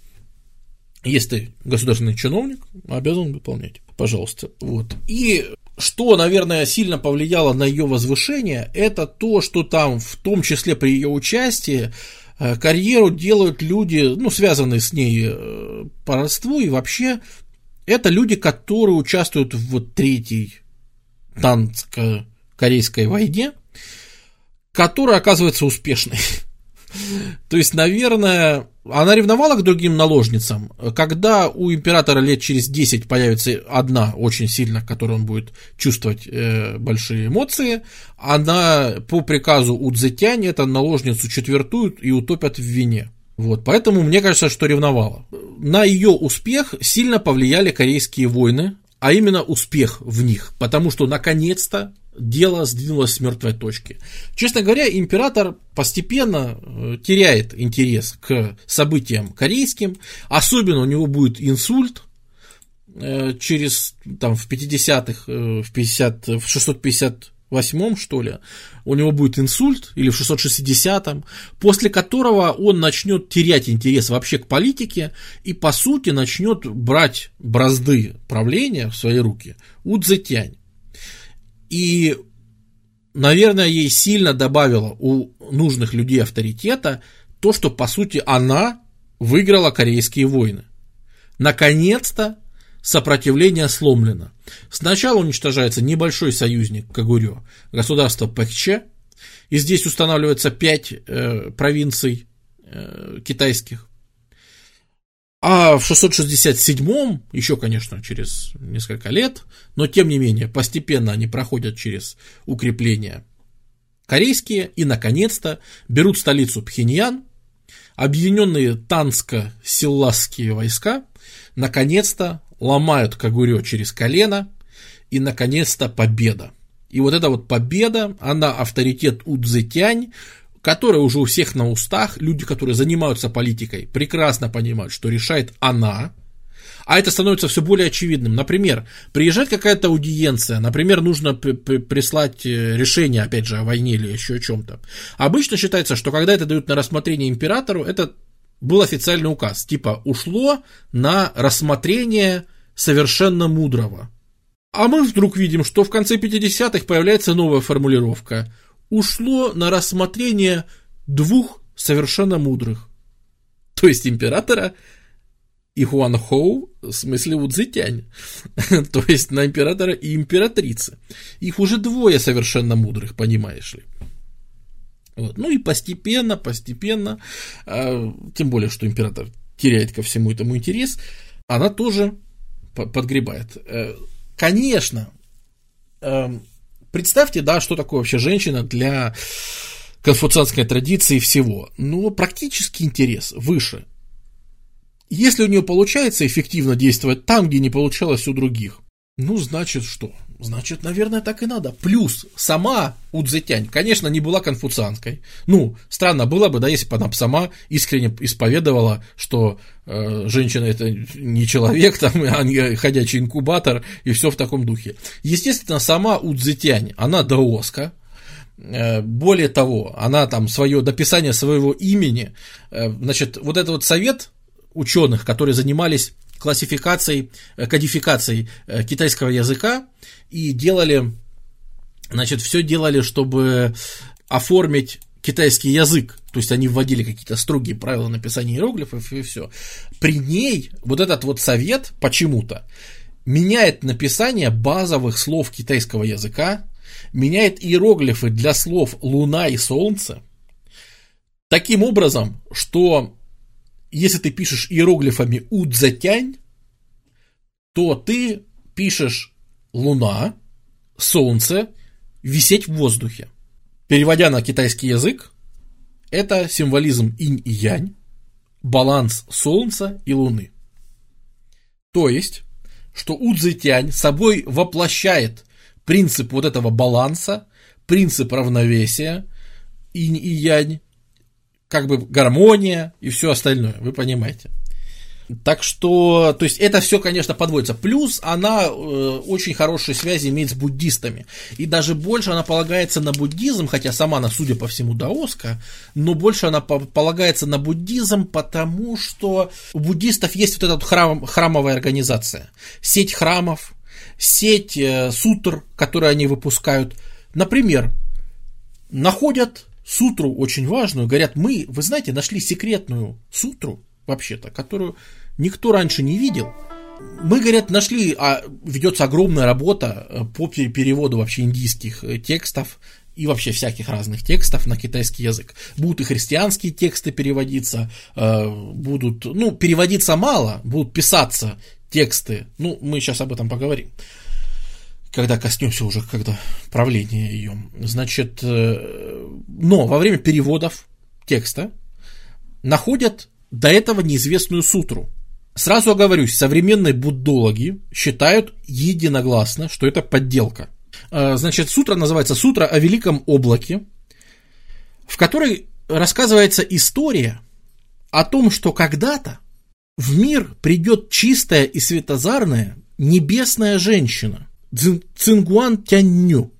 Если ты государственный чиновник, обязан выполнять, пожалуйста. Вот. И что, наверное, сильно повлияло на ее возвышение, это то, что там, в том числе при ее участии, карьеру делают люди, ну, связанные с ней э, по родству, и вообще это люди, которые участвуют в вот третьей танцко-корейской войне, которая оказывается успешной. То есть, наверное, она ревновала к другим наложницам. Когда у императора лет через 10 появится одна очень сильно, которой он будет чувствовать э, большие эмоции, она по приказу Удзетянь эту наложницу четвертуют и утопят в вине. Вот, поэтому мне кажется, что ревновала. На ее успех сильно повлияли корейские войны, а именно успех в них, потому что наконец-то дело сдвинулось с мертвой точки. Честно говоря, император постепенно э, теряет интерес к событиям корейским, особенно у него будет инсульт э, через там в 50-х, э, в, 50, в 658 что ли, у него будет инсульт, или в 660-м, после которого он начнет терять интерес вообще к политике и, по сути, начнет брать бразды правления в свои руки у Цзэтянь. И, наверное, ей сильно добавило у нужных людей авторитета то, что, по сути, она выиграла корейские войны. Наконец-то сопротивление сломлено. Сначала уничтожается небольшой союзник Кагурё, государство Пэкче, и здесь устанавливается пять э, провинций э, китайских. А в 667-м, еще, конечно, через несколько лет, но тем не менее, постепенно они проходят через укрепления корейские и, наконец-то, берут столицу Пхеньян, объединенные танско-силласские войска, наконец-то ломают Кагурё через колено, и, наконец-то, победа. И вот эта вот победа, она авторитет Удзетянь которая уже у всех на устах, люди, которые занимаются политикой, прекрасно понимают, что решает она, А это становится все более очевидным. Например, приезжает какая-то аудиенция, например, нужно прислать э, решение, опять же, о войне или еще о чем-то. Обычно считается, что когда это дают на рассмотрение императору, это был официальный указ, типа ушло на рассмотрение совершенно мудрого. А мы вдруг видим, что в конце 50-х появляется новая формулировка. Ушло на рассмотрение двух совершенно мудрых. То есть императора и Хуан Хоу, в смысле Удзитянь, то есть на императора и императрицы. Их уже двое совершенно мудрых, понимаешь ли. Вот. Ну и постепенно, постепенно, э, тем более, что император теряет ко всему этому интерес, она тоже подгребает. Э, конечно, э, представьте, да, что такое вообще женщина для конфуцианской традиции всего. Но практический интерес выше. Если у нее получается эффективно действовать там, где не получалось у других, ну, значит что? Значит, наверное, так и надо. Плюс сама Удзетянь, конечно, не была конфуцианской. Ну, странно было бы, да, если бы она сама искренне исповедовала, что э, женщина это не человек, там, а не ходячий инкубатор и все в таком духе. Естественно, сама Удзетянь, она даоска, э, более того, она там свое дописание своего имени, э, значит, вот этот вот совет ученых, которые занимались классификацией, э, кодификацией э, китайского языка и делали, значит, все делали, чтобы оформить китайский язык, то есть они вводили какие-то строгие правила написания иероглифов и все. При ней вот этот вот совет почему-то меняет написание базовых слов китайского языка, меняет иероглифы для слов луна и солнце, таким образом, что если ты пишешь иероглифами удзатянь, то ты пишешь луна, солнце, висеть в воздухе. Переводя на китайский язык, это символизм инь и янь, баланс солнца и луны. То есть, что удзитянь собой воплощает принцип вот этого баланса, принцип равновесия, инь и янь, как бы гармония и все остальное, вы понимаете. Так что, то есть это все, конечно, подводится. Плюс она э, очень хорошие связи имеет с буддистами. И даже больше она полагается на буддизм, хотя сама она, судя по всему, даоска, но больше она по- полагается на буддизм, потому что у буддистов есть вот эта храм, храмовая организация. Сеть храмов, сеть э, сутр, которые они выпускают. Например, находят сутру очень важную, говорят, мы, вы знаете, нашли секретную сутру, вообще-то, которую никто раньше не видел. Мы, говорят, нашли, а ведется огромная работа э, по переводу вообще индийских э, текстов и вообще всяких разных текстов на китайский язык. Будут и христианские тексты переводиться, э, будут, ну, переводиться мало, будут писаться тексты, ну, мы сейчас об этом поговорим когда коснемся уже когда правления ее. Значит, э, но во время переводов текста находят до этого неизвестную сутру. Сразу оговорюсь, современные буддологи считают единогласно, что это подделка. Э, значит, сутра называется «Сутра о великом облаке», в которой рассказывается история о том, что когда-то в мир придет чистая и светозарная небесная женщина – Цингуан Тянью.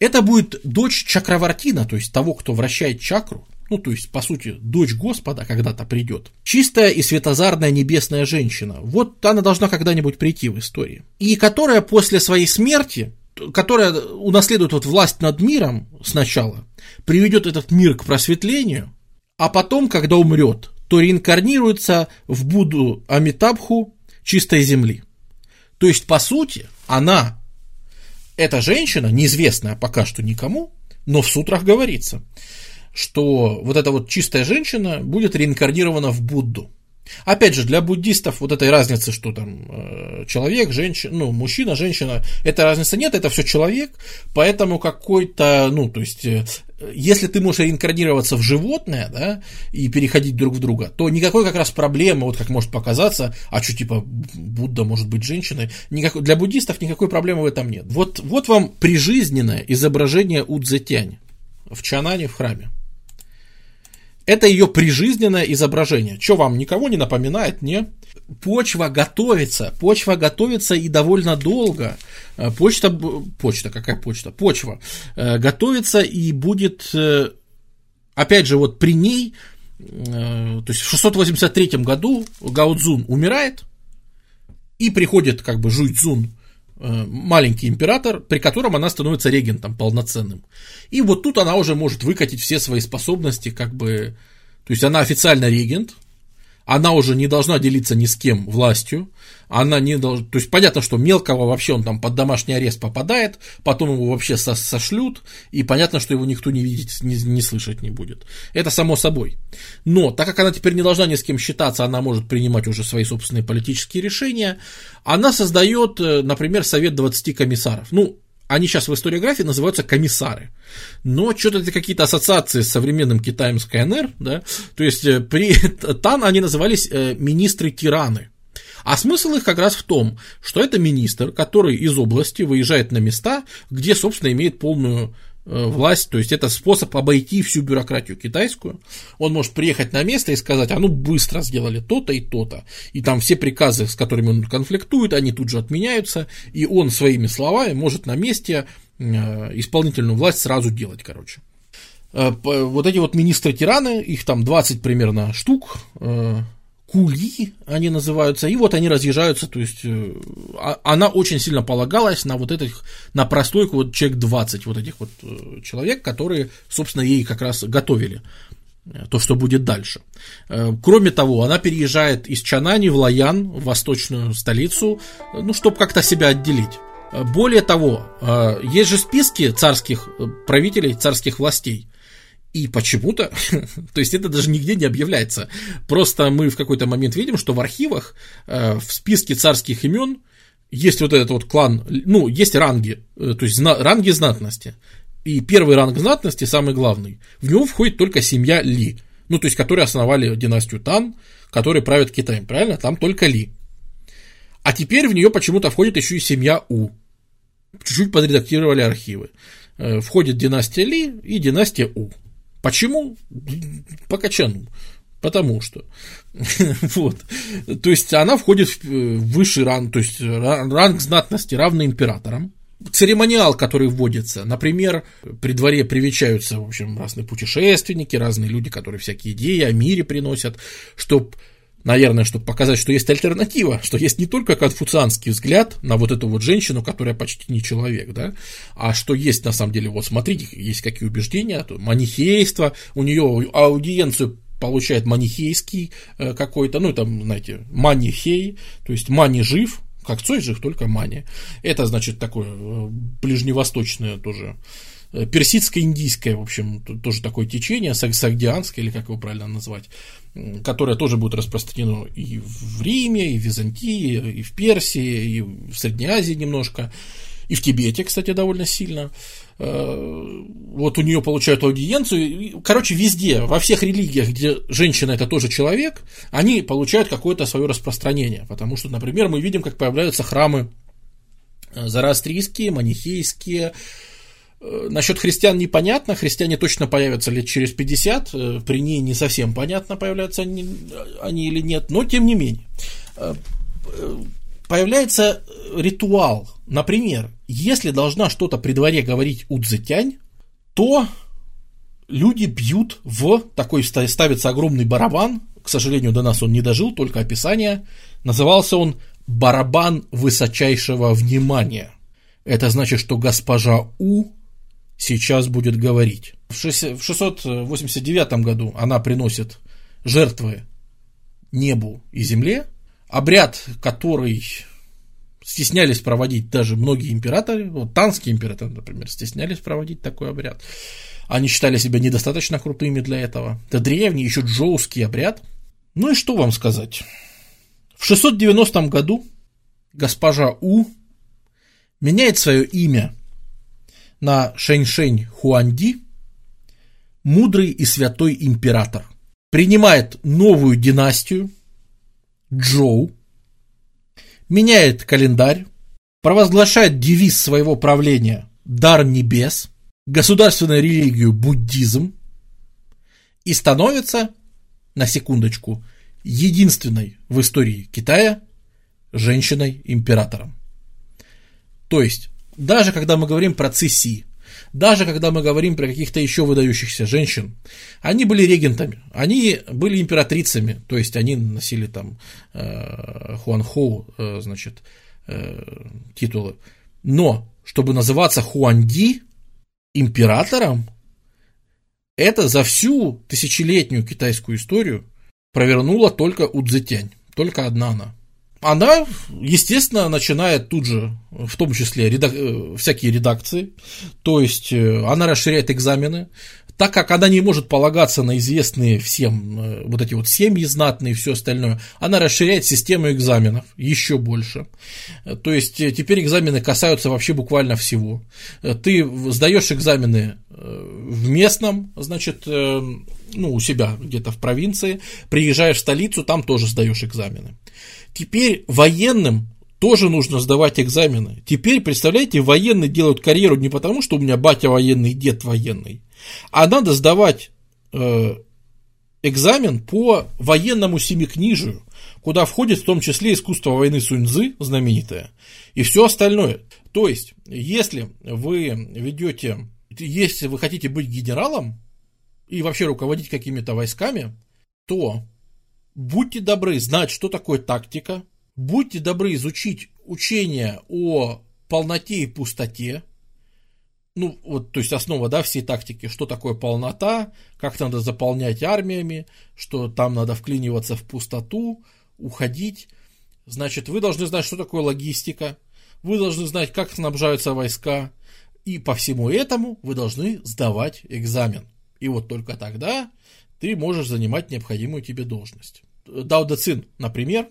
Это будет дочь Чакравартина, то есть того, кто вращает чакру, ну, то есть, по сути, дочь Господа когда-то придет. Чистая и светозарная небесная женщина. Вот она должна когда-нибудь прийти в истории. И которая после своей смерти, которая унаследует вот власть над миром сначала, приведет этот мир к просветлению, а потом, когда умрет, то реинкарнируется в Будду Амитабху чистой земли. То есть, по сути, она эта женщина, неизвестная пока что никому, но в сутрах говорится, что вот эта вот чистая женщина будет реинкарнирована в Будду. Опять же, для буддистов вот этой разницы, что там э, человек, женщина, ну, мужчина, женщина, этой разницы нет, это все человек, поэтому какой-то, ну, то есть, э, если ты можешь реинкарнироваться в животное, да, и переходить друг в друга, то никакой как раз проблемы, вот как может показаться, а что, типа, Будда может быть женщиной, никакой, для буддистов никакой проблемы в этом нет. Вот, вот вам прижизненное изображение Удзетянь в Чанане в храме. Это ее прижизненное изображение. Что вам никого не напоминает, не? Почва готовится, почва готовится и довольно долго. Э, почта, почта, какая почта? Почва э, готовится и будет, э, опять же, вот при ней, то есть в 683 году Гаудзун умирает, и приходит как бы Жуйцзун, маленький император, при котором она становится регентом полноценным. И вот тут она уже может выкатить все свои способности, как бы, то есть она официально регент, она уже не должна делиться ни с кем властью, она не должна, то есть понятно, что мелкого вообще он там под домашний арест попадает, потом его вообще со сошлют, и понятно, что его никто не видеть, не, не слышать не будет. Это само собой. Но так как она теперь не должна ни с кем считаться, она может принимать уже свои собственные политические решения, она создает, э, например, совет 20 комиссаров. Ну, они сейчас в историографии называются комиссары. Но что-то это какие-то ассоциации с современным Китаем с КНР, да, то есть э, при ТАН они назывались э, министры-тираны. А смысл их как раз в том, что это министр, который из области выезжает на места, где, собственно, имеет полную власть, то есть это способ обойти всю бюрократию китайскую. Он может приехать на место и сказать, а ну быстро сделали то-то и то-то. И там все приказы, с которыми он конфликтует, они тут же отменяются, и он своими словами может на месте э, исполнительную власть сразу делать, короче. Э, вот эти вот министры-тираны, их там 20 примерно штук, кули они называются, и вот они разъезжаются, то есть э, а, она очень сильно полагалась на вот этих, на прослойку вот человек 20 вот этих вот э, человек, которые, собственно, ей как раз готовили э, то, что будет дальше. Кроме того, она переезжает из Чанани в Лаян, в восточную столицу, ну, чтобы как-то себя отделить. Более того, есть же списки царских правителей, царских властей. И почему-то, то есть это даже нигде не объявляется. Просто мы в какой-то момент видим, что в архивах, э, в списке царских имен есть вот этот вот клан, ну, есть ранги, э, то есть зна, ранги знатности. И первый ранг знатности, самый главный, в него входит только семья Ли. Ну, то есть, которые основали династию Тан, которые правят Китаем, правильно? Там только Ли. А теперь в нее почему-то входит еще и семья У. Чуть-чуть подредактировали архивы. Э, входит династия Ли и династия У. Почему? По качану. Потому что. вот. То есть она входит в высший ранг, то есть ранг знатности равный императорам. Церемониал, который вводится, например, при дворе привечаются, в общем, разные путешественники, разные люди, которые всякие идеи о мире приносят, чтобы наверное, чтобы показать, что есть альтернатива, что есть не только конфуцианский взгляд на вот эту вот женщину, которая почти не человек, да, а что есть на самом деле, вот смотрите, есть какие убеждения, то манихейство, у нее аудиенцию получает манихейский э, какой-то, ну, там, знаете, манихей, то есть мани жив, как Цой жив, только мани. Это, значит, такое э, ближневосточное тоже персидско-индийское, в общем, тоже такое течение, сагдианское, или как его правильно назвать, которое тоже будет распространено и в Риме, и в Византии, и в Персии, и в Средней Азии немножко, и в Тибете, кстати, довольно сильно. Э, вот у нее получают аудиенцию. Короче, везде, во всех религиях, где женщина это тоже человек, они получают какое-то свое распространение. Потому что, например, мы видим, как появляются храмы э, зороастрийские, манихейские, Э, насчет христиан непонятно, христиане точно появятся лет через 50, э, при ней не совсем понятно, появляются они, они или нет, но тем не менее. Э, появляется ритуал, например, если должна что-то при дворе говорить Удзетянь, то люди бьют в такой ставится огромный барабан, к сожалению, до нас он не дожил, только описание, назывался он барабан высочайшего внимания. Это значит, что госпожа У сейчас будет говорить. В 689 году она приносит жертвы небу и земле, обряд, который стеснялись проводить даже многие императоры, вот танские императоры, например, стеснялись проводить такой обряд. Они считали себя недостаточно крутыми для этого. Это древний, еще джоуский обряд. Ну и что вам сказать? В 690 году госпожа У меняет свое имя на Шэньшэнь Хуанди, мудрый и святой император, принимает новую династию, Джоу, меняет календарь, провозглашает девиз своего правления «Дар небес», государственную религию буддизм и становится, на секундочку, единственной в истории Китая женщиной-императором. То есть, даже когда мы говорим про Циси, даже когда мы говорим про каких-то еще выдающихся женщин, они были регентами, они были императрицами, то есть они носили там э, Хуанхоу, э, значит, э, титулы. Но, чтобы называться Хуанди императором, это за всю тысячелетнюю китайскую историю провернула только Удзетянь, только одна она она, естественно, начинает тут же, в том числе, редак... Э, всякие редакции, то есть э, она расширяет экзамены, так как она не может полагаться на известные всем э, вот эти вот семьи знатные и все остальное, она расширяет систему экзаменов еще больше. То есть теперь экзамены касаются вообще буквально всего. Ты сдаешь экзамены в местном, значит, ну, у себя где-то в провинции, приезжаешь в столицу, там тоже сдаешь экзамены. Теперь военным тоже нужно сдавать экзамены. Теперь, представляете, военные делают карьеру не потому, что у меня батя военный, дед военный, а надо сдавать э, экзамен по военному семикнижию, куда входит в том числе искусство войны Суньцзы, знаменитое, и все остальное. То есть, если вы ведете, если вы хотите быть генералом и вообще руководить какими-то войсками, то будьте добры знать, что такое тактика, будьте добры изучить учение о полноте и пустоте, ну, вот, то есть основа, да, всей тактики, что такое полнота, как надо заполнять армиями, что там надо вклиниваться в пустоту, уходить. Значит, вы должны знать, что такое логистика, вы должны знать, как снабжаются войска, и по всему этому вы должны сдавать экзамен. И вот только тогда ты можешь занимать необходимую тебе должность. Дао Дэ Цин, например,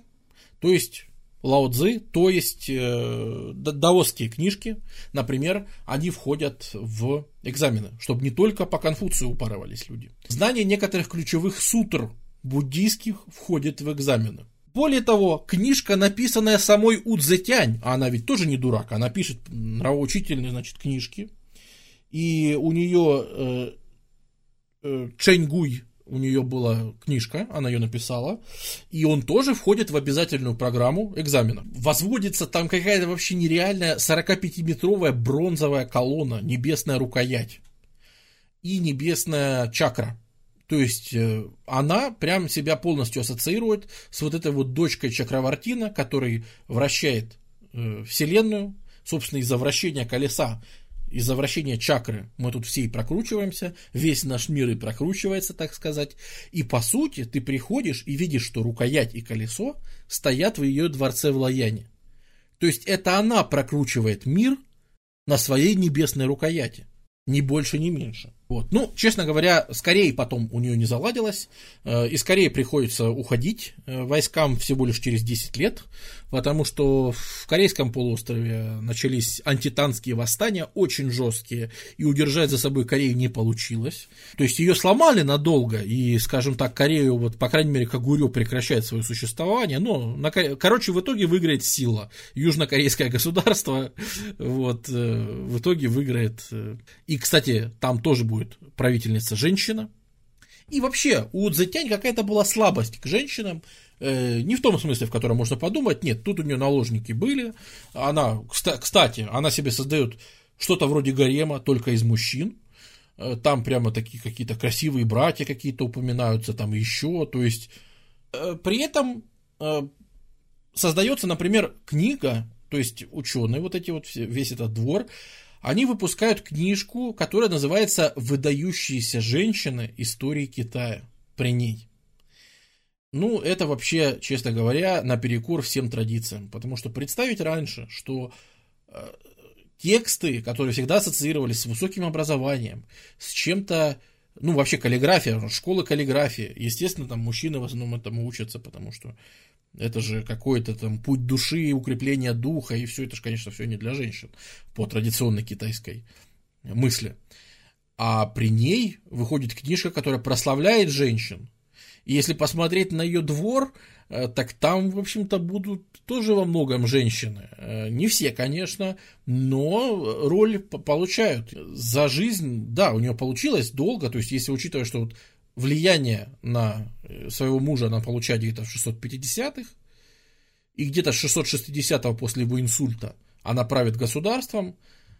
то есть Лао Цзы, то есть э, даосские книжки, например, они входят в экзамены, чтобы не только по Конфуцию упарывались люди. Знание некоторых ключевых сутр буддийских входит в экзамены. Более того, книжка, написанная самой Удзетянь, а она ведь тоже не дурак, она пишет нравоучительные, значит, книжки, и у нее э, э, Чэньгуй у нее была книжка, она ее написала, и он тоже входит в обязательную программу экзамена. Возводится там какая-то вообще нереальная 45-метровая бронзовая колонна, небесная рукоять и небесная чакра. То есть э, она прям себя полностью ассоциирует с вот этой вот дочкой Чакравартина, который вращает э, Вселенную, собственно, из-за вращения колеса из-за вращения чакры мы тут все и прокручиваемся, весь наш мир и прокручивается, так сказать. И по сути ты приходишь и видишь, что рукоять и колесо стоят в ее дворце в Лаяне. То есть это она прокручивает мир на своей небесной рукояти. Ни больше, ни меньше. Вот. Ну, честно говоря, скорее потом у нее не заладилось, э, и скорее приходится уходить э, войскам всего лишь через 10 лет, потому что в Корейском полуострове начались антитанские восстания, очень жесткие, и удержать за собой Корею не получилось. То есть ее сломали надолго, и, скажем так, Корею, вот, по крайней мере, Кагурё прекращает свое существование, но, на, короче, в итоге выиграет сила. Южнокорейское государство, вот, э, в итоге выиграет. И, кстати, там тоже будет правительница женщина. И вообще, у Цзэтянь какая-то была слабость к женщинам, э, не в том смысле, в котором можно подумать, нет, тут у нее наложники были. Она, кстати, она себе создает что-то вроде гарема, только из мужчин. Э, там прямо такие какие-то красивые братья какие-то упоминаются, там еще. То есть, э, при этом э, создается, например, книга, то есть ученые, вот эти вот, весь этот двор, они выпускают книжку, которая называется «Выдающиеся женщины. Истории Китая». При ней. Ну, это вообще, честно говоря, наперекор всем традициям. Потому что представить раньше, что э, тексты, которые всегда ассоциировались с высоким образованием, с чем-то, ну, вообще каллиграфия, школа каллиграфии, естественно, там мужчины в основном этому учатся, потому что это же какой-то там путь души, укрепление духа, и все это же, конечно, все не для женщин по традиционной китайской мысли. А при ней выходит книжка, которая прославляет женщин. Если посмотреть на ее двор, э, так там, в общем-то, будут тоже во многом женщины. Э, не все, конечно, но роль получают. За жизнь, да, у нее получилось долго, то есть если учитывая, что вот влияние на э, своего мужа она получает где-то в 650-х, и где-то с 660-го после его инсульта она правит государством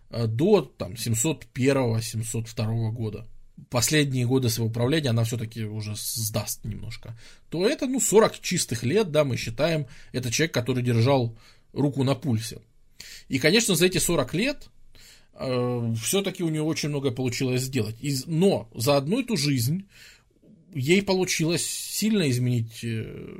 э, до там, 701-702 года. Последние годы своего правления она все-таки уже сдаст немножко. То это, ну, 40 чистых лет, да, мы считаем, это человек, который держал руку на пульсе. И, конечно, за эти 40 лет э, все-таки у нее очень многое получилось сделать. И, но за одну эту жизнь ей получилось сильно изменить э,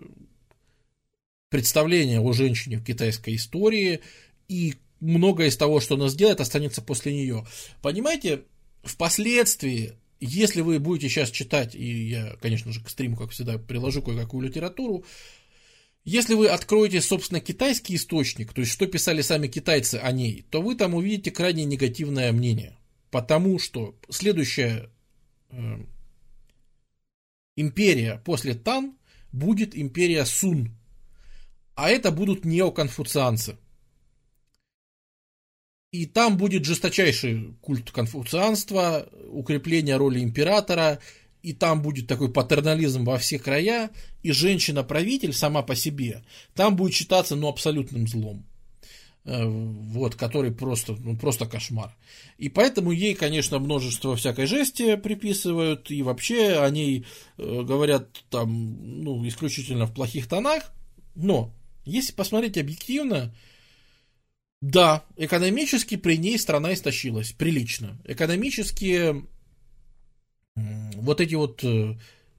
представление о женщине в китайской истории, и многое из того, что она сделает, останется после нее. Понимаете, впоследствии, если вы будете сейчас читать, и я, конечно же, к стриму, как всегда, приложу кое-какую литературу, если вы откроете, собственно, китайский источник, то есть что писали сами китайцы о ней, то вы там увидите крайне негативное мнение. Потому что следующая э, империя после Тан будет империя Сун. А это будут неоконфуцианцы. И там будет жесточайший культ конфуцианства, укрепление роли императора – и там будет такой патернализм во все края, и женщина-правитель сама по себе, там будет считаться, ну, абсолютным злом. Э, вот, который просто, ну, просто кошмар. И поэтому ей, конечно, множество всякой жести приписывают, и вообще о ней э, говорят там, ну, исключительно в плохих тонах. Но, если посмотреть объективно, да, экономически при ней страна истощилась, прилично. Экономически вот эти вот, э,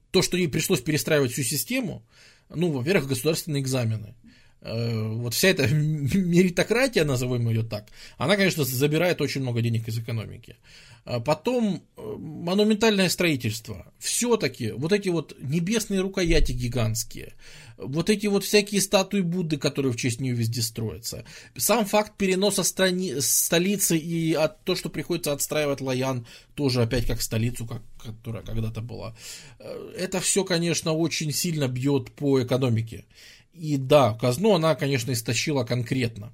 то, что ей пришлось перестраивать всю систему, ну, во-первых, государственные экзамены. Э, вот вся эта меритократия, назовем ее так, она, конечно, забирает очень много денег из экономики. А потом э, монументальное строительство. Все-таки вот эти вот небесные рукояти гигантские, вот эти вот всякие статуи Будды, которые в честь нее везде строятся. Сам факт переноса страни, столицы и от, то, что приходится отстраивать Лаян, тоже опять как столицу, как, которая когда-то была. Э, это все, конечно, очень сильно бьет по экономике. И да, казну она, конечно, истощила конкретно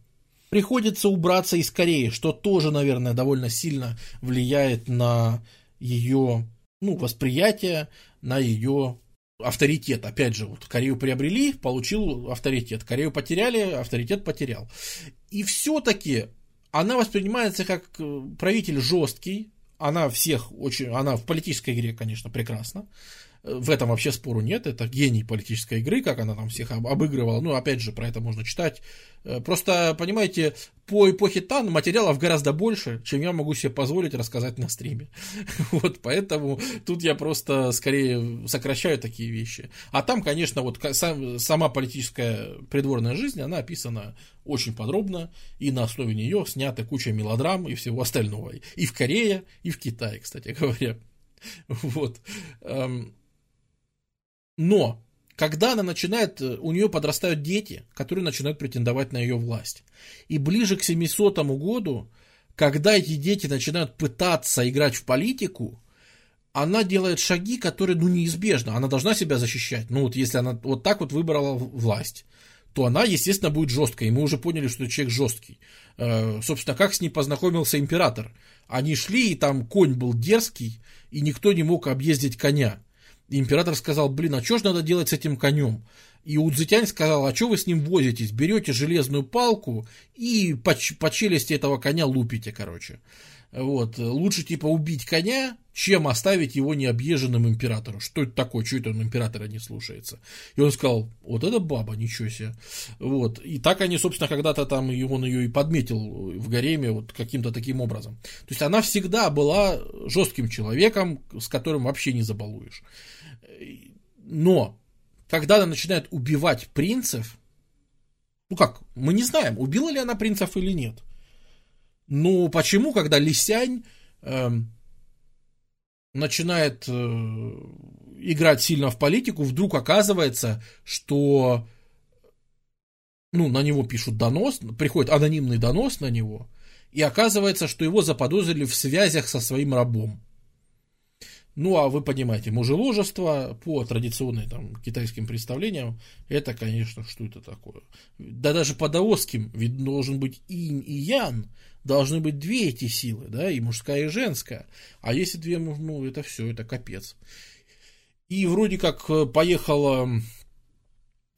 приходится убраться из Кореи, что тоже, наверное, довольно сильно влияет на ее ну, восприятие, на ее авторитет. Опять же, вот Корею приобрели, получил авторитет. Корею потеряли, авторитет потерял. И все-таки она воспринимается как э, правитель жесткий. Она всех очень, она в политической игре, конечно, прекрасна. В этом вообще спору нет, это гений политической игры, как она там всех обыгрывала. Ну, опять же, про это можно читать. Э, просто, понимаете, по эпохе Тан материалов гораздо больше, чем я могу себе позволить рассказать на стриме. Вот, поэтому тут я просто скорее сокращаю такие вещи. А там, конечно, вот сама политическая придворная жизнь, она описана очень подробно, и на основе нее снята куча мелодрам и всего остального. И в Корее, и в Китае, кстати говоря. Вот. Но когда она начинает, э, у нее подрастают дети, которые начинают претендовать на ее власть. И ближе к 700 году, когда эти дети начинают пытаться играть в политику, она делает шаги, которые, ну, неизбежно. Она должна себя защищать. Ну, вот если она вот так вот выбрала власть, то она, естественно, будет жесткой. И мы уже поняли, что человек жесткий. Э, собственно, как с ней познакомился император. Они шли, и там конь был дерзкий, и никто не мог объездить коня. И император сказал, блин, а что же надо делать с этим конем? И Удзитянь сказал, а что вы с ним возитесь? Берете железную палку и по, по челюсти этого коня лупите, короче. Вот. Лучше типа убить коня, чем оставить его необъезженным императору. Что это такое? Что это он императора не слушается? И он сказал, вот это баба, ничего себе. Вот. И так они, собственно, когда-то там, и он ее и подметил в гареме вот каким-то таким образом. То есть она всегда была жестким человеком, с которым вообще не забалуешь. Но, когда она начинает убивать принцев, ну как, мы не знаем, убила ли она принцев или нет. Ну, почему, когда Лисянь э, начинает э, играть сильно в политику, вдруг оказывается, что ну, на него пишут донос, приходит анонимный донос на него, и оказывается, что его заподозрили в связях со своим рабом. Ну, а вы понимаете, мужеложество по традиционным там, китайским представлениям, это, конечно, что это такое? Да даже по даосским ведь должен быть инь и ян, должны быть две эти силы, да, и мужская, и женская. А если две, ну, это все, это капец. И вроде как э, поехала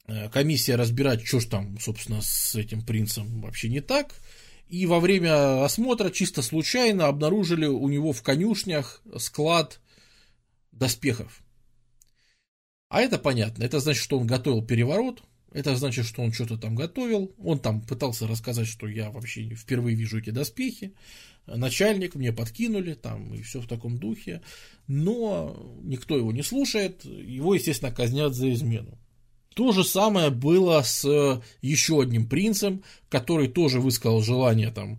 э, комиссия разбирать, что ж там, собственно, с этим принцем вообще не так. И во время осмотра чисто случайно обнаружили у него в конюшнях склад доспехов. А это понятно. Это значит, что он готовил переворот. Это значит, что он что-то там готовил. Он там пытался рассказать, что я вообще впервые вижу эти доспехи. Начальник мне подкинули там и все в таком духе. Но никто его не слушает. Его, естественно, казнят за измену. То же самое было с еще одним принцем, который тоже высказал желание там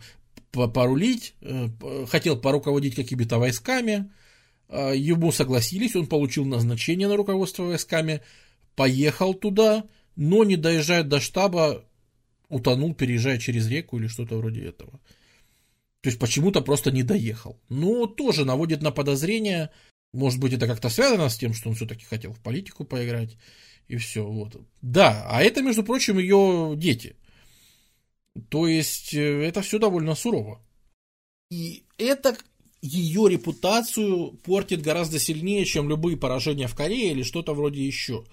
порулить, э, хотел поруководить какими-то войсками, ему согласились, он получил назначение на руководство войсками, поехал туда, но не доезжая до штаба, утонул, переезжая через реку или что-то вроде этого. То есть почему-то просто не доехал. Но тоже наводит на подозрение, может быть, это как-то связано с тем, что он все-таки хотел в политику поиграть, и все. Вот. Да, а это, между прочим, ее дети. То есть э, это все довольно сурово. И это ее репутацию портит гораздо сильнее, чем любые поражения в Корее или что-то вроде еще.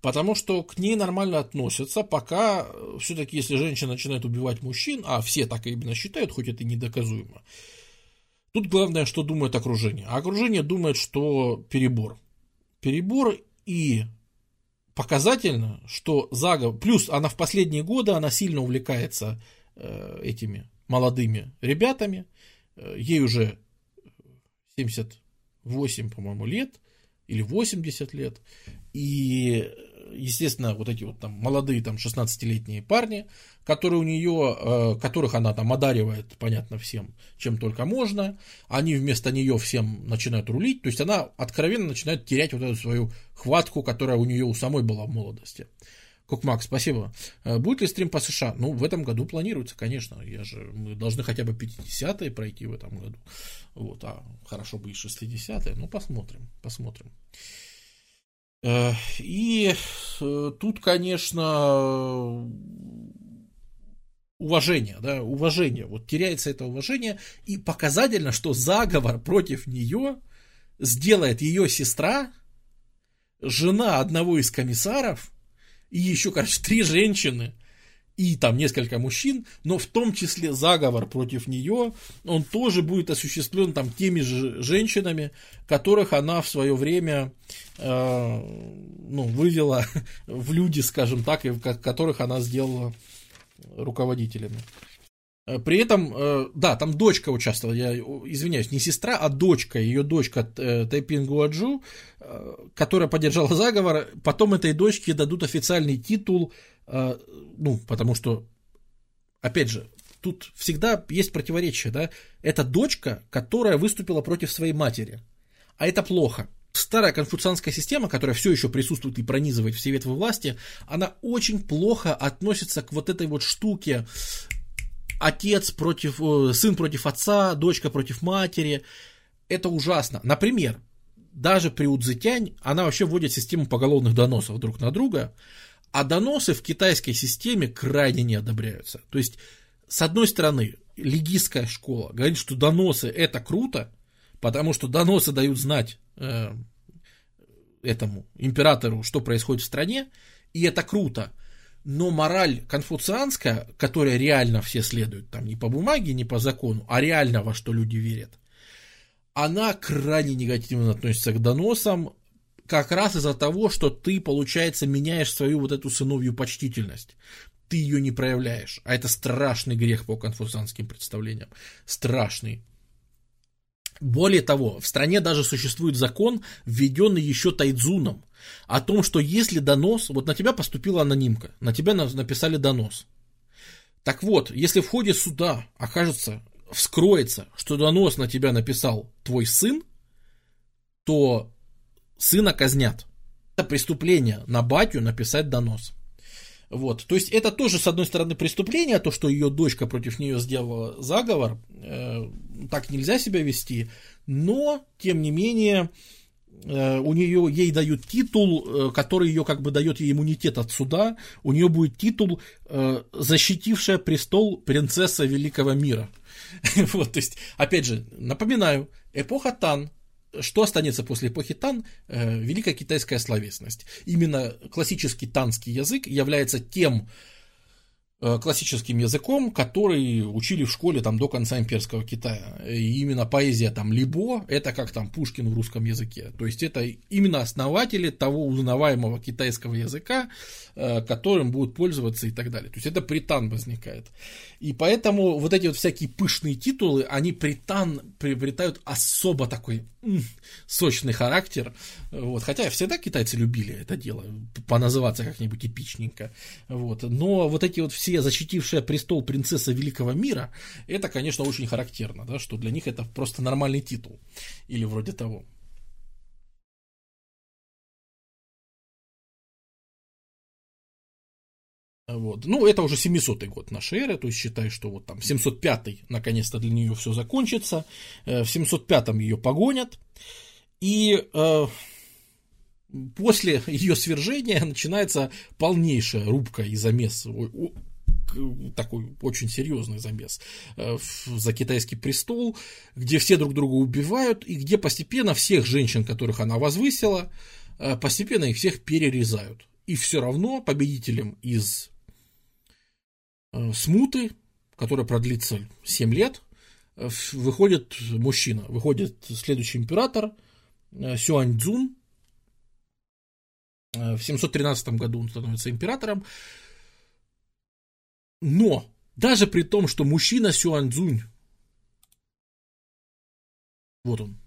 Потому что к ней нормально относятся, пока э, все-таки, если женщина начинает убивать мужчин, а все так именно считают, хоть это и недоказуемо, тут главное, что думает окружение. А окружение думает, что перебор. Перебор и показательно, что заговор... Плюс она в последние годы, она сильно увлекается э, этими молодыми ребятами. Э, ей уже 78, по-моему, лет, или 80 лет, и, естественно, вот эти вот там молодые там 16-летние парни, которые у нее, э, которых она там одаривает, понятно, всем, чем только можно, они вместо нее всем начинают рулить, то есть она откровенно начинает терять вот эту свою хватку, которая у нее у самой была в молодости. Кокмак, спасибо. Э, будет ли стрим по США? Ну, в этом году планируется, конечно. Я же, мы должны хотя бы 50-е пройти в этом году. Вот, а хорошо бы и 60-е. Ну, посмотрим, посмотрим. Э, и э, тут, конечно, уважение, да, уважение. Вот теряется это уважение. И показательно, что заговор против нее сделает ее сестра, жена одного из комиссаров, и еще, короче, три женщины и там несколько мужчин, но в том числе заговор против нее, он тоже будет осуществлен там теми же женщинами, которых она в свое время э, ну, вывела в люди, скажем так, и которых она сделала руководителями. Э, при этом, э, да, там дочка участвовала, я извиняюсь, не сестра, а дочка, ее дочка э, Тайпин Гуаджу, которая поддержала заговор, потом этой дочке дадут официальный титул, ну, потому что, опять же, тут всегда есть противоречие, да, это дочка, которая выступила против своей матери, а это плохо. Старая конфуцианская система, которая все еще присутствует и пронизывает все ветви власти, она очень плохо относится к вот этой вот штуке отец против, сын против отца, дочка против матери. Это ужасно. Например, даже при Удзетянь она вообще вводит систему поголовных доносов друг на друга, а доносы в китайской системе крайне не одобряются. То есть, с одной стороны, легистская школа говорит, что доносы это круто, потому что доносы дают знать э, этому императору, что происходит в стране, и это круто но мораль конфуцианская, которая реально все следуют, там не по бумаге, не по закону, а реально во что люди верят, она крайне негативно относится к доносам, как раз из-за того, что ты, получается, меняешь свою вот эту сыновью почтительность. Ты ее не проявляешь. А это страшный грех по конфуцианским представлениям. Страшный. Более того, в стране даже существует закон, введенный еще Тайдзуном, о том, что если донос, вот на тебя поступила анонимка, на тебя написали донос. Так вот, если в ходе суда окажется, вскроется, что донос на тебя написал твой сын, то сына казнят. Это преступление на батю написать донос. Вот. То есть это тоже, с одной стороны, преступление, то, что ее дочка против нее сделала заговор, э, так нельзя себя вести, но, тем не менее, э, у нее, ей дают титул, э, который ее как бы дает ей иммунитет от суда, у нее будет титул «Защитившая престол принцесса великого мира». Вот, то есть, опять же, напоминаю, эпоха Тан, что останется после эпохи Тан? Э, Великая китайская словесность. Именно классический танский язык является тем Э, классическим языком, который учили в школе там до конца имперского Китая. И именно поэзия там Либо, это как там Пушкин в русском языке. То есть это именно основатели того узнаваемого китайского языка, э, которым будут пользоваться и так далее. То есть это притан возникает. И поэтому вот эти вот всякие пышные титулы, они притан приобретают особо такой сочный характер. Вот. Хотя всегда китайцы любили это дело, поназываться как-нибудь эпичненько. Вот. Но вот эти вот все защитившая престол принцесса великого мира, это, конечно, очень характерно, да, что для них это просто нормальный титул. Или вроде того. Вот. Ну, это уже 700 год нашей эры, то есть считай, что вот там 705 наконец-то для нее все закончится, э, в 705 ее погонят, и э, после ее свержения начинается полнейшая рубка и замес такой очень серьезный замес э, за китайский престол, где все друг друга убивают, и где постепенно всех женщин, которых она возвысила, э, постепенно их всех перерезают. И все равно победителем из смуты, которая продлится 7 лет, выходит мужчина, выходит следующий император Сюань Цзун. В 713 году он становится императором, но даже при том, что мужчина Сюаньцзунь, вот он,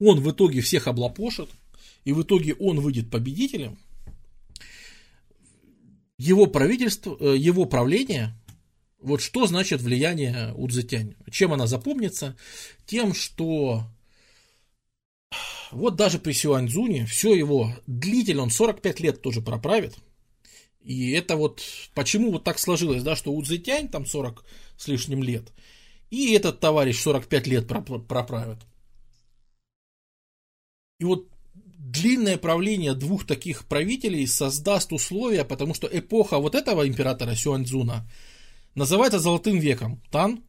он в итоге всех облапошит, и в итоге он выйдет победителем, его правительство, э, его правление, вот что значит влияние Удзетянь? Чем она запомнится? Тем, что вот даже при Сюаньцзуне все его длительно, он 45 лет тоже проправит – и это вот, почему вот так сложилось, да, что Удзетянь там 40 с лишним лет, и этот товарищ 45 лет проправит. И вот длинное правление двух таких правителей создаст условия, потому что эпоха вот этого императора Сюаньцзуна называется золотым веком Тан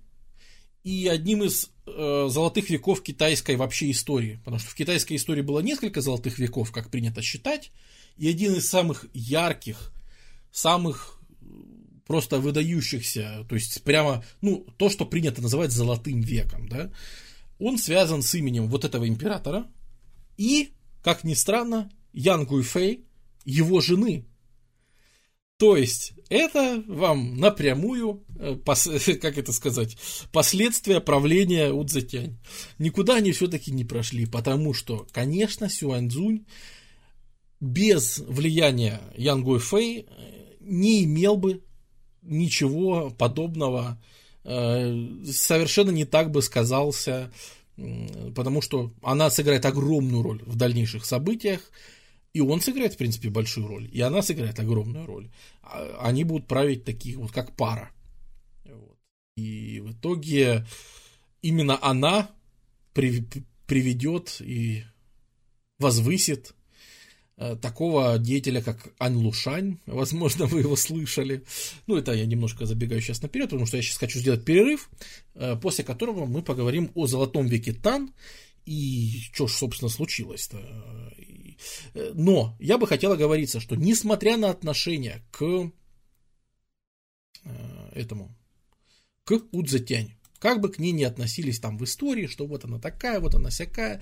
и одним из э, золотых веков китайской вообще истории, потому что в китайской истории было несколько золотых веков, как принято считать, и один из самых ярких самых просто выдающихся, то есть прямо, ну, то, что принято называть золотым веком, да, он связан с именем вот этого императора. И, как ни странно, Ян Гуйфэй, его жены. То есть, это вам напрямую, э, как это сказать, последствия правления Удзетянь. Никуда они все-таки не прошли, потому что, конечно, Сюаньцзунь без влияния Ян Гуйфэй не имел бы ничего подобного, э, совершенно не так бы сказался, потому что она сыграет огромную роль в дальнейших событиях, и он сыграет, в принципе, большую роль, и она сыграет огромную роль. А, они будут править такие вот, как пара. И в итоге именно она приведет и возвысит такого деятеля, как Ань Лушань, возможно, вы его слышали. Ну, это я немножко забегаю сейчас наперед, потому что я сейчас хочу сделать перерыв, э, после которого мы поговорим о золотом веке Тан и что ж, собственно, случилось-то. Э, но я бы хотел оговориться, что несмотря на отношение к этому, к Удзетянь, как бы к ней не относились там в истории, что вот она такая, вот она всякая,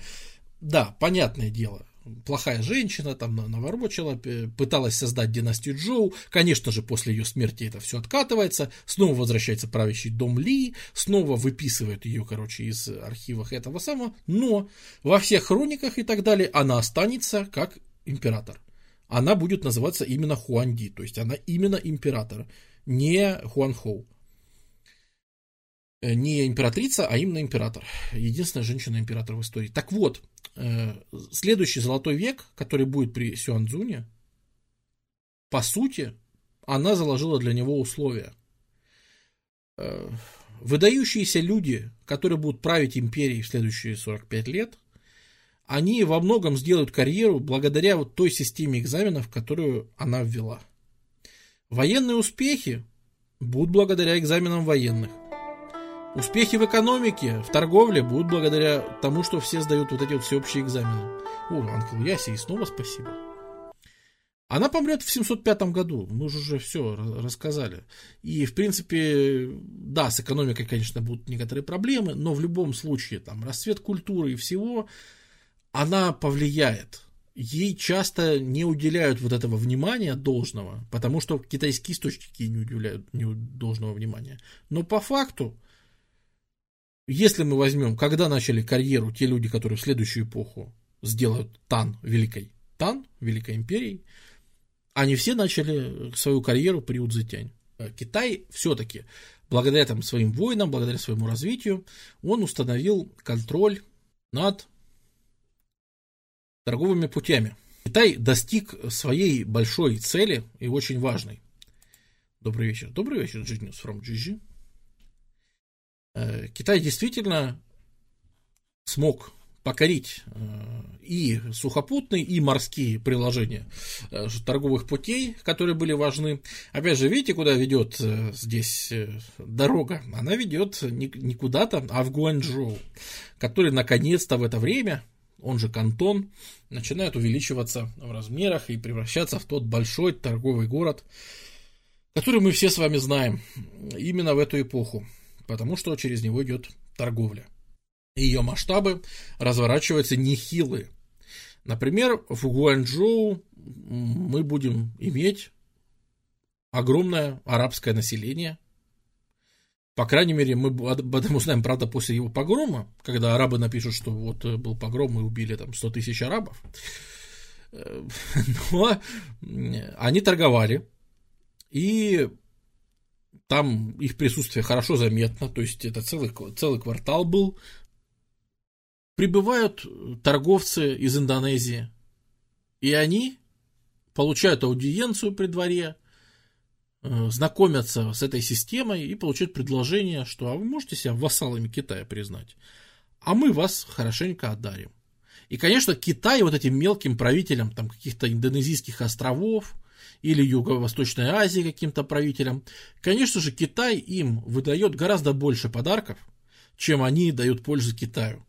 да, понятное дело, плохая женщина, там наворочила, пыталась создать династию Джоу. Конечно же, после ее смерти это все откатывается. Снова возвращается правящий дом Ли, снова выписывают ее, короче, из архивов этого самого. Но во всех хрониках и так далее она останется как император. Она будет называться именно Хуанди, то есть она именно император, не Хуанхоу. Э, не императрица, а именно император. Единственная женщина-император в истории. Так вот, э, следующий золотой век, который будет при Сюанцзуне, по сути, она заложила для него условия. Э, выдающиеся люди, которые будут править империей в следующие 45 лет, они во многом сделают карьеру благодаря вот той системе экзаменов, которую она ввела. Военные успехи будут благодаря экзаменам военных. Успехи в экономике, в торговле будут благодаря тому, что все сдают вот эти вот всеобщие экзамены. О, Анкл Яси, и снова спасибо. Она помрет в 705 году, мы же уже все рассказали. И, в принципе, да, с экономикой, конечно, будут некоторые проблемы, но в любом случае, там, расцвет культуры и всего, она повлияет. Ей часто не уделяют вот этого внимания должного, потому что китайские источники не уделяют должного внимания. Но по факту, если мы возьмем, когда начали карьеру те люди, которые в следующую эпоху сделают Тан великой, Тан, Великой империей, они все начали свою карьеру при Удзетянь. Э, Китай все-таки, благодаря там, своим войнам, благодаря своему развитию, он установил контроль над торговыми путями. Китай достиг своей большой цели и очень важной. Добрый вечер. Добрый вечер, Genius from GG. Э, Китай действительно смог покорить э, и сухопутные, и морские приложения э, торговых путей, которые были важны. Опять же, видите, куда ведет здесь дорога? Она ведет не куда-то, а в Гуанчжоу, который наконец-то в это время, он же Кантон, начинает увеличиваться в размерах и превращаться в тот большой торговый город, который мы все с вами знаем именно в эту эпоху, потому что через него идет торговля ее масштабы разворачиваются нехилые. Например, в Гуанчжоу мы будем иметь огромное арабское население. По крайней мере, мы об этом узнаем, правда, после его погрома, когда арабы напишут, что вот был погром и убили там 100 тысяч арабов. Но они торговали, и там их присутствие хорошо заметно, то есть это целый, целый квартал был прибывают торговцы из Индонезии, и они получают аудиенцию при дворе, э, знакомятся с этой системой и получают предложение, что а вы можете себя вассалами Китая признать, а мы вас хорошенько одарим. И, конечно, Китай вот этим мелким правителям там, каких-то индонезийских островов или Юго-Восточной Азии каким-то правителям, конечно же, Китай им выдает гораздо больше подарков, чем они дают пользу Китаю.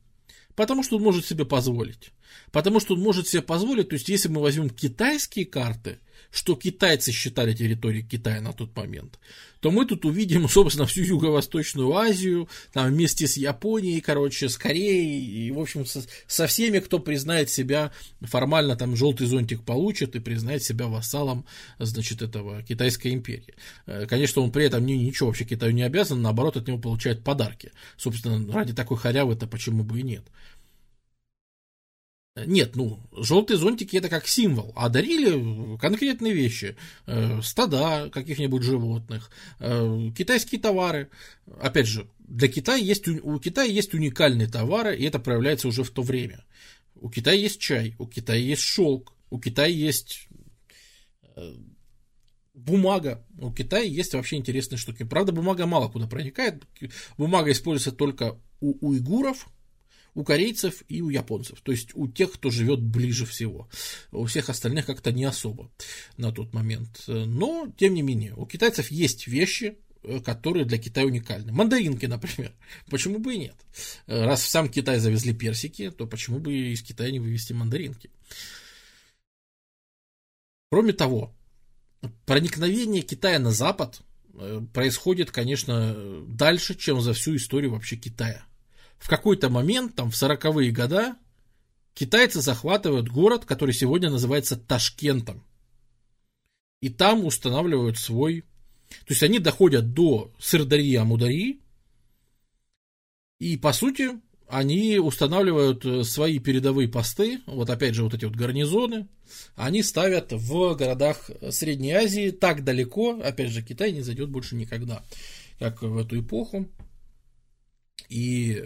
Потому что он может себе позволить. Потому что он может себе позволить, то есть если мы возьмем китайские карты, что китайцы считали территорией Китая на тот момент, то мы тут увидим, собственно, всю Юго-Восточную Азию, там вместе с Японией, короче, с Кореей, и, в общем, со, со всеми, кто признает себя, формально там желтый зонтик получит и признает себя вассалом, значит, этого Китайской империи. Э, конечно, он при этом ничего вообще Китаю не обязан, наоборот, от него получает подарки. Собственно, ради такой халявы-то почему бы и нет. Нет, ну, желтые зонтики это как символ, а дарили конкретные вещи, э, стада каких-нибудь животных, э, китайские товары. Опять же, для Китая есть, у Китая есть уникальные товары, и это проявляется уже в то время. У Китая есть чай, у Китая есть шелк, у Китая есть э, бумага. У Китая есть вообще интересные штуки. Правда, бумага мало куда проникает. Бумага используется только у уйгуров, у корейцев и у японцев, то есть у тех, кто живет ближе всего. У всех остальных как-то не особо на тот момент. Но, тем не менее, у китайцев есть вещи, э, которые для Китая уникальны. Мандаринки, например. Почему бы и нет? Раз в сам Китай завезли персики, то почему бы из Китая не вывести мандаринки? Кроме того, проникновение Китая на Запад э, происходит, конечно, дальше, чем за всю историю вообще Китая в какой-то момент, там в 40-е годы, китайцы захватывают город, который сегодня называется Ташкентом. И там устанавливают свой... То есть они доходят до Сырдарьи Амударьи, и, по сути, они устанавливают э, свои передовые посты, вот опять же вот эти вот гарнизоны, они ставят в городах Средней Азии так далеко, опять же, Китай не зайдет больше никогда, как в эту эпоху. И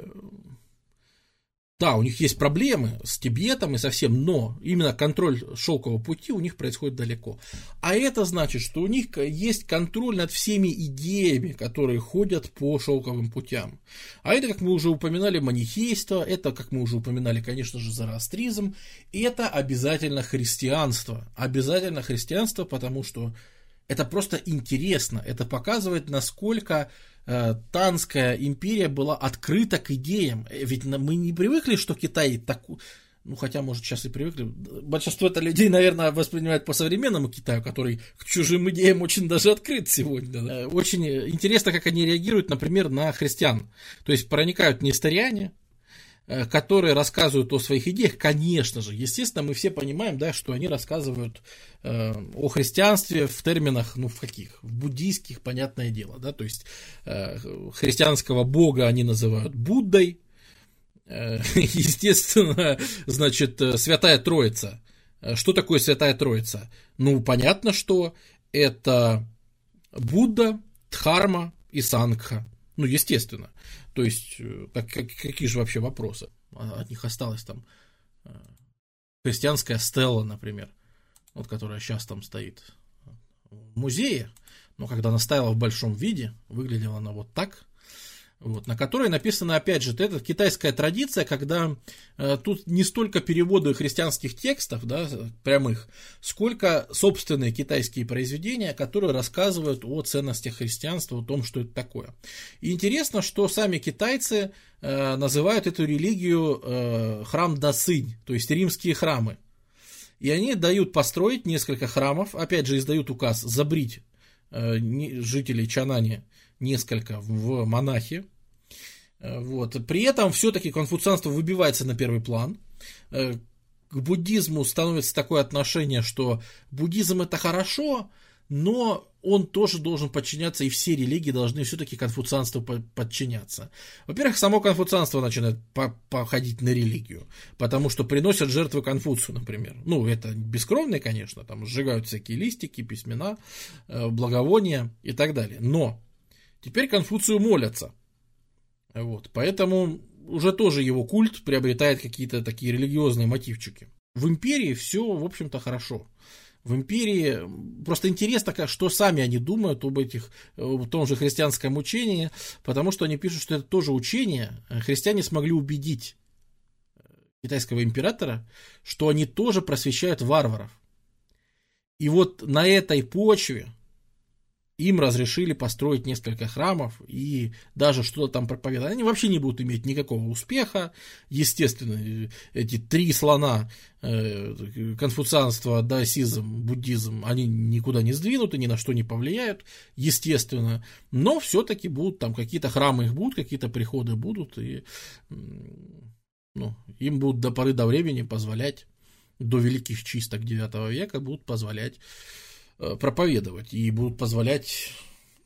да, у них есть проблемы с Тибетом и со всем, но именно контроль шелкового пути у них происходит далеко. А это значит, что у них есть контроль над всеми идеями, которые ходят по шелковым путям. А это, как мы уже упоминали, манихейство, это, как мы уже упоминали, конечно же, зороастризм, это обязательно христианство. Обязательно христианство, потому что это просто интересно, это показывает, насколько э, Танская империя была открыта к идеям. Ведь мы не привыкли, что Китай так, ну хотя, может, сейчас и привыкли. Большинство это людей, наверное, воспринимают по современному Китаю, который к чужим идеям очень даже открыт сегодня. Да? Очень интересно, как они реагируют, например, на христиан. То есть проникают несториане, Э, которые рассказывают о своих идеях, конечно же, естественно, мы все понимаем, да, что они рассказывают э, о христианстве в терминах, ну, в каких? В буддийских, понятное дело, да, то есть э, христианского бога они называют Буддой, э, естественно, значит, э, Святая Троица. Э, что такое Святая Троица? Ну, понятно, что это Будда, Дхарма и Сангха. Ну, естественно. То есть, э, как, как, какие же вообще вопросы? От них осталось там э, христианская стела, например, вот которая сейчас там стоит в музее, но когда она стояла в большом виде, выглядела она вот так вот, на которой написано, опять же, это китайская традиция, когда э, тут не столько переводы христианских текстов, да, прямых, сколько собственные китайские произведения, которые рассказывают о ценностях христианства, о том, что это такое. И интересно, что сами китайцы э, называют эту религию э, храм Дасынь, то есть римские храмы. И они дают построить несколько храмов, опять же, издают указ забрить э, жителей Чанани несколько в монахи. Э, вот. При этом все-таки конфуцианство выбивается на первый план. Э, к буддизму становится такое отношение, что буддизм это хорошо, но он тоже должен подчиняться, и все религии должны все-таки конфуцианству подчиняться. Во-первых, само конфуцианство начинает походить на религию, потому что приносят жертвы Конфуцию, например. Ну, это бескровные, конечно, там сжигают всякие листики, письмена, э, благовония и так далее. Но Теперь Конфуцию молятся. Вот, поэтому уже тоже его культ приобретает какие-то такие религиозные мотивчики. В империи все, в общем-то, хорошо. В империи просто интересно, что сами они думают об этих, о том же христианском учении, потому что они пишут, что это тоже учение. Христиане смогли убедить китайского императора, что они тоже просвещают варваров. И вот на этой почве им разрешили построить несколько храмов и даже что-то там проповедовать. Они вообще не будут иметь никакого успеха. Естественно, эти три слона э, конфуцианство, даосизм, буддизм, они никуда не сдвинуты, ни на что не повлияют, естественно. Но все-таки будут там какие-то храмы их будут, какие-то приходы будут, и ну, им будут до поры до времени позволять, до великих чисток 9 века будут позволять Э, проповедовать и будут позволять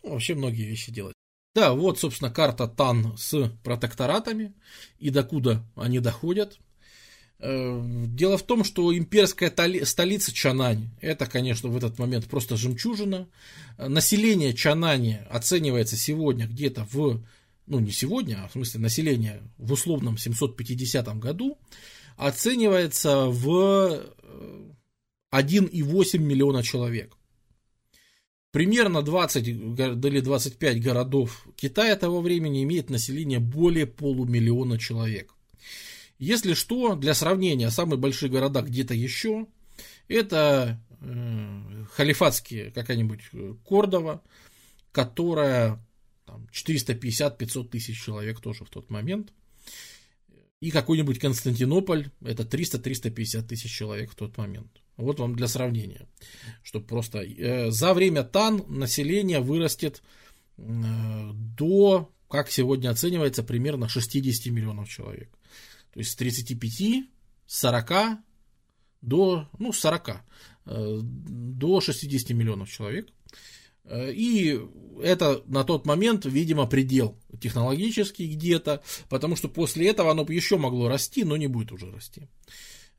ну, вообще многие вещи делать. Да, вот, собственно, карта ТАН с протекторатами и докуда они доходят. Э, дело в том, что имперская столица Чанань, это, конечно, в этот момент просто жемчужина. Население Чанани оценивается сегодня где-то в, ну не сегодня, а в смысле население в условном 750 году, оценивается в 1,8 э, миллиона человек. Примерно 20 или 25 городов Китая того времени имеет население более полумиллиона человек. Если что, для сравнения, самые большие города где-то еще, это э, халифатские, какая-нибудь э, Кордова, которая 450-500 тысяч человек тоже в тот момент. И какой-нибудь Константинополь, это 300-350 тысяч человек в тот момент. Вот вам для сравнения. Чтобы просто э, за время ТАН население вырастет э, до, как сегодня оценивается, примерно 60 миллионов человек. То есть с 35, 40 до, ну, 40, э, до 60 миллионов человек. Э, и это на тот момент, видимо, предел технологический где-то, потому что после этого оно еще могло расти, но не будет уже расти.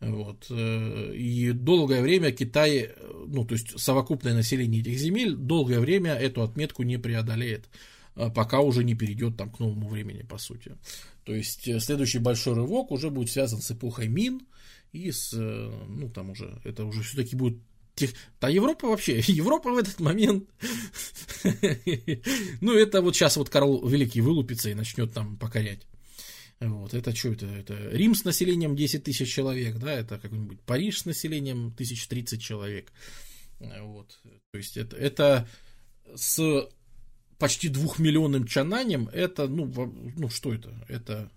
Вот. Э, и долгое время Китай, ну то есть совокупное население этих земель, долгое время эту отметку не преодолеет, э, пока уже не перейдет там к новому времени, по сути. То есть э, следующий большой рывок уже будет связан с эпохой Мин и с, ну там уже, это уже все-таки будет тех... Да Европа вообще, Европа в этот момент, ну это вот сейчас вот Карл Великий вылупится и начнет там покорять. Вот, это что это? Это Рим с населением 10 тысяч человек, да, это какой-нибудь Париж с населением 1030 человек. Вот, то есть это, это с почти двухмиллионным чананем, это, ну, ну что это? Это,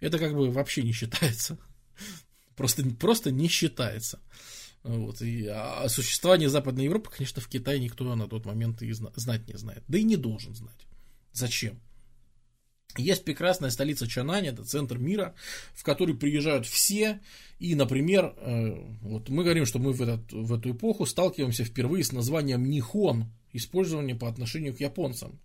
это как бы вообще не считается. Просто, просто не считается. Вот, и о существовании Западной Европы, конечно, в Китае никто на тот момент и знать не знает. Да и не должен знать. Зачем? Есть прекрасная столица Чанань, это центр мира, в который приезжают все. И, например, э, вот мы говорим, что мы в, этот, в эту эпоху сталкиваемся впервые с названием Нихон, использование по отношению к японцам.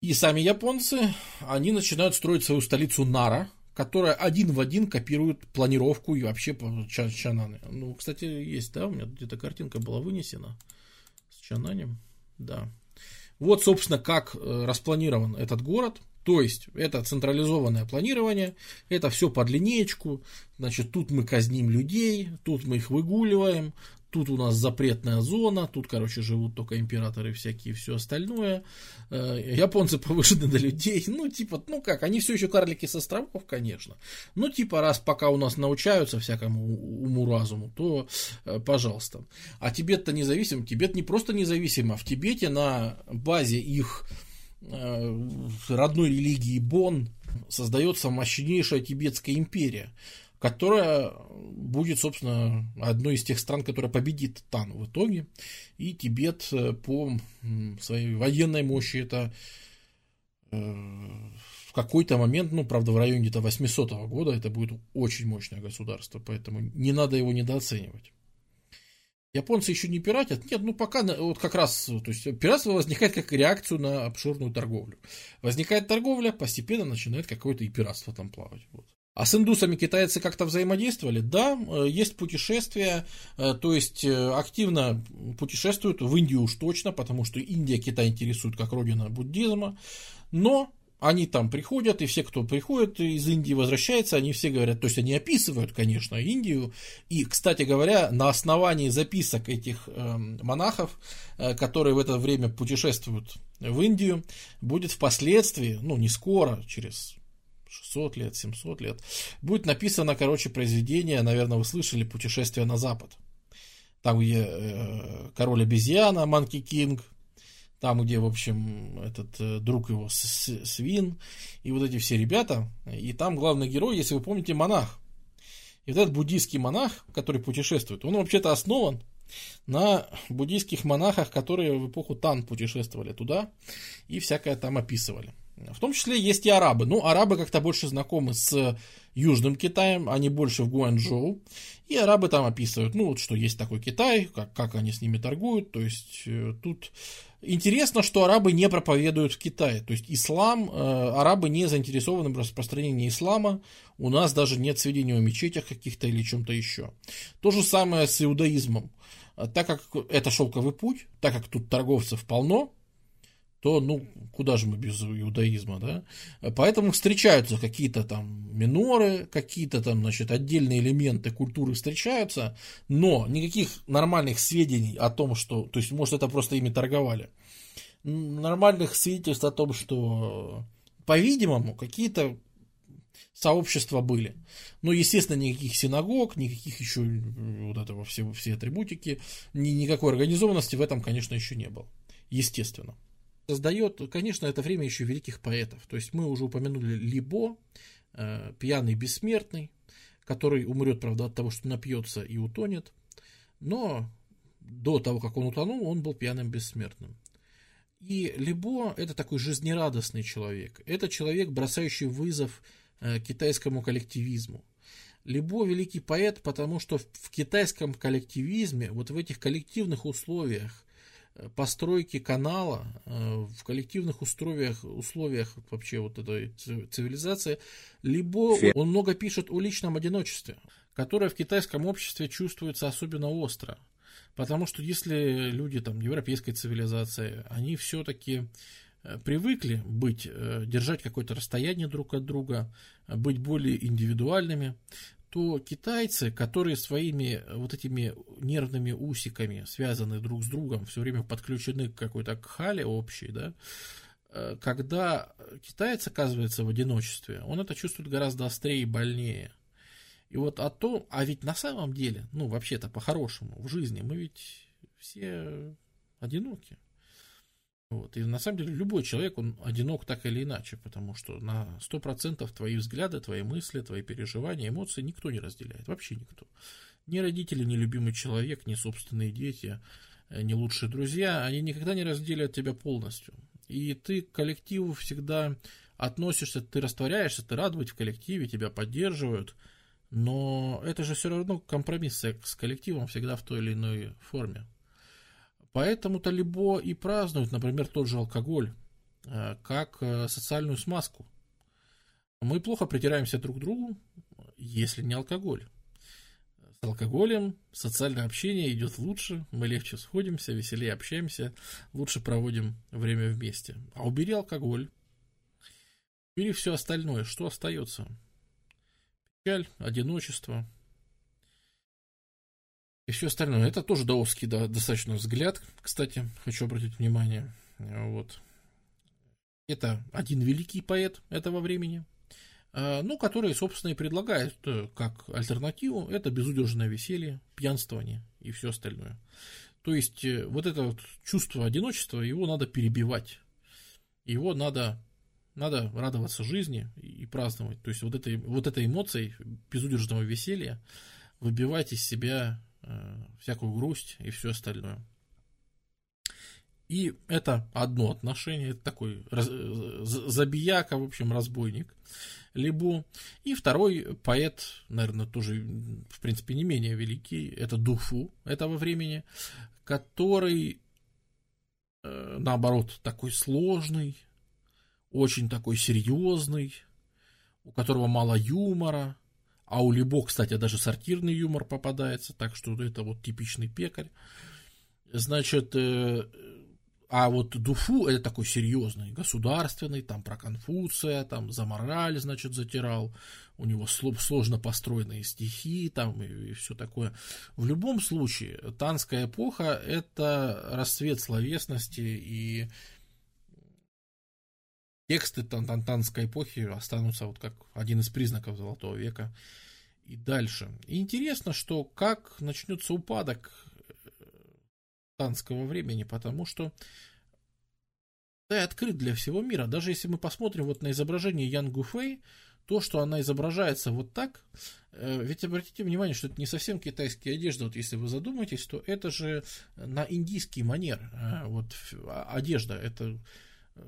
И сами японцы, они начинают строить свою столицу Нара, которая один в один копирует планировку и вообще Чананы. Ну, кстати, есть, да, у меня где-то картинка была вынесена с Чананем, да. Вот, собственно, как э, распланирован этот город – то есть это централизованное планирование, это все под линеечку, значит, тут мы казним людей, тут мы их выгуливаем, тут у нас запретная зона, тут, короче, живут только императоры всякие все остальное. Э, японцы повышены до людей, ну, типа, ну как, они все еще карлики с островов, конечно. Ну, типа, раз пока у нас научаются всякому уму-разуму, то, э, пожалуйста. А Тибет-то независим, Тибет не просто независим, а в Тибете на базе их родной религии Бон создается мощнейшая тибетская империя, которая будет, собственно, одной из тех стран, которая победит Тан в итоге. И Тибет э, по своей военной мощи это э, в какой-то момент, ну, правда, в районе где-то 800 года это будет очень мощное государство, поэтому не надо его недооценивать. Японцы еще не пиратят? Нет, ну пока вот как раз, то есть пиратство возникает как реакцию на обширную торговлю. Возникает торговля, постепенно начинает какое-то и пиратство там плавать. Вот. А с индусами китайцы как-то взаимодействовали? Да, э, есть путешествия, э, то есть э, активно путешествуют в Индию уж точно, потому что Индия Китай интересует как родина буддизма, но они там приходят, и все, кто приходит из Индии, возвращается, они все говорят, то есть они описывают, конечно, Индию. И, кстати говоря, на основании записок этих э, монахов, э, которые в это время путешествуют в Индию, будет впоследствии, ну не скоро, через 600 лет, 700 лет, будет написано, короче, произведение, наверное, вы слышали, «Путешествие на Запад». Там, где э, король обезьяна, Манки Кинг, там, где, в общем, этот э, друг его Свин, и вот эти все ребята, и там главный герой, если вы помните, монах. И вот этот буддийский монах, который путешествует, он вообще-то основан на буддийских монахах, которые в эпоху Тан путешествовали туда и всякое там описывали. В том числе есть и арабы. Ну, арабы как-то больше знакомы с Южным Китаем, они больше в Гуанчжоу. И арабы там описывают, ну, вот что есть такой Китай, как, как они с ними торгуют. То есть э, тут Интересно, что арабы не проповедуют в Китае. То есть ислам, э, арабы не заинтересованы в распространении ислама. У нас даже нет сведений о мечетях каких-то или чем-то еще. То же самое с иудаизмом. Так как это шелковый путь, так как тут торговцев полно, то, ну, куда же мы без иудаизма, да? Поэтому встречаются какие-то там миноры, какие-то там, значит, отдельные элементы культуры встречаются, но никаких нормальных сведений о том, что, то есть, может, это просто ими торговали, нормальных свидетельств о том, что, по-видимому, какие-то сообщества были. Но, естественно, никаких синагог, никаких еще вот этого все, все атрибутики, ни, никакой организованности в этом, конечно, еще не было. Естественно создает, конечно, это время еще великих поэтов. То есть мы уже упомянули Либо, э, пьяный бессмертный, который умрет, правда, от того, что напьется и утонет. Но до того, как он утонул, он был пьяным бессмертным. И Либо это такой жизнерадостный человек. Это человек, бросающий вызов э, китайскому коллективизму. Либо великий поэт, потому что в китайском коллективизме, вот в этих коллективных условиях, постройки канала э, в коллективных условиях, условиях вообще вот этой цивилизации, либо он много пишет о личном одиночестве, которое в китайском обществе чувствуется особенно остро. Потому что если люди там европейской цивилизации, они все-таки э, привыкли быть, э, держать какое-то расстояние друг от друга, быть более индивидуальными, то китайцы, которые своими э, вот этими нервными усиками связаны друг с другом, все время подключены к какой-то кхале общей, да, э, когда китаец оказывается в одиночестве, он это чувствует гораздо острее и больнее. И вот о том, а ведь на самом деле, ну вообще-то по-хорошему, в жизни мы ведь все одиноки. Вот. И на самом деле любой человек, он одинок так или иначе, потому что на 100% твои взгляды, твои мысли, твои переживания, эмоции никто не разделяет, вообще никто. Ни родители, ни любимый человек, ни собственные дети, э, ни лучшие друзья, они никогда не разделят тебя полностью. И ты к коллективу всегда относишься, ты растворяешься, ты рад быть в коллективе, тебя поддерживают, но это же все равно компромисс с коллективом всегда в той или иной форме. Поэтому-то либо и празднуют, например, тот же алкоголь, э, как э, социальную смазку. Мы плохо притираемся друг к другу, если не алкоголь. С алкоголем социальное общение идет лучше, мы легче сходимся, веселее общаемся, лучше проводим время вместе. А убери алкоголь, убери все остальное, что остается? Печаль, одиночество, и все остальное. Это тоже даосский да, достаточно взгляд, кстати, хочу обратить внимание. Вот. Это один великий поэт этого времени, а, ну, который, собственно, и предлагает э, как альтернативу это безудержное веселье, пьянствование и все остальное. То есть, э, вот это вот чувство одиночества, его надо перебивать. Его надо, надо радоваться жизни и праздновать. То есть, вот этой, вот этой эмоцией безудержного веселья выбивать из себя всякую грусть и все остальное. И это одно отношение, это такой раз, забияка, в общем, разбойник, либо и второй поэт, наверное, тоже, в принципе, не менее великий, это Дуфу этого времени, который, э, наоборот, такой сложный, очень такой серьезный, у которого мало юмора, а у Либо, кстати, даже сортирный юмор попадается, так что это вот типичный пекарь. Значит, э, а вот Дуфу это такой серьезный, государственный, там про Конфуция, там за мораль, значит, затирал. У него сложно построенные стихи, там и, и все такое. В любом случае, танская эпоха это расцвет словесности и тексты танской эпохи останутся вот как один из признаков Золотого века и дальше. И интересно, что как начнется упадок э, танского времени, потому что да, открыт для всего мира. Даже если мы посмотрим вот на изображение Ян Гуфэй, то, что она изображается вот так, э, ведь обратите внимание, что это не совсем китайская одежда, вот если вы задумаетесь, то это же на индийский манер, э, вот а, одежда, это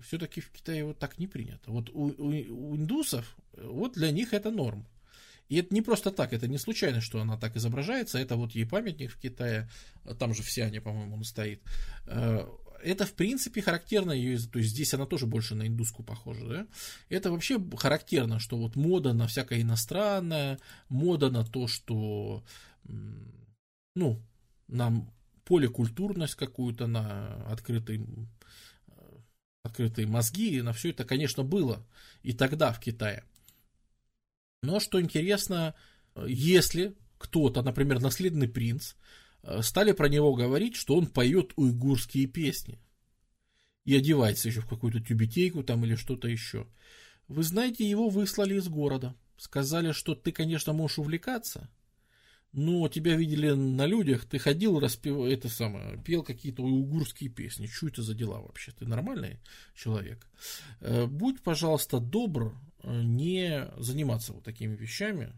все-таки в Китае вот так не принято. Вот у, у, у индусов, вот для них это норм. И это не просто так, это не случайно, что она так изображается. Это вот ей памятник в Китае, там же все они, по-моему, он стоит. Э, это, в принципе, характерно ее, то есть здесь она тоже больше на индуску похожа, да? Это вообще характерно, что вот мода на всякое иностранное, мода на то, что, ну, нам поликультурность какую-то, на открытый открытые мозги, и на все это, конечно, было и тогда в Китае. Но что интересно, если кто-то, например, наследный принц, э, стали про него говорить, что он поет уйгурские песни и одевается еще в какую-то тюбетейку там или что-то еще. Вы знаете, его выслали из города. Сказали, что ты, конечно, можешь увлекаться, но тебя видели на людях, ты ходил, распев... это самое, пел какие-то уйгурские песни. Что это за дела вообще? Ты нормальный человек? Э, будь, пожалуйста, добр, э, не заниматься вот такими вещами,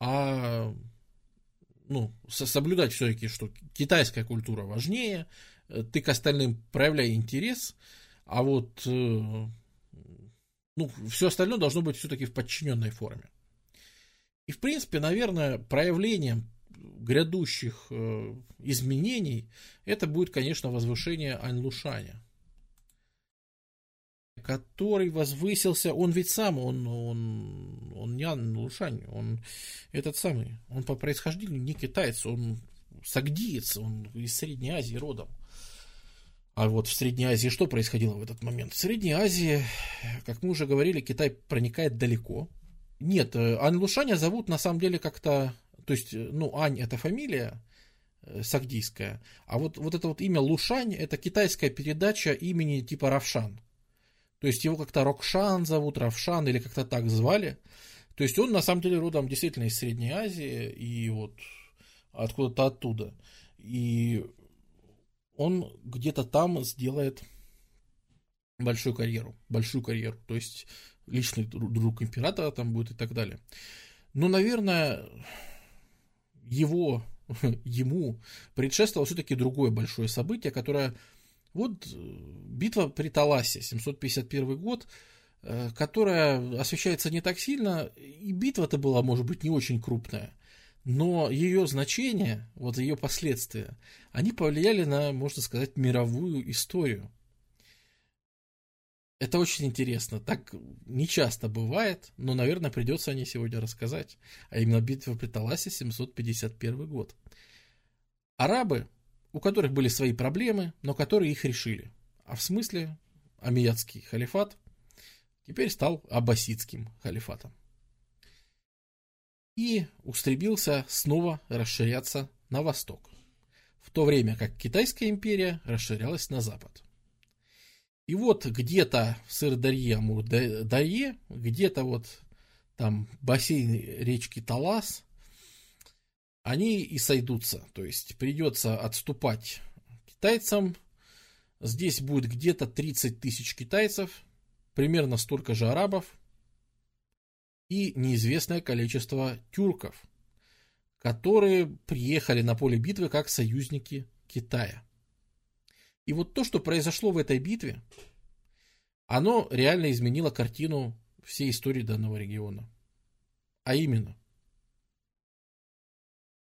а ну, соблюдать все-таки, что китайская культура важнее, э, ты к остальным проявляй интерес, а вот ну, все остальное должно быть все-таки в подчиненной форме. И, в принципе, наверное, проявлением грядущих э, изменений это будет, конечно, возвышение Аньлушаня, который возвысился, он ведь сам, он, он, он не Аньлушань, он этот самый, он по происхождению не китаец, он сагдиец, он из Средней Азии родом. А вот в Средней Азии что происходило в этот момент? В Средней Азии, как мы уже говорили, Китай проникает далеко, нет, э, Ань Лушаня зовут на самом деле как-то, то есть, э, ну, Ань это фамилия э, сагдийская, а вот, вот это вот имя Лушань, это китайская передача имени типа Равшан. То есть его как-то Рокшан зовут, Равшан или как-то так звали. То есть он на самом деле родом действительно из Средней Азии и вот откуда-то оттуда. И он где-то там сделает большую карьеру, большую карьеру, то есть личный друг императора там будет и так далее. Но, наверное, его, ему предшествовало все-таки другое большое событие, которое, вот битва при Таласе, 751 год, э, которая освещается не так сильно, и битва-то была, может быть, не очень крупная, но ее значение, вот ее последствия, они повлияли на, можно сказать, мировую историю. Это очень интересно. Так не часто бывает, но, наверное, придется о ней сегодня рассказать. А именно битва при Таласе 751 год. Арабы, у которых были свои проблемы, но которые их решили. А в смысле, Амиядский халифат теперь стал аббасидским халифатом. И устремился снова расширяться на восток. В то время как Китайская империя расширялась на запад. И вот где-то в Сырдарье, Амурдарье, где-то вот там бассейн речки Талас, они и сойдутся. То есть придется отступать китайцам. Здесь будет где-то 30 тысяч китайцев, примерно столько же арабов и неизвестное количество тюрков, которые приехали на поле битвы как союзники Китая. И вот то, что произошло в этой битве, оно реально изменило картину всей истории данного региона. А именно,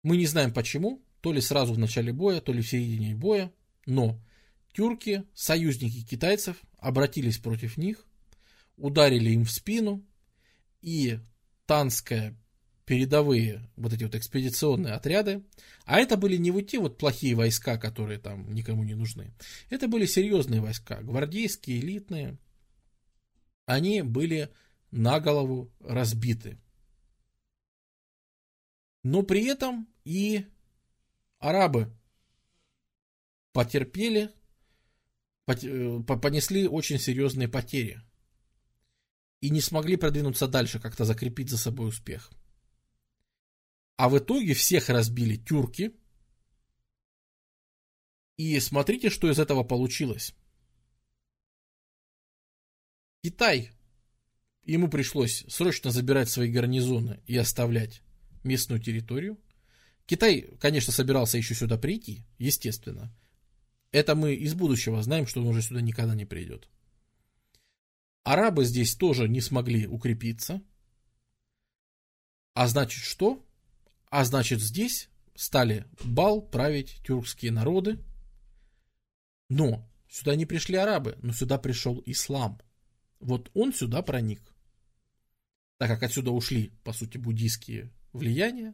мы не знаем почему, то ли сразу в начале боя, то ли в середине боя, но тюрки, союзники китайцев, обратились против них, ударили им в спину, и танская передовые вот эти вот экспедиционные отряды, а это были не вот те вот плохие войска, которые там никому не нужны. Это были серьезные войска, гвардейские, элитные. Они были на голову разбиты. Но при этом и арабы потерпели, э, понесли очень серьезные потери и не смогли продвинуться дальше, как-то закрепить за собой успех. А в итоге всех разбили тюрки. И смотрите, что из этого получилось. Китай. Ему пришлось срочно забирать свои гарнизоны и оставлять местную территорию. Китай, конечно, собирался еще сюда прийти, естественно. Это мы из будущего знаем, что он уже сюда никогда не придет. Арабы здесь тоже не смогли укрепиться. А значит что? А значит, здесь стали бал править тюркские народы. Но сюда не пришли арабы, но сюда пришел ислам. Вот он сюда проник. Так как отсюда ушли, по сути, буддийские влияния,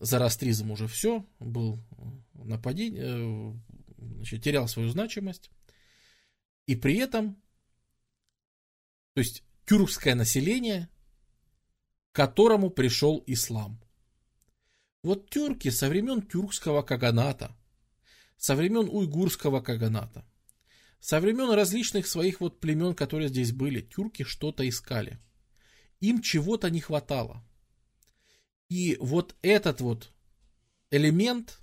зарастризм уже все, был нападение, э, значит, терял свою значимость. И при этом, то есть тюркское население, к которому пришел ислам. Вот тюрки со времен тюркского каганата, со времен уйгурского каганата, со времен различных своих вот племен, которые здесь были, тюрки что-то искали. Им чего-то не хватало. И вот этот вот элемент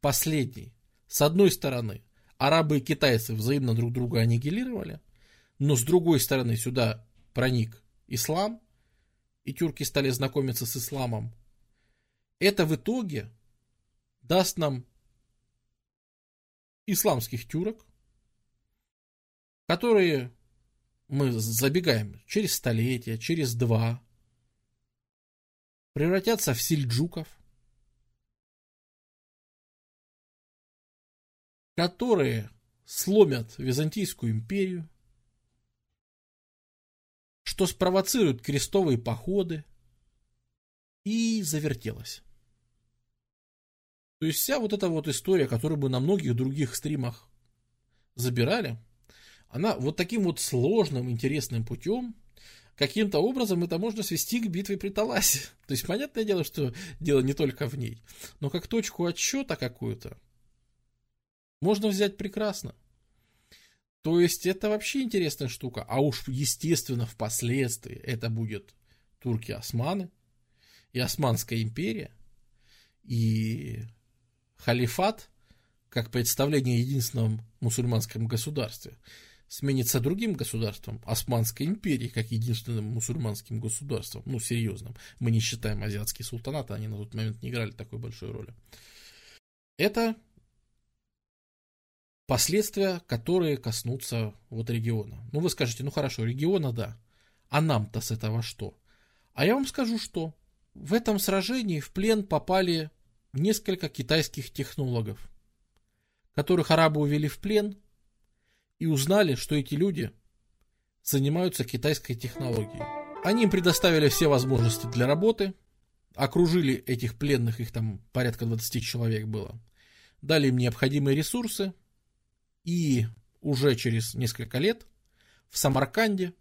последний, с одной стороны, арабы и китайцы взаимно друг друга аннигилировали, но с другой стороны сюда проник ислам, и тюрки стали знакомиться с исламом. Это в итоге даст нам исламских тюрок, которые мы забегаем через столетия, через два, превратятся в сельджуков, которые сломят Византийскую империю, что спровоцирует крестовые походы, и завертелось. То есть вся вот эта вот история, которую бы на многих других стримах забирали, она вот таким вот сложным, интересным путем, каким-то образом это можно свести к битве при Таласе. То есть, понятное дело, что дело не только в ней. Но как точку отсчета какую-то можно взять прекрасно. То есть, это вообще интересная штука. А уж, естественно, впоследствии это будет турки-османы и Османская империя. И халифат, как представление о единственном мусульманском государстве, сменится другим государством, Османской империей, как единственным мусульманским государством, ну, серьезным. Мы не считаем азиатские султанаты, они на тот момент не играли такой большой роли. Это последствия, которые коснутся вот региона. Ну, вы скажете, ну хорошо, региона, да. А нам-то с этого что? А я вам скажу, что в этом сражении в плен попали несколько китайских технологов, которых арабы увели в плен и узнали, что эти люди занимаются китайской технологией. Они им предоставили все возможности для работы, окружили этих пленных, их там порядка 20 человек было, дали им необходимые ресурсы, и уже через несколько лет в Самарканде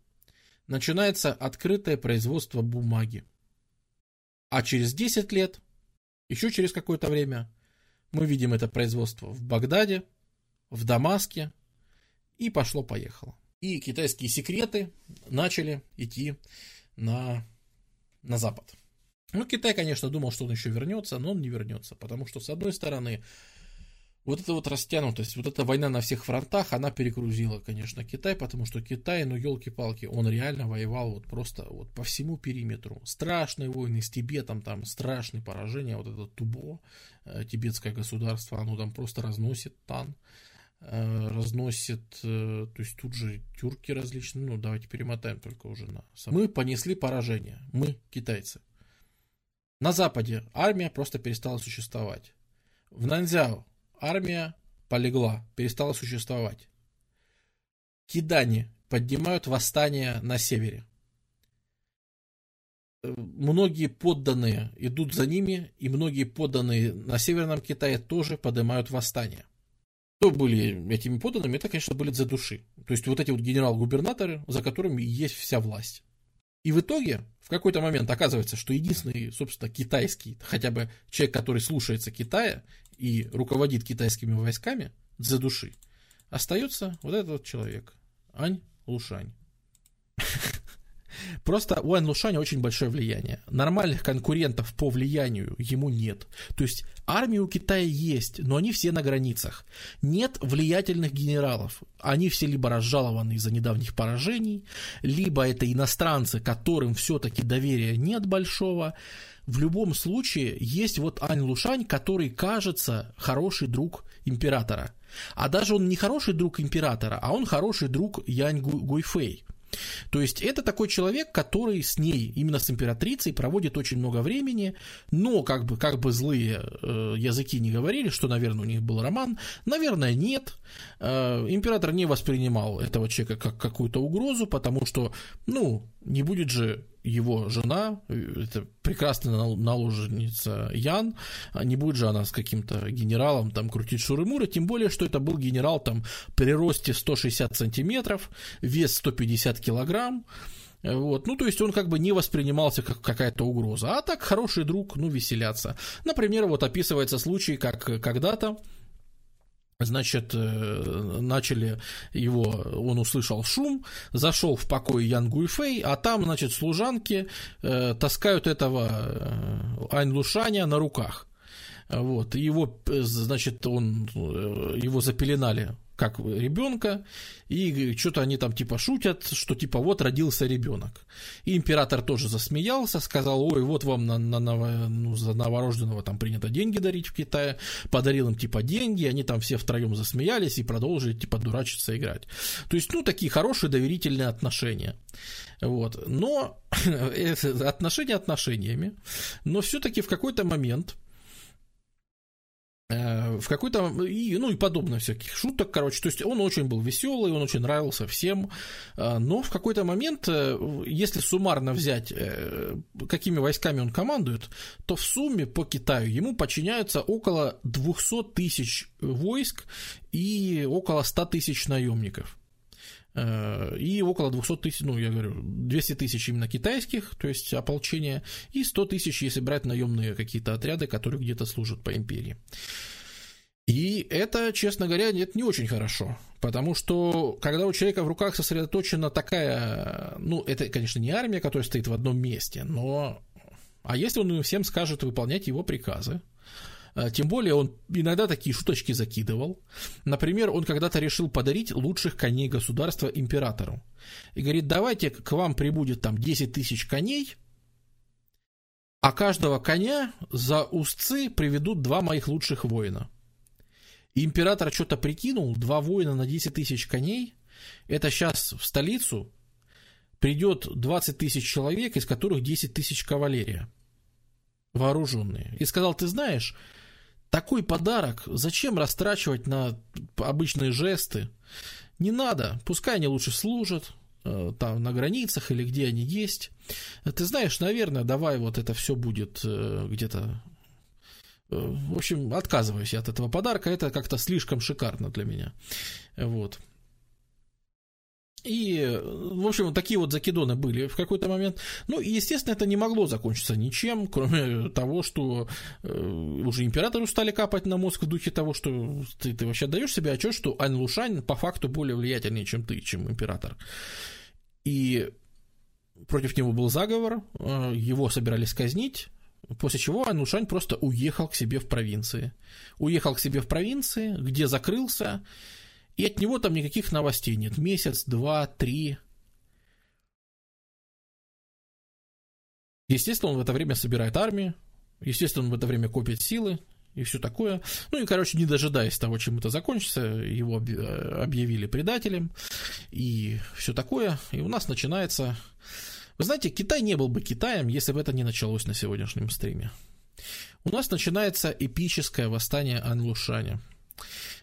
начинается открытое производство бумаги. А через 10 лет, еще через какое-то время, мы видим это производство в Багдаде, в Дамаске, и пошло-поехало. И китайские секреты начали идти на, на Запад. Ну, Китай, конечно, думал, что он еще вернется, но он не вернется, потому что, с одной стороны, вот эта вот растянутость, вот эта война на всех фронтах, она перегрузила, конечно, Китай, потому что Китай, ну, елки-палки, он реально воевал вот просто вот по всему периметру. Страшные войны с Тибетом, там страшные поражения, вот это Тубо, э, тибетское государство, оно там просто разносит Тан, разносит, э, то есть тут же тюрки различные, ну, давайте перемотаем только уже на... Мы понесли поражение, мы, китайцы. На Западе армия просто перестала существовать. В Нанзяо армия полегла, перестала существовать. Кидане поднимают восстание на севере. Многие подданные идут за ними, и многие подданные на Северном Китае тоже поднимают восстание. Кто были этими подданными? Это, конечно, были за души. То есть вот эти вот генерал-губернаторы, за которыми есть вся власть. И в итоге, в какой-то момент оказывается, что единственный, собственно, китайский, хотя бы человек, который слушается Китая и руководит китайскими войсками за души, остается вот этот вот человек, Ань Лушань. Просто у Ань Лушаня очень большое влияние. Нормальных конкурентов по влиянию ему нет. То есть армия у Китая есть, но они все на границах. Нет влиятельных генералов. Они все либо разжалованы из-за недавних поражений, либо это иностранцы, которым все-таки доверия нет большого. В любом случае есть вот Ань Лушань, который кажется хороший друг императора. А даже он не хороший друг императора, а он хороший друг Янь Гуйфэй. То есть это такой человек, который с ней, именно с императрицей, проводит очень много времени, но как бы, как бы злые э, языки не говорили, что, наверное, у них был роман, наверное, нет. Э, император не воспринимал этого человека как какую-то угрозу, потому что, ну, не будет же его жена, это прекрасная наложница Ян, а не будет же она с каким-то генералом там крутить шуры-муры, тем более, что это был генерал там при росте 160 сантиметров, вес 150 килограмм, вот. Ну, то есть он как бы не воспринимался как какая-то угроза. А так хороший друг, ну, веселятся. Например, вот описывается случай, как когда-то Значит, э, начали его, он услышал шум, зашел в покой Ян Гуйфэй, а там, значит, служанки э, таскают этого э, Ань Лушаня на руках. Вот, его, значит, он, его запеленали как ребенка, и что-то они там типа шутят, что типа вот родился ребенок. И император тоже засмеялся, сказал, ой, вот вам на, на, на, ну, за новорожденного там принято деньги дарить в Китае, подарил им типа деньги, они там все втроем засмеялись и продолжили типа дурачиться играть. То есть, ну, такие хорошие доверительные отношения. Вот. Но отношения отношениями, но все-таки в какой-то момент Э, в какой-то, и, ну и подобное всяких шуток, короче, то есть он очень был веселый, он очень нравился всем, э, но в какой-то момент, э, если суммарно взять, какими войсками он командует, то в сумме по Китаю ему подчиняются около 200 тысяч войск и около 100 тысяч наемников. И около 200 тысяч, ну, я говорю, 200 тысяч именно китайских, то есть ополчения, и 100 тысяч, если брать наемные какие-то отряды, которые где-то служат по империи. И это, честно говоря, нет, не очень хорошо. Потому что, когда у человека в руках сосредоточена такая, ну, это, конечно, не армия, которая стоит в одном месте, но... А если он всем скажет выполнять его приказы, тем более он иногда такие шуточки закидывал. Например, он когда-то решил подарить лучших коней государства императору. И говорит, давайте к вам прибудет там 10 тысяч коней, а каждого коня за узцы приведут два моих лучших воина. И император что-то прикинул, два воина на 10 тысяч коней, это сейчас в столицу придет 20 тысяч человек, из которых 10 тысяч кавалерия вооруженные. И сказал, ты знаешь, такой подарок зачем растрачивать на обычные жесты? Не надо, пускай они лучше служат, э, там на границах или где они есть. Ты знаешь, наверное, давай вот это все будет э, где-то э, в общем, отказываюсь от этого подарка, это как-то слишком шикарно для меня. Вот. И, в общем, такие вот закидоны были в какой-то момент. Ну, и, естественно, это не могло закончиться ничем, кроме того, что э, уже императору стали капать на мозг в духе того, что ты, ты вообще даешь себе отчет, что Ань Лушань по факту более влиятельнее, чем ты, чем император. И против него был заговор, э, его собирались казнить, После чего Ань Лушань просто уехал к себе в провинции. Уехал к себе в провинции, где закрылся, и от него там никаких новостей нет. Месяц, два, три. Естественно, он в это время собирает армию. Естественно, он в это время копит силы и все такое. Ну и, короче, не дожидаясь того, чем это закончится, его объявили предателем и все такое. И у нас начинается... Вы знаете, Китай не был бы Китаем, если бы это не началось на сегодняшнем стриме. У нас начинается эпическое восстание Анлушаня.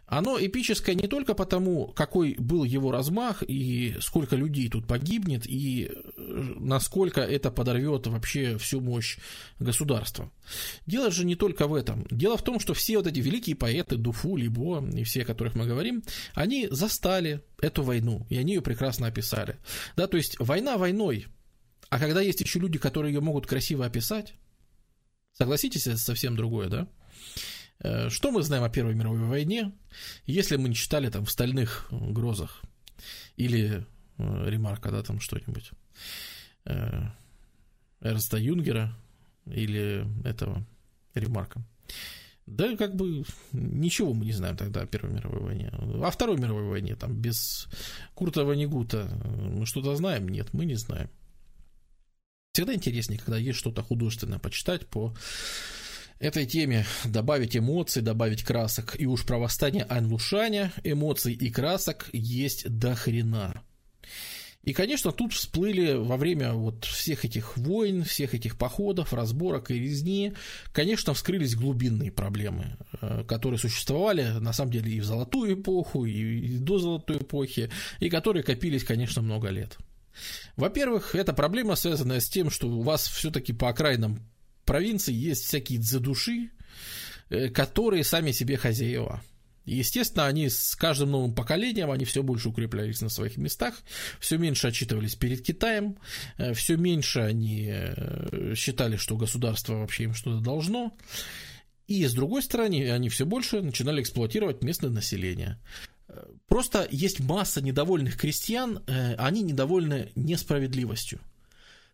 Оно эпическое не только потому, какой был его размах и сколько людей тут погибнет, и э, насколько это подорвет вообще всю мощь государства. Дело же не только в этом. Дело в том, что все вот эти великие поэты, Дуфу, Либо и все, о которых мы говорим, они застали эту войну, и они ее прекрасно описали. Да, то есть война войной, а когда есть еще люди, которые ее могут красиво описать, согласитесь, это совсем другое, да? Э, что мы знаем о Первой мировой войне, если мы не читали там в «Стальных грозах» или э, Ремарка, да, там что-нибудь, э, Эрнста Юнгера или этого Ремарка. Да, как бы ничего мы не знаем тогда о Первой мировой войне. О Второй мировой войне, там, без Курта Ванигута мы что-то знаем? Нет, мы не знаем. Всегда интереснее, когда есть что-то художественное почитать по этой теме добавить эмоций, добавить красок. И уж про восстание Анлушаня эмоций и красок есть до хрена. И, конечно, тут всплыли во время вот всех этих войн, всех этих походов, разборок и резни, конечно, вскрылись глубинные проблемы, э, которые существовали, на самом деле, и в золотую эпоху, и до золотой эпохи, и которые копились, конечно, много лет. Во-первых, эта проблема связана с тем, что у вас все-таки по окраинам провинции есть всякие дзадуши, э, которые сами себе хозяева. естественно, они с каждым новым поколением, они все больше укреплялись на своих местах, все меньше отчитывались перед Китаем, э, все меньше они э, считали, что государство вообще им что-то должно. И с другой стороны, они все больше начинали эксплуатировать местное население. Просто есть масса недовольных крестьян, они недовольны несправедливостью.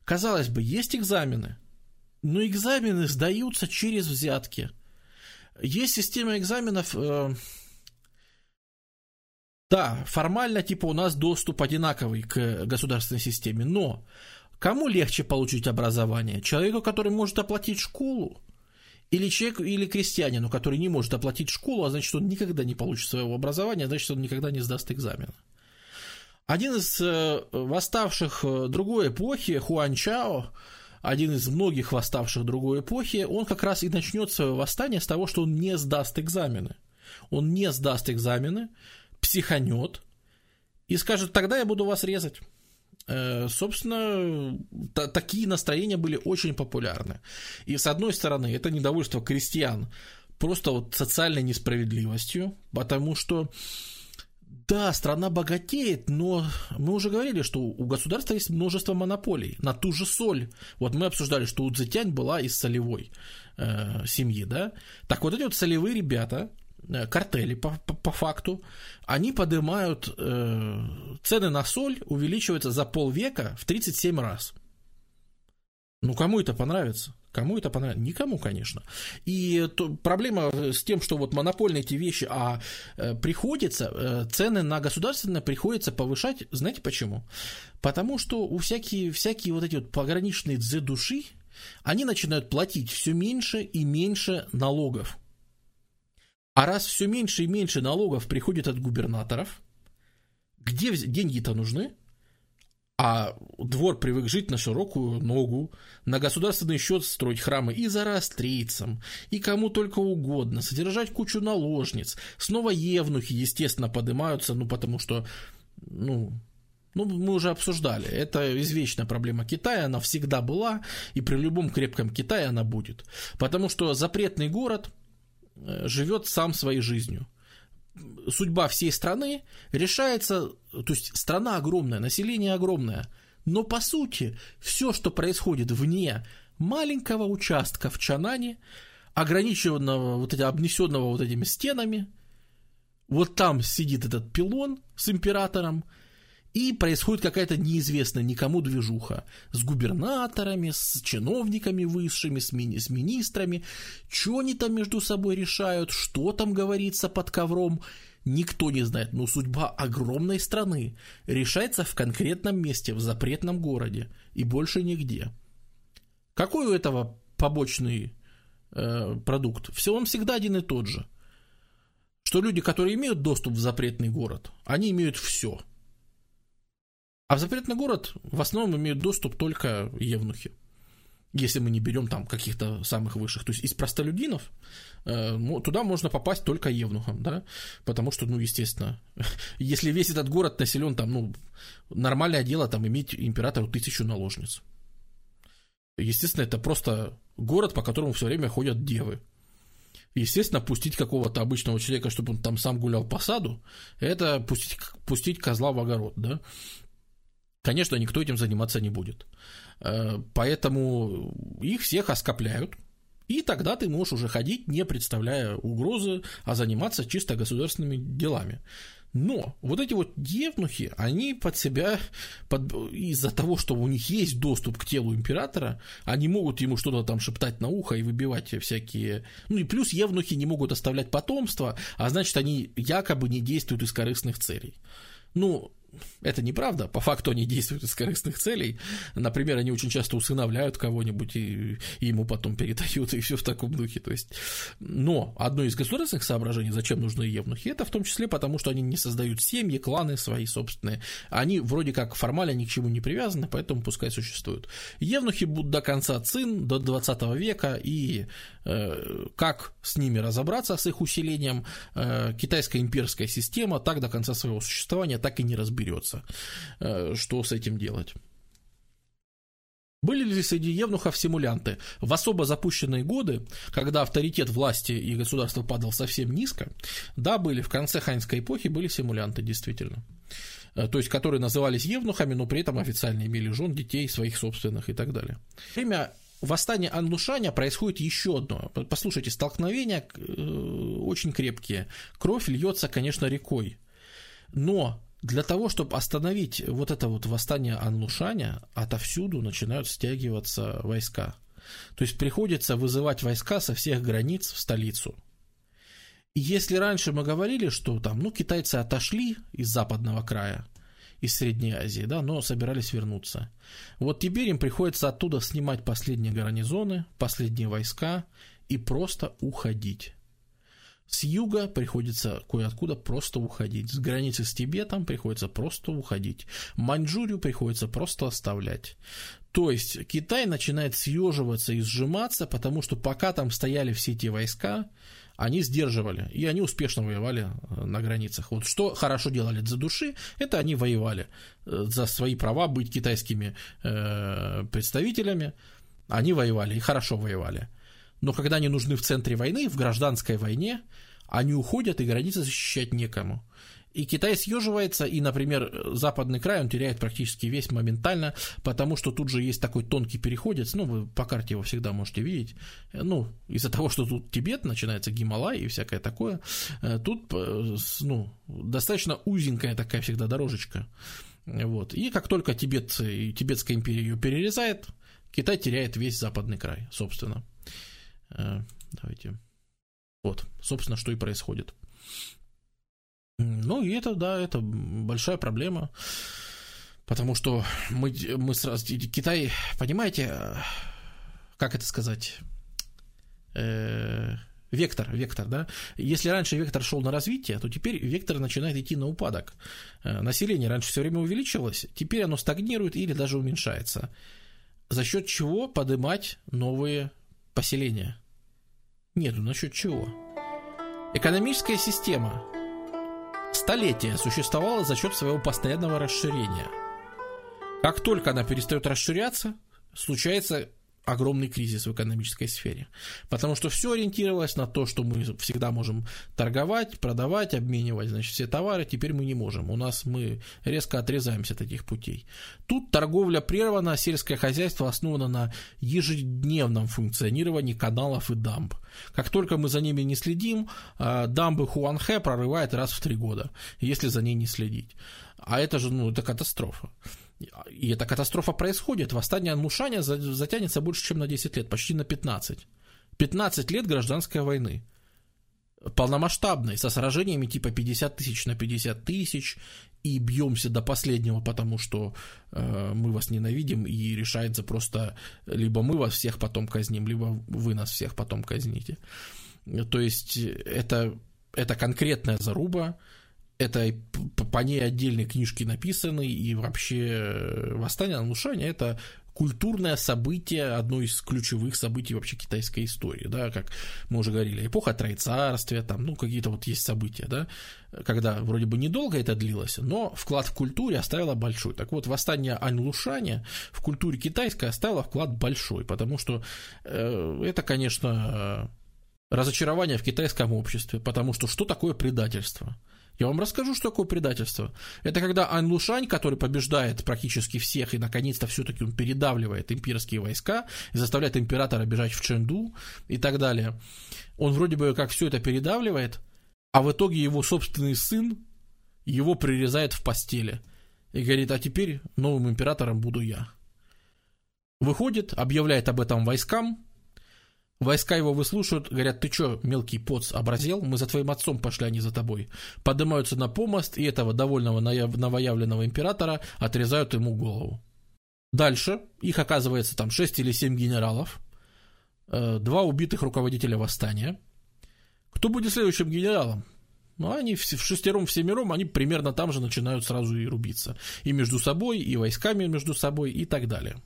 Казалось бы, есть экзамены – но экзамены сдаются через взятки. Есть система экзаменов... Э, да, формально, типа, у нас доступ одинаковый к государственной системе, но кому легче получить образование? Человеку, который может оплатить школу? Или человеку, или крестьянину, который не может оплатить школу, а значит, он никогда не получит своего образования, а значит, он никогда не сдаст экзамен. Один из э, восставших э, другой эпохи, Хуан Чао, один из многих восставших другой эпохи, он как раз и начнет свое восстание с того, что он не сдаст экзамены. Он не сдаст экзамены, психанет и скажет, тогда я буду вас резать. Э, собственно, такие настроения были очень популярны. И с одной стороны, это недовольство крестьян просто вот социальной несправедливостью, потому что да, страна богатеет, но мы уже говорили, что у государства есть множество монополий на ту же соль. Вот мы обсуждали, что у Цзетянь была из солевой э, семьи, да? Так вот эти вот солевые ребята, э, картели по, по, по факту, они поднимают э, цены на соль, увеличиваются за полвека в 37 раз. Ну, кому это понравится? Кому это понравится? Никому, конечно. И то, проблема с тем, что вот монопольные эти вещи, а э, приходится, э, цены на государственное приходится повышать, знаете почему? Потому что у всякие, всякие вот эти вот пограничные души, они начинают платить все меньше и меньше налогов. А раз все меньше и меньше налогов приходит от губернаторов, где деньги-то нужны? А двор привык жить на широкую ногу, на государственный счет строить храмы и зарастрийцам, и кому только угодно, содержать кучу наложниц. Снова евнухи, естественно, поднимаются, ну, потому что, ну, ну, мы уже обсуждали, это извечная проблема Китая, она всегда была, и при любом крепком Китае она будет. Потому что запретный город э, живет сам своей жизнью судьба всей страны решается, то есть страна огромная, население огромное, но по сути все, что происходит вне маленького участка в Чанане, ограниченного, вот эти, обнесенного вот этими стенами, вот там сидит этот пилон с императором, и происходит какая-то неизвестная никому движуха с губернаторами, с чиновниками высшими, с, мини- с министрами. Что они там между собой решают, что там говорится под ковром, никто не знает. Но судьба огромной страны решается в конкретном месте, в запретном городе и больше нигде. Какой у этого побочный э, продукт? Все он всегда один и тот же. Что люди, которые имеют доступ в запретный город, они имеют все – а в запретный город в основном имеют доступ только евнухи. Если мы не берем там каких-то самых высших. То есть из простолюдинов э, туда можно попасть только евнухом, да, потому что, ну, естественно, если весь этот город населен там, ну, нормальное дело там иметь императору тысячу наложниц. Естественно, это просто город, по которому все время ходят девы. Естественно, пустить какого-то обычного человека, чтобы он там сам гулял по саду, это пустить, пустить козла в огород, да. Конечно, никто этим заниматься не будет. Э, поэтому их всех оскопляют, и тогда ты можешь уже ходить, не представляя угрозы, а заниматься чисто государственными делами. Но вот эти вот евнухи, они под себя, под, из-за того, что у них есть доступ к телу императора, они могут ему что-то там шептать на ухо и выбивать всякие... Ну и плюс евнухи не могут оставлять потомство, а значит, они якобы не действуют из корыстных целей. Ну, это неправда. По факту они действуют из корыстных целей. Например, они очень часто усыновляют кого-нибудь и, и ему потом передают, и все в таком духе. То есть, но одно из государственных соображений, зачем нужны евнухи, это в том числе потому, что они не создают семьи, кланы свои собственные. Они вроде как формально ни к чему не привязаны, поэтому пускай существуют. Евнухи будут до конца цин, до 20 века, и э, как с ними разобраться, с их усилением, э, китайская имперская система так до конца своего существования так и не разберется разберется, э, что с этим делать. Были ли среди евнухов симулянты? В особо запущенные годы, когда авторитет власти и государства падал совсем низко, да, были, в конце ханьской эпохи были симулянты, действительно. Э, то есть, которые назывались евнухами, но при этом официально имели жен, детей, своих собственных и так далее. Время восстания Анлушаня происходит еще одно. Послушайте, столкновения э, очень крепкие. Кровь льется, конечно, рекой. Но для того, чтобы остановить вот это вот восстание Анлушаня, отовсюду начинают стягиваться войска. То есть приходится вызывать войска со всех границ в столицу. И если раньше мы говорили, что там, ну, китайцы отошли из западного края, из Средней Азии, да, но собирались вернуться. Вот теперь им приходится оттуда снимать последние гарнизоны, последние войска и просто уходить. С юга приходится кое-откуда просто уходить. С границы с Тибетом приходится просто уходить. Маньчжурию приходится просто оставлять. То есть Китай начинает съеживаться и сжиматься, потому что пока там стояли все эти войска, они сдерживали, и они успешно воевали э, на границах. Вот что хорошо делали за души, это они воевали э, за свои права быть китайскими э, представителями. Они воевали и хорошо воевали. Но когда они нужны в центре войны, в гражданской войне, они уходят, и границы защищать некому. И Китай съеживается, и, например, западный край он теряет практически весь моментально, потому что тут же есть такой тонкий переходец, ну, вы по карте его всегда можете видеть, ну, из-за того, что тут Тибет, начинается Гималай и всякое такое, э, тут, э, ну, достаточно узенькая такая всегда дорожечка, вот, и как только Тибет, Тибетская империя ее перерезает, Китай теряет весь западный край, собственно. Э, давайте. Вот, собственно, что и происходит. Ну, и это, да, это большая проблема. Потому что мы, мы сразу... Китай, понимаете, как это сказать? Э, вектор, вектор, да. Если раньше вектор шел на развитие, то теперь вектор начинает идти на упадок. Э, население раньше все время увеличивалось, теперь оно стагнирует или даже уменьшается. За счет чего поднимать новые поселения? Нет, ну насчет чего? Экономическая система столетия существовала за счет своего постоянного расширения. Как только она перестает расширяться, случается огромный кризис в экономической сфере. Потому что все ориентировалось на то, что мы всегда можем торговать, продавать, обменивать, значит, все товары, теперь мы не можем. У нас мы резко отрезаемся от этих путей. Тут торговля прервана, сельское хозяйство основано на ежедневном функционировании каналов и дамб. Как только мы за ними не следим, а, дамбы Хуанхэ прорывает раз в три года, если за ней не следить. А это же, ну, это катастрофа. И эта катастрофа происходит. Восстание Анмушаня затянется больше, чем на 10 лет, почти на 15. 15 лет гражданской войны. Полномасштабной, со сражениями типа 50 тысяч на 50 тысяч, и бьемся до последнего, потому что э, мы вас ненавидим, и решается просто либо мы вас всех потом казним, либо вы нас всех потом казните. То есть это, это конкретная заруба, это по ней отдельные книжки написаны, и вообще э, восстание Нанушаня это культурное событие, одно из ключевых событий вообще китайской истории, да, как мы уже говорили, эпоха Троецарствия, там, ну, какие-то вот есть события, да, когда вроде бы недолго это длилось, но вклад в культуре оставило большой. Так вот, восстание Аньлушаня в культуре китайской оставило вклад большой, потому что э, это, конечно, разочарование в китайском обществе, потому что что такое предательство? Я вам расскажу, что такое предательство. Это когда Ань Лушань, который побеждает практически всех, и наконец-то все-таки он передавливает имперские войска и заставляет императора бежать в Чэнду и так далее. Он вроде бы как все это передавливает, а в итоге его собственный сын его прирезает в постели и говорит, а теперь новым императором буду я. Выходит, объявляет об этом войскам, Войска его выслушивают, говорят, ты чё, мелкий поц, образел? Мы за твоим отцом пошли, а не за тобой. Поднимаются на помост, и этого довольного новоявленного императора отрезают ему голову. Дальше их оказывается там 6 или 7 генералов, э, два убитых руководителя восстания. Кто будет следующим генералом? Ну, они в шестером, в семером, они примерно там же начинают сразу и рубиться. И между собой, и войсками между собой, и так далее.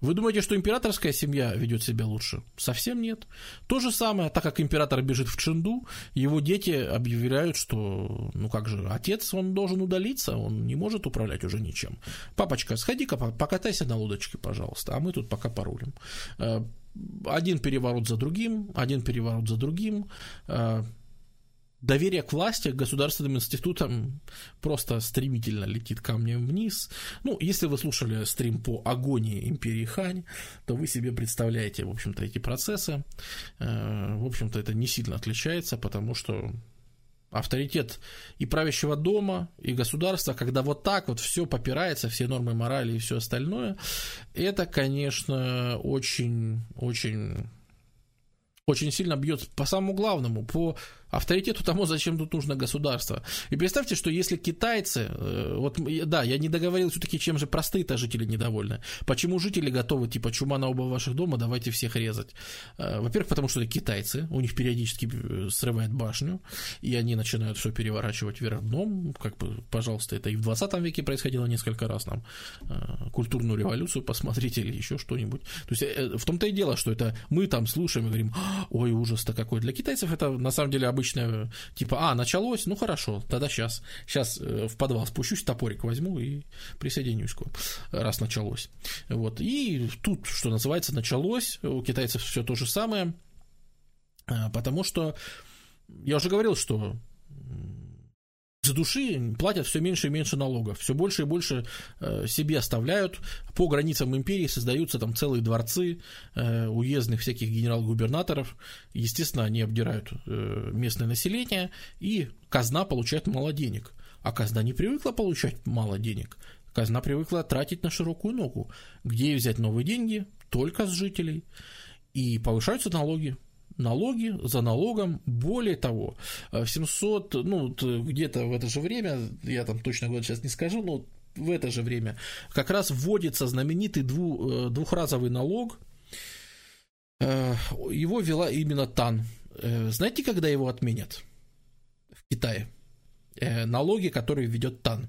Вы думаете, что императорская семья ведет себя лучше? Совсем нет. То же самое, так как император бежит в Ченду, его дети объявляют, что, ну как же, отец, он должен удалиться, он не может управлять уже ничем. Папочка, сходи-ка, покатайся на лодочке, пожалуйста, а мы тут пока порулим. Э, один переворот за другим, один переворот за другим. Доверие к власти, к государственным институтам просто стремительно летит камнем вниз. Ну, если вы слушали стрим по агонии империи Хань, то вы себе представляете, в общем-то, эти процессы. Э, в общем-то, это не сильно отличается, потому что авторитет и правящего дома, и государства, когда вот так вот все попирается, все нормы морали и все остальное, это, конечно, очень, очень очень сильно бьет по самому главному, по авторитету тому, зачем тут нужно государство. И представьте, что если китайцы, э, вот да, я не договорил все-таки, чем же простые-то жители недовольны. Почему жители готовы, типа, чума на оба ваших дома, давайте всех резать. Э, во-первых, потому что это китайцы, у них периодически э, срывает башню, и они начинают все переворачивать вверх дном, как бы, пожалуйста, это и в 20 веке происходило несколько раз нам. Культурную революцию посмотрите или еще что-нибудь. То есть в том-то и дело, что это мы там слушаем и говорим, ой, ужас-то какой. Для китайцев это на самом деле обычно типа, а, началось, ну хорошо, тогда сейчас, сейчас э, в подвал спущусь, топорик возьму и присоединюсь к вам, раз началось. Вот, и тут, что называется, началось, у китайцев все то же самое, а, потому что я уже говорил, что с души платят все меньше и меньше налогов, все больше и больше э, себе оставляют. По границам империи создаются там целые дворцы э, уездных всяких генерал-губернаторов. Естественно, они обдирают э, местное население, и казна получает мало денег. А казна не привыкла получать мало денег. Казна привыкла тратить на широкую ногу. Где взять новые деньги? только с жителей, и повышаются налоги. Налоги за налогом, более того, в 700, ну, где-то в это же время, я там точно год сейчас не скажу, но в это же время как раз вводится знаменитый дву, двухразовый налог, его вела именно ТАН. Знаете, когда его отменят в Китае? Налоги, которые ведет ТАН.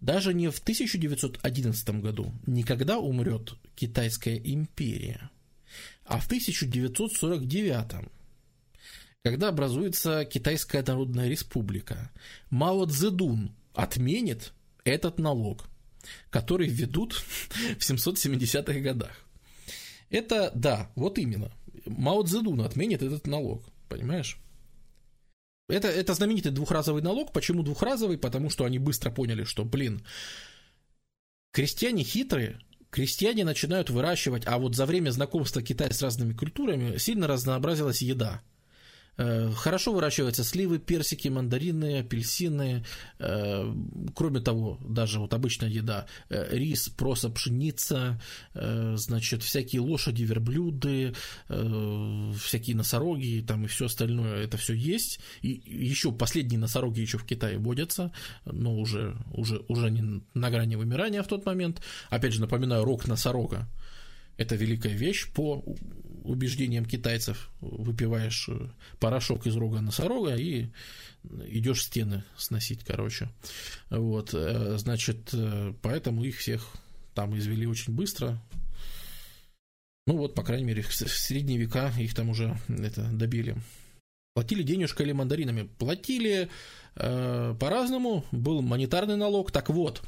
Даже не в 1911 году, никогда умрет Китайская империя, а в 1949 когда образуется Китайская Народная Республика, Мао Цзэдун отменит этот налог, который введут в 770-х годах. Это, да, вот именно. Мао Цзэдун отменит этот налог, понимаешь? Это, это знаменитый двухразовый налог. Почему двухразовый? Потому что они быстро поняли, что, блин, крестьяне хитрые, крестьяне начинают выращивать, а вот за время знакомства Китая с разными культурами сильно разнообразилась еда. Э, хорошо выращиваются сливы, персики, мандарины, апельсины. Э, кроме того, даже вот обычная еда, э, рис, проса, пшеница, значит, всякие лошади, верблюды, всякие носороги там и все остальное, это все есть. И еще последние носороги еще в Китае водятся, но уже, уже, уже не на грани вымирания в тот момент. Опять же, напоминаю, рог носорога это великая вещь по убеждениям китайцев. Выпиваешь э, порошок из рога носорога и идешь стены сносить, короче. Вот, э, значит, э, поэтому их всех там извели очень быстро. Ну вот, по крайней мере, в средние века их там уже это добили. Платили денежкой или мандаринами? Платили по-разному. Был монетарный налог. Так вот,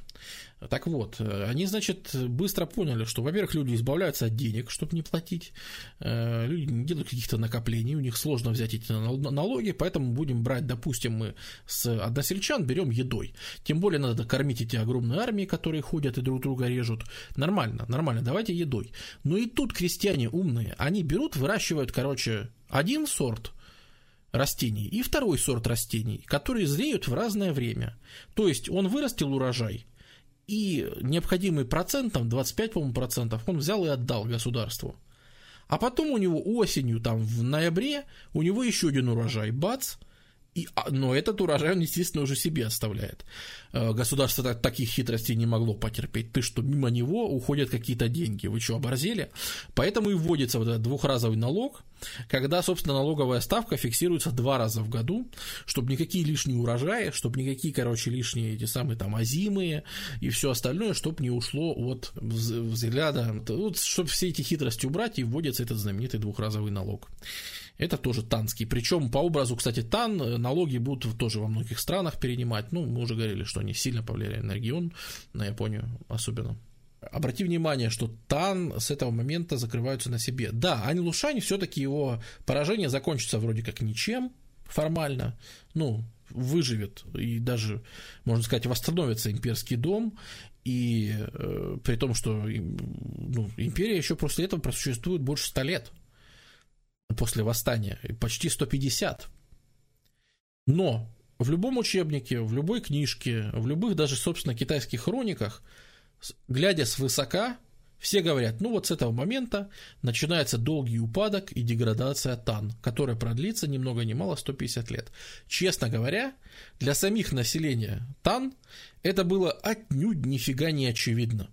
так вот, они, значит, быстро поняли, что, во-первых, люди избавляются от денег, чтобы не платить. Э, люди не делают каких-то накоплений, у них сложно взять эти налоги, поэтому будем брать, допустим, мы с односельчан берем едой. Тем более надо кормить эти огромные армии, которые ходят и друг друга режут. Нормально, нормально, давайте едой. Но и тут крестьяне умные, они берут, выращивают, короче, один сорт – растений и второй сорт растений, которые зреют в разное время. То есть он вырастил урожай, и необходимый процент, там 25, по-моему, процентов, он взял и отдал государству. А потом у него осенью, там в ноябре, у него еще один урожай, бац – и, а, но этот урожай он, естественно, уже себе оставляет. Э, государство так, таких хитростей не могло потерпеть. Ты что, мимо него уходят какие-то деньги. Вы что, оборзели? Поэтому и вводится вот этот двухразовый налог, когда, собственно, налоговая ставка фиксируется два раза в году, чтобы никакие лишние урожаи, чтобы никакие, короче, лишние эти самые там озимые и все остальное, чтобы не ушло от взгляда, вот, чтобы все эти хитрости убрать, и вводится этот знаменитый двухразовый налог. Это тоже танский. Причем по образу, кстати, тан э, налоги будут тоже во многих странах перенимать. Ну, мы уже говорили, что они сильно повлияли на регион, на Японию особенно. Обрати внимание, что Тан с этого момента закрываются на себе. Да, Ань Лушань все-таки его поражение закончится вроде как ничем формально. Ну, выживет и даже, можно сказать, восстановится имперский дом, и э, при том, что ну, империя еще после этого просуществует больше ста лет после восстания, почти 150. Но в любом учебнике, в любой книжке, в любых даже, собственно, китайских хрониках, глядя свысока, все говорят, ну вот с этого момента начинается долгий упадок и деградация Тан, которая продлится ни много ни мало 150 лет. Честно говоря, для самих населения Тан это было отнюдь нифига не очевидно,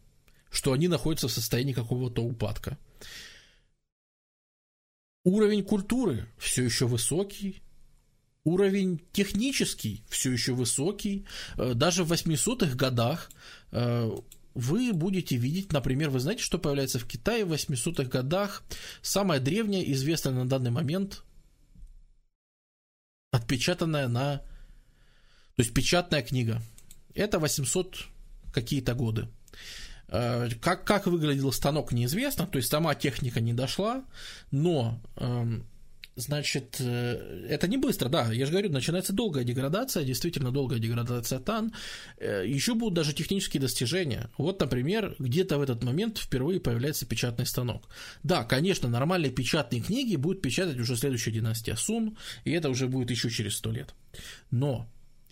что они находятся в состоянии какого-то упадка. Уровень культуры все еще высокий, уровень технический все еще высокий. Э, даже в 800-х годах э, вы будете видеть, например, вы знаете, что появляется в Китае в 800-х годах? Самая древняя, известная на данный момент, отпечатанная на... То есть печатная книга. Это 800 какие-то годы. Э, как, как выглядел станок, неизвестно, то есть сама техника не дошла, но эм, Значит, э, это не быстро, да, я же говорю, начинается долгая деградация, действительно долгая деградация ТАН, э, еще будут даже технические достижения. Вот, например, где-то в этот момент впервые появляется печатный станок. Да, конечно, нормальные печатные книги будет печатать уже следующая династия Сун, и это уже будет еще через сто лет. Но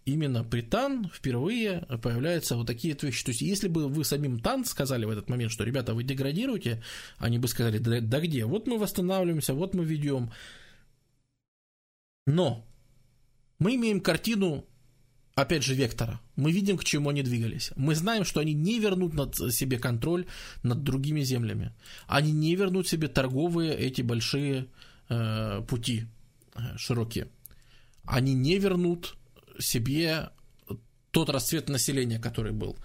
именно при Тан впервые появляются вот такие вещи. То есть, если бы вы самим Тан сказали в этот момент, что, ребята, вы деградируете, они бы сказали, да, да где? Вот мы восстанавливаемся, вот мы ведем. Но мы имеем картину, опять же, вектора. Мы видим, к чему они двигались. Мы знаем, что они не вернут над себе контроль над другими землями. Они не вернут себе торговые эти большие э, пути э, широкие. Они не вернут себе тот расцвет населения, который был.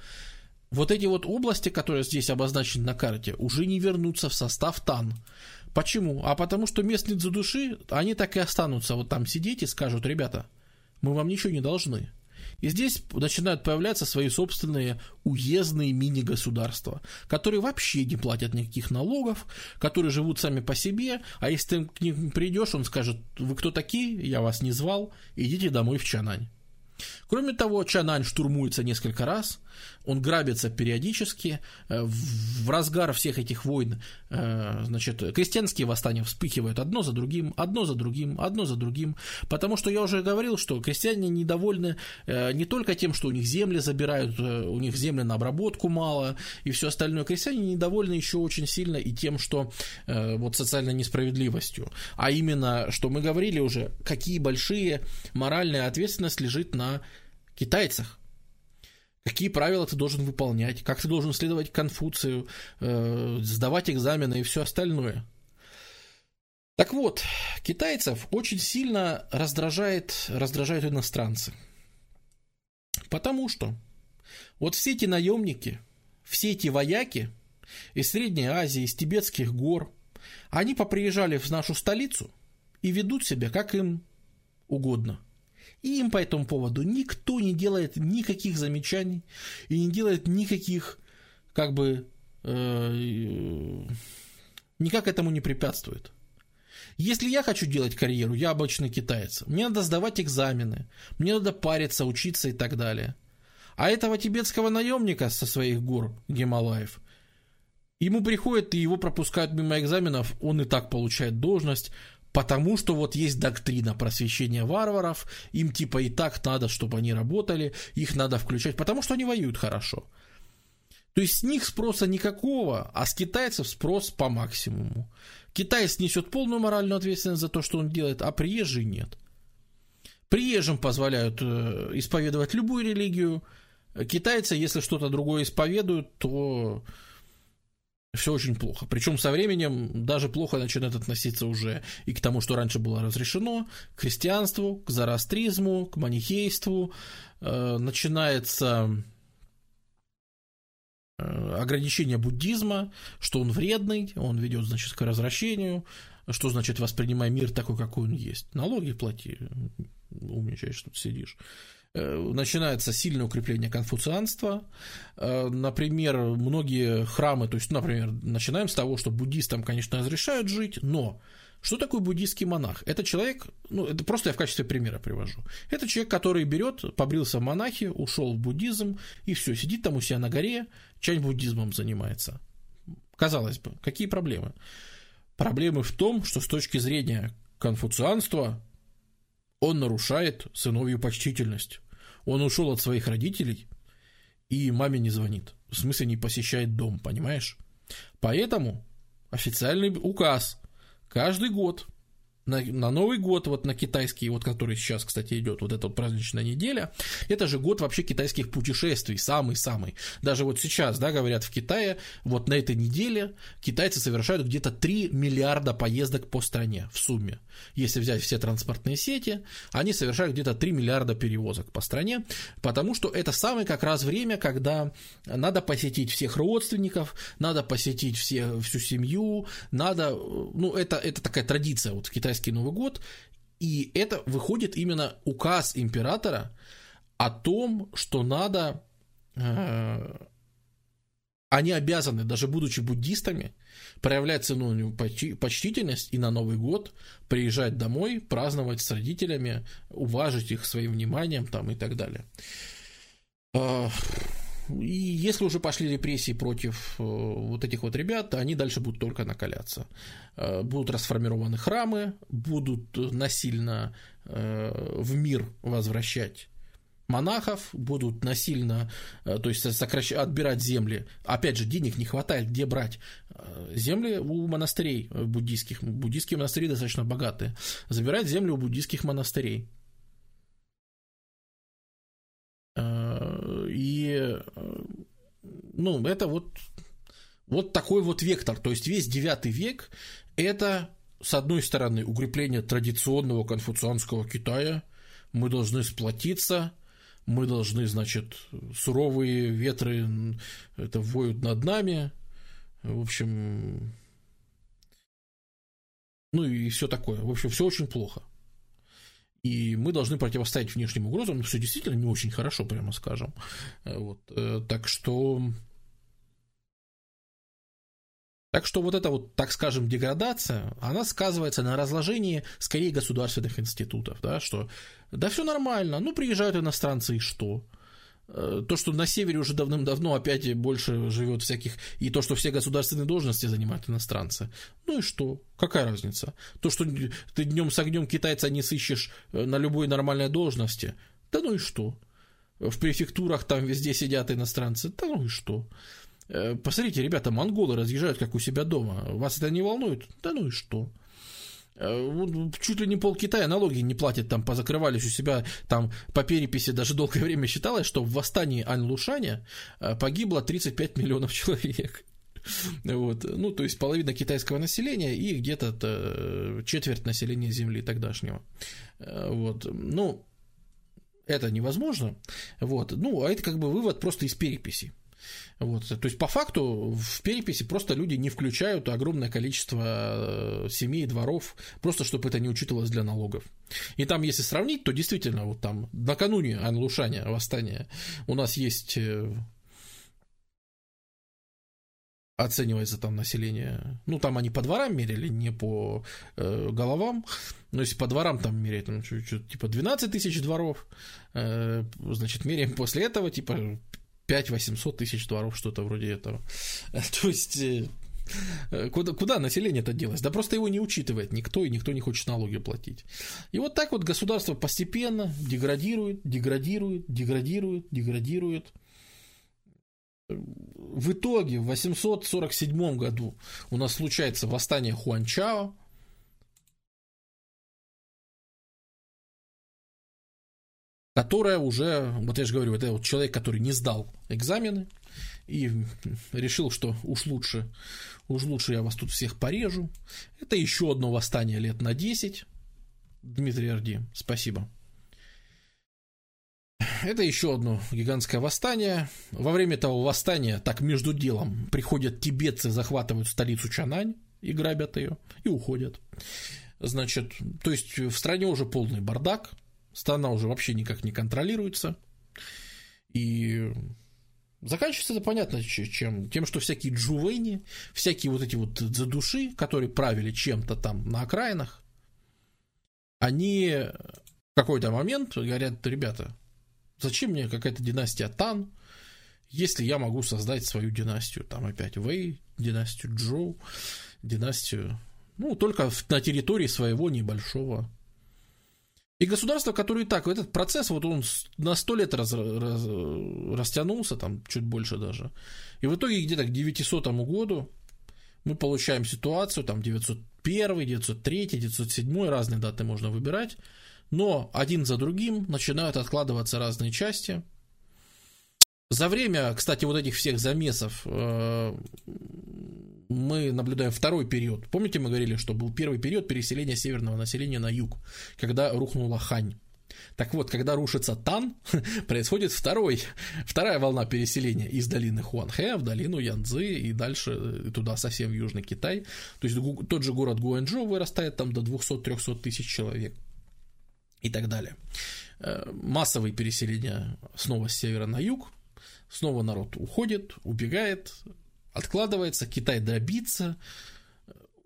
Вот эти вот области, которые здесь обозначены на карте, уже не вернутся в состав ТАН. Почему? А потому что местные задуши, они так и останутся вот там сидеть и скажут, ребята, мы вам ничего не должны. И здесь начинают появляться свои собственные уездные мини-государства, которые вообще не платят никаких налогов, которые живут сами по себе, а если ты к ним придешь, он скажет, вы кто такие, я вас не звал, идите домой в Чанань. Кроме того, Чанань штурмуется несколько раз, он грабится периодически. Э, в разгар всех этих войн, э, значит, крестьянские восстания вспыхивают одно за другим, одно за другим, одно за другим, потому что я уже говорил, что крестьяне недовольны э, не только тем, что у них земли забирают, у них земли на обработку мало и все остальное. Крестьяне недовольны еще очень сильно и тем, что вот социальной несправедливостью, а именно, что мы говорили уже, какие большие моральная ответственность лежит на китайцах какие правила ты должен выполнять, как ты должен следовать Конфуцию, э, сдавать экзамены и все остальное. Так вот, китайцев очень сильно раздражает, раздражают иностранцы. Потому что вот все эти наемники, все эти вояки из Средней Азии, из тибетских гор, они поприезжали в нашу столицу и ведут себя как им угодно – и им по этому поводу никто не делает никаких замечаний и не делает никаких, как бы, э, никак этому не препятствует. Если я хочу делать карьеру, я обычный китаец, мне надо сдавать экзамены, мне надо париться, учиться и так далее. А этого тибетского наемника со своих гор Гималаев, ему приходит и его пропускают мимо экзаменов, он и так получает должность, Потому что вот есть доктрина просвещения варваров, им типа и так надо, чтобы они работали, их надо включать, потому что они воюют хорошо. То есть с них спроса никакого, а с китайцев спрос по максимуму. Китаец несет полную моральную ответственность за то, что он делает, а приезжий нет. Приезжим позволяют э, исповедовать любую религию. Китайцы, если что-то другое исповедуют, то все очень плохо. Причем со временем даже плохо начинает относиться уже и к тому, что раньше было разрешено, к христианству, к зороастризму, к манихейству. Э, начинается э, ограничение буддизма, что он вредный, он ведет, значит, к развращению, что значит воспринимай мир такой, какой он есть. Налоги плати, умничаешь, тут сидишь. Э, начинается сильное укрепление конфуцианства. Э, например, многие храмы, то есть, например, начинаем с того, что буддистам, конечно, разрешают жить, но что такое буддийский монах? Это человек, ну, это просто я в качестве примера привожу. Это человек, который берет, побрился в монахи, ушел в буддизм, и все, сидит там у себя на горе, чань буддизмом занимается. Казалось бы, какие проблемы? Проблемы в том, что с точки зрения конфуцианства он нарушает сыновью почтительность. Он ушел от своих родителей и маме не звонит. В смысле не посещает дом, понимаешь? Поэтому официальный указ каждый год на, на Новый год, вот на китайский, вот который сейчас, кстати, идет, вот эта вот праздничная неделя, это же год вообще китайских путешествий, самый-самый. Даже вот сейчас, да, говорят, в Китае, вот на этой неделе китайцы совершают где-то 3 миллиарда поездок по стране в сумме. Если взять все транспортные сети, они совершают где-то 3 миллиарда перевозок по стране, потому что это самое как раз время, когда надо посетить всех родственников, надо посетить все, всю семью, надо, ну, это, это такая традиция вот в Китае китайский Новый год, и это выходит именно указ императора о том, что надо, э, они обязаны, даже будучи буддистами, проявлять цену почтительность и на Новый год приезжать домой, праздновать с родителями, уважить их своим вниманием там, и так далее. И если уже пошли репрессии против э, вот этих вот ребят, они дальше будут только накаляться. Э, будут расформированы храмы, будут насильно э, в мир возвращать монахов, будут насильно, то есть сокращ... отбирать земли. Опять же, денег не хватает, где брать. Земли у монастырей буддийских. Буддийские монастыри достаточно богатые. Забирать земли у буддийских монастырей. Ну, это вот, вот такой вот вектор. То есть весь девятый век – это с одной стороны, укрепление традиционного конфуцианского Китая, мы должны сплотиться, мы должны, значит, суровые ветры это воют над нами, в общем, ну и все такое. В общем, все очень плохо. И мы должны противостоять внешним угрозам, все действительно не очень хорошо, прямо скажем. Вот. Э, так что так что вот эта вот, так скажем, деградация, она сказывается на разложении скорее государственных институтов, да, что да все нормально, ну приезжают иностранцы и что? Э, то, что на севере уже давным-давно опять больше живет всяких, и то, что все государственные должности занимают иностранцы. Ну и что? Какая разница? То, что ты днем с огнем китайца не сыщешь э, на любой нормальной должности, да ну и что? В префектурах там везде сидят иностранцы, да ну и что? Э, посмотрите, ребята, монголы разъезжают как у себя дома. Вас это не волнует? Да ну и что? Э, чуть ли не пол Китая налоги не платит, там позакрывались у себя, там по переписи даже долгое время считалось, что в восстании Ань-Лушаня э, погибло 35 миллионов человек. Вот. Ну, то есть половина китайского населения и где-то четверть населения Земли тогдашнего. Вот. Ну, это невозможно. Вот. Ну, а это как бы вывод просто из переписи. Вот. То есть, по факту, в переписи просто люди не включают огромное количество э, семей, дворов, просто чтобы это не учитывалось для налогов. И там, если сравнить, то действительно, вот там накануне Анлушания, восстания, у нас есть э, оценивается там население. Ну, там они по дворам мерили, не по э, головам. Но если по дворам там меряют, там, чуть-чуть, типа 12 тысяч дворов, э, значит, меряем после этого, типа 5 800 тысяч дворов, что-то вроде этого. То есть, э, Куда, куда население это делось? Да просто его не учитывает никто, и никто не хочет налоги платить. И вот так вот государство постепенно деградирует, деградирует, деградирует, деградирует. В итоге в 847 году у нас случается восстание Хуанчао, которая уже, вот я же говорю, это вот человек, который не сдал экзамены и решил, что уж лучше, уж лучше я вас тут всех порежу. Это еще одно восстание лет на 10. Дмитрий Орди, спасибо. Это еще одно гигантское восстание. Во время этого восстания, так между делом, приходят тибетцы, захватывают столицу Чанань и грабят ее, и уходят. Значит, то есть в стране уже полный бардак, страна уже вообще никак не контролируется. И заканчивается это понятно чем. Тем, что всякие джувени, всякие вот эти вот задуши, которые правили чем-то там на окраинах, они в какой-то момент говорят, ребята, зачем мне какая-то династия Тан, если я могу создать свою династию, там опять Вэй, династию Джоу, династию, ну, только на территории своего небольшого и государства, которые так, этот процесс, вот он на сто лет раз, раз, растянулся, там чуть больше даже. И в итоге где-то к 900 году мы получаем ситуацию, там 901, 903, 907, разные даты можно выбирать, но один за другим начинают откладываться разные части. За время, кстати, вот этих всех замесов э, мы наблюдаем второй период. Помните, мы говорили, что был первый период переселения северного населения на юг, когда рухнула Хань. Так вот, когда рушится Тан, происходит второй, вторая волна переселения из долины Хуанхэ в долину Янцзы и дальше э, туда совсем в Южный Китай. То есть тот же город Гуанчжоу вырастает там до 200-300 тысяч человек и так далее. Э, массовые переселения снова с севера на юг, снова народ уходит, убегает, откладывается, Китай добится.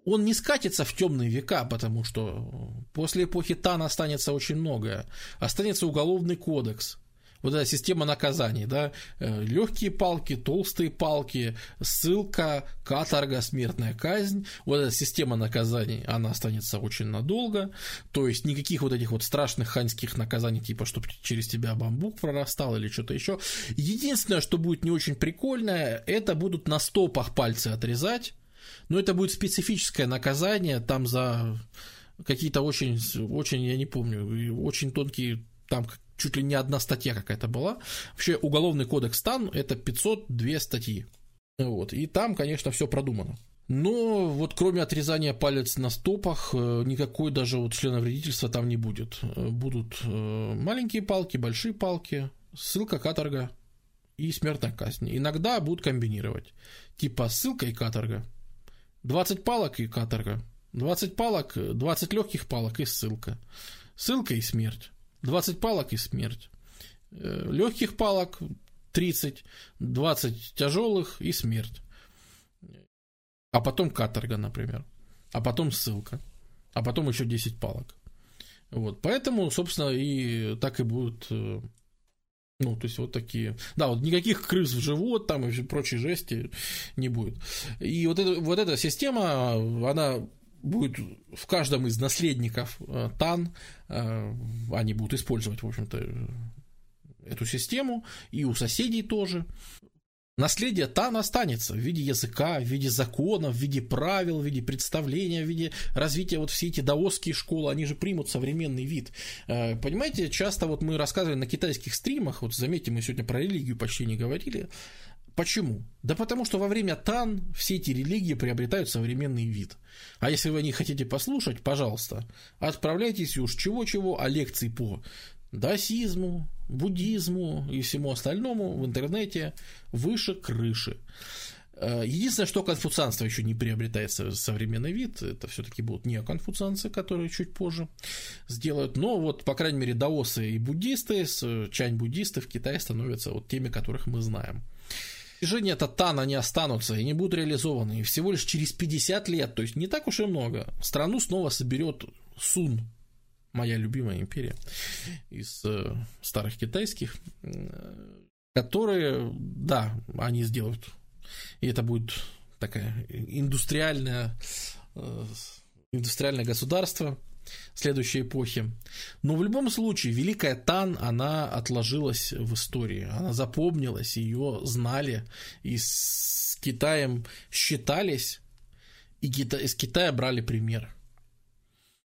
Он не скатится в темные века, потому что после эпохи Тан останется очень многое. Останется уголовный кодекс, вот эта система наказаний, да, э, легкие палки, толстые палки, ссылка, каторга, смертная казнь, вот эта система наказаний, она останется очень надолго, то есть никаких вот этих вот страшных ханьских наказаний, типа, чтобы через тебя бамбук прорастал или что-то еще. Единственное, что будет не очень прикольное, это будут на стопах пальцы отрезать, но это будет специфическое наказание, там за какие-то очень, очень, я не помню, очень тонкие, там чуть ли не одна статья какая-то была. Вообще, уголовный кодекс ТАН – это 502 статьи. Вот. И там, конечно, все продумано. Но вот кроме отрезания палец на стопах, э, никакой даже вот членовредительства там не будет. Э, будут э, маленькие палки, большие палки, ссылка, каторга и смертная казнь. Иногда будут комбинировать. Типа ссылка и каторга. 20 палок и каторга. 20 палок, 20 легких палок и ссылка. Ссылка и смерть. 20 палок и смерть. Э, Легких палок 30, 20 тяжелых и смерть. А потом каторга, например. А потом ссылка. А потом еще 10 палок. Вот. Поэтому, собственно, и так и будут э, ну, то есть вот такие. Да, вот никаких крыс в живот там и прочей жести не будет. И вот, это, вот эта система, она будет в каждом из наследников э, ТАН, э, они будут использовать, в общем-то, эту систему, и у соседей тоже. Наследие ТАН останется в виде языка, в виде законов, в виде правил, в виде представления, в виде развития вот все эти даосские школы, они же примут современный вид. Э, понимаете, часто вот мы рассказывали на китайских стримах, вот заметьте, мы сегодня про религию почти не говорили, Почему? Да потому что во время Тан все эти религии приобретают современный вид. А если вы не хотите послушать, пожалуйста, отправляйтесь уж чего-чего, а лекции по даосизму, буддизму и всему остальному в интернете выше крыши. Э, единственное, что конфуцианство еще не приобретает современный вид, это все-таки будут неоконфуцианцы, которые чуть позже сделают. Но вот, по крайней мере, даосы и буддисты, чань-буддисты в Китае становятся вот теми, которых мы знаем. Движения Татана не останутся и не будут реализованы. И всего лишь через 50 лет, то есть не так уж и много, страну снова соберет Сун, моя любимая империя из э, старых китайских, э, которые, да, они сделают. И это будет такая индустриальная, э, индустриальное государство, следующей эпохи. Но в любом случае, Великая Тан, она отложилась в истории, она запомнилась, ее знали, и с Китаем считались, и из Китая брали пример.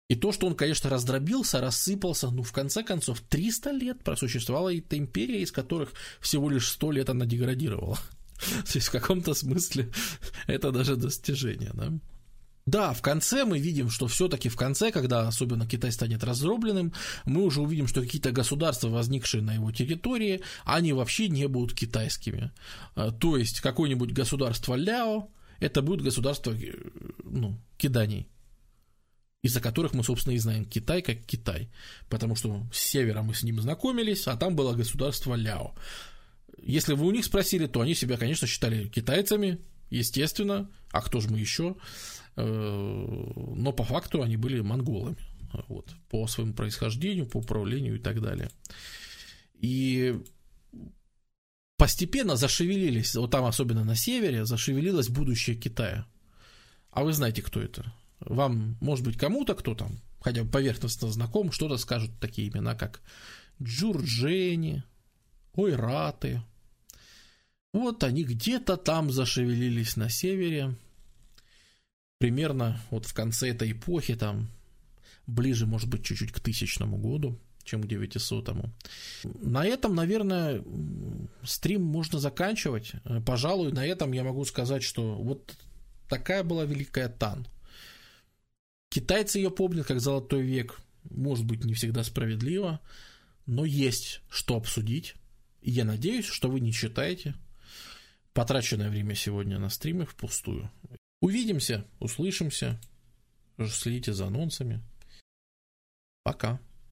И то, что он, конечно, раздробился, рассыпался, ну, в конце концов, 300 лет просуществовала эта империя, из которых всего лишь 100 лет она деградировала. То есть в каком-то смысле это даже достижение, да? Да, в конце мы видим, что все-таки в конце, когда особенно Китай станет раздробленным, мы уже увидим, что какие-то государства, возникшие на его территории, они вообще не будут китайскими. А, то есть какое-нибудь государство Ляо, это будет государство э, ну, киданий, из-за которых мы, собственно, и знаем Китай как Китай, потому что с севера мы с ним знакомились, а там было государство Ляо. Если вы у них спросили, то они себя, конечно, считали китайцами, естественно, а кто же мы еще? Э, но по факту они были монголами, вот, по своему происхождению, по управлению и так далее. И постепенно зашевелились, вот там особенно на севере, зашевелилось будущее Китая. А вы знаете, кто это? Вам, может быть, кому-то, кто там, хотя бы поверхностно знаком, что-то скажут такие имена, как Джурджени, Ойраты. Вот они где-то там зашевелились на севере, примерно вот в конце этой эпохи, там, ближе, может быть, чуть-чуть к тысячному году, чем к 900 -му. На этом, наверное, стрим можно заканчивать. Пожалуй, на этом я могу сказать, что вот такая была Великая Тан. Китайцы ее помнят как Золотой век. Может быть, не всегда справедливо, но есть что обсудить. И я надеюсь, что вы не считаете потраченное время сегодня на стриме впустую. Увидимся, услышимся. Следите за анонсами. Пока.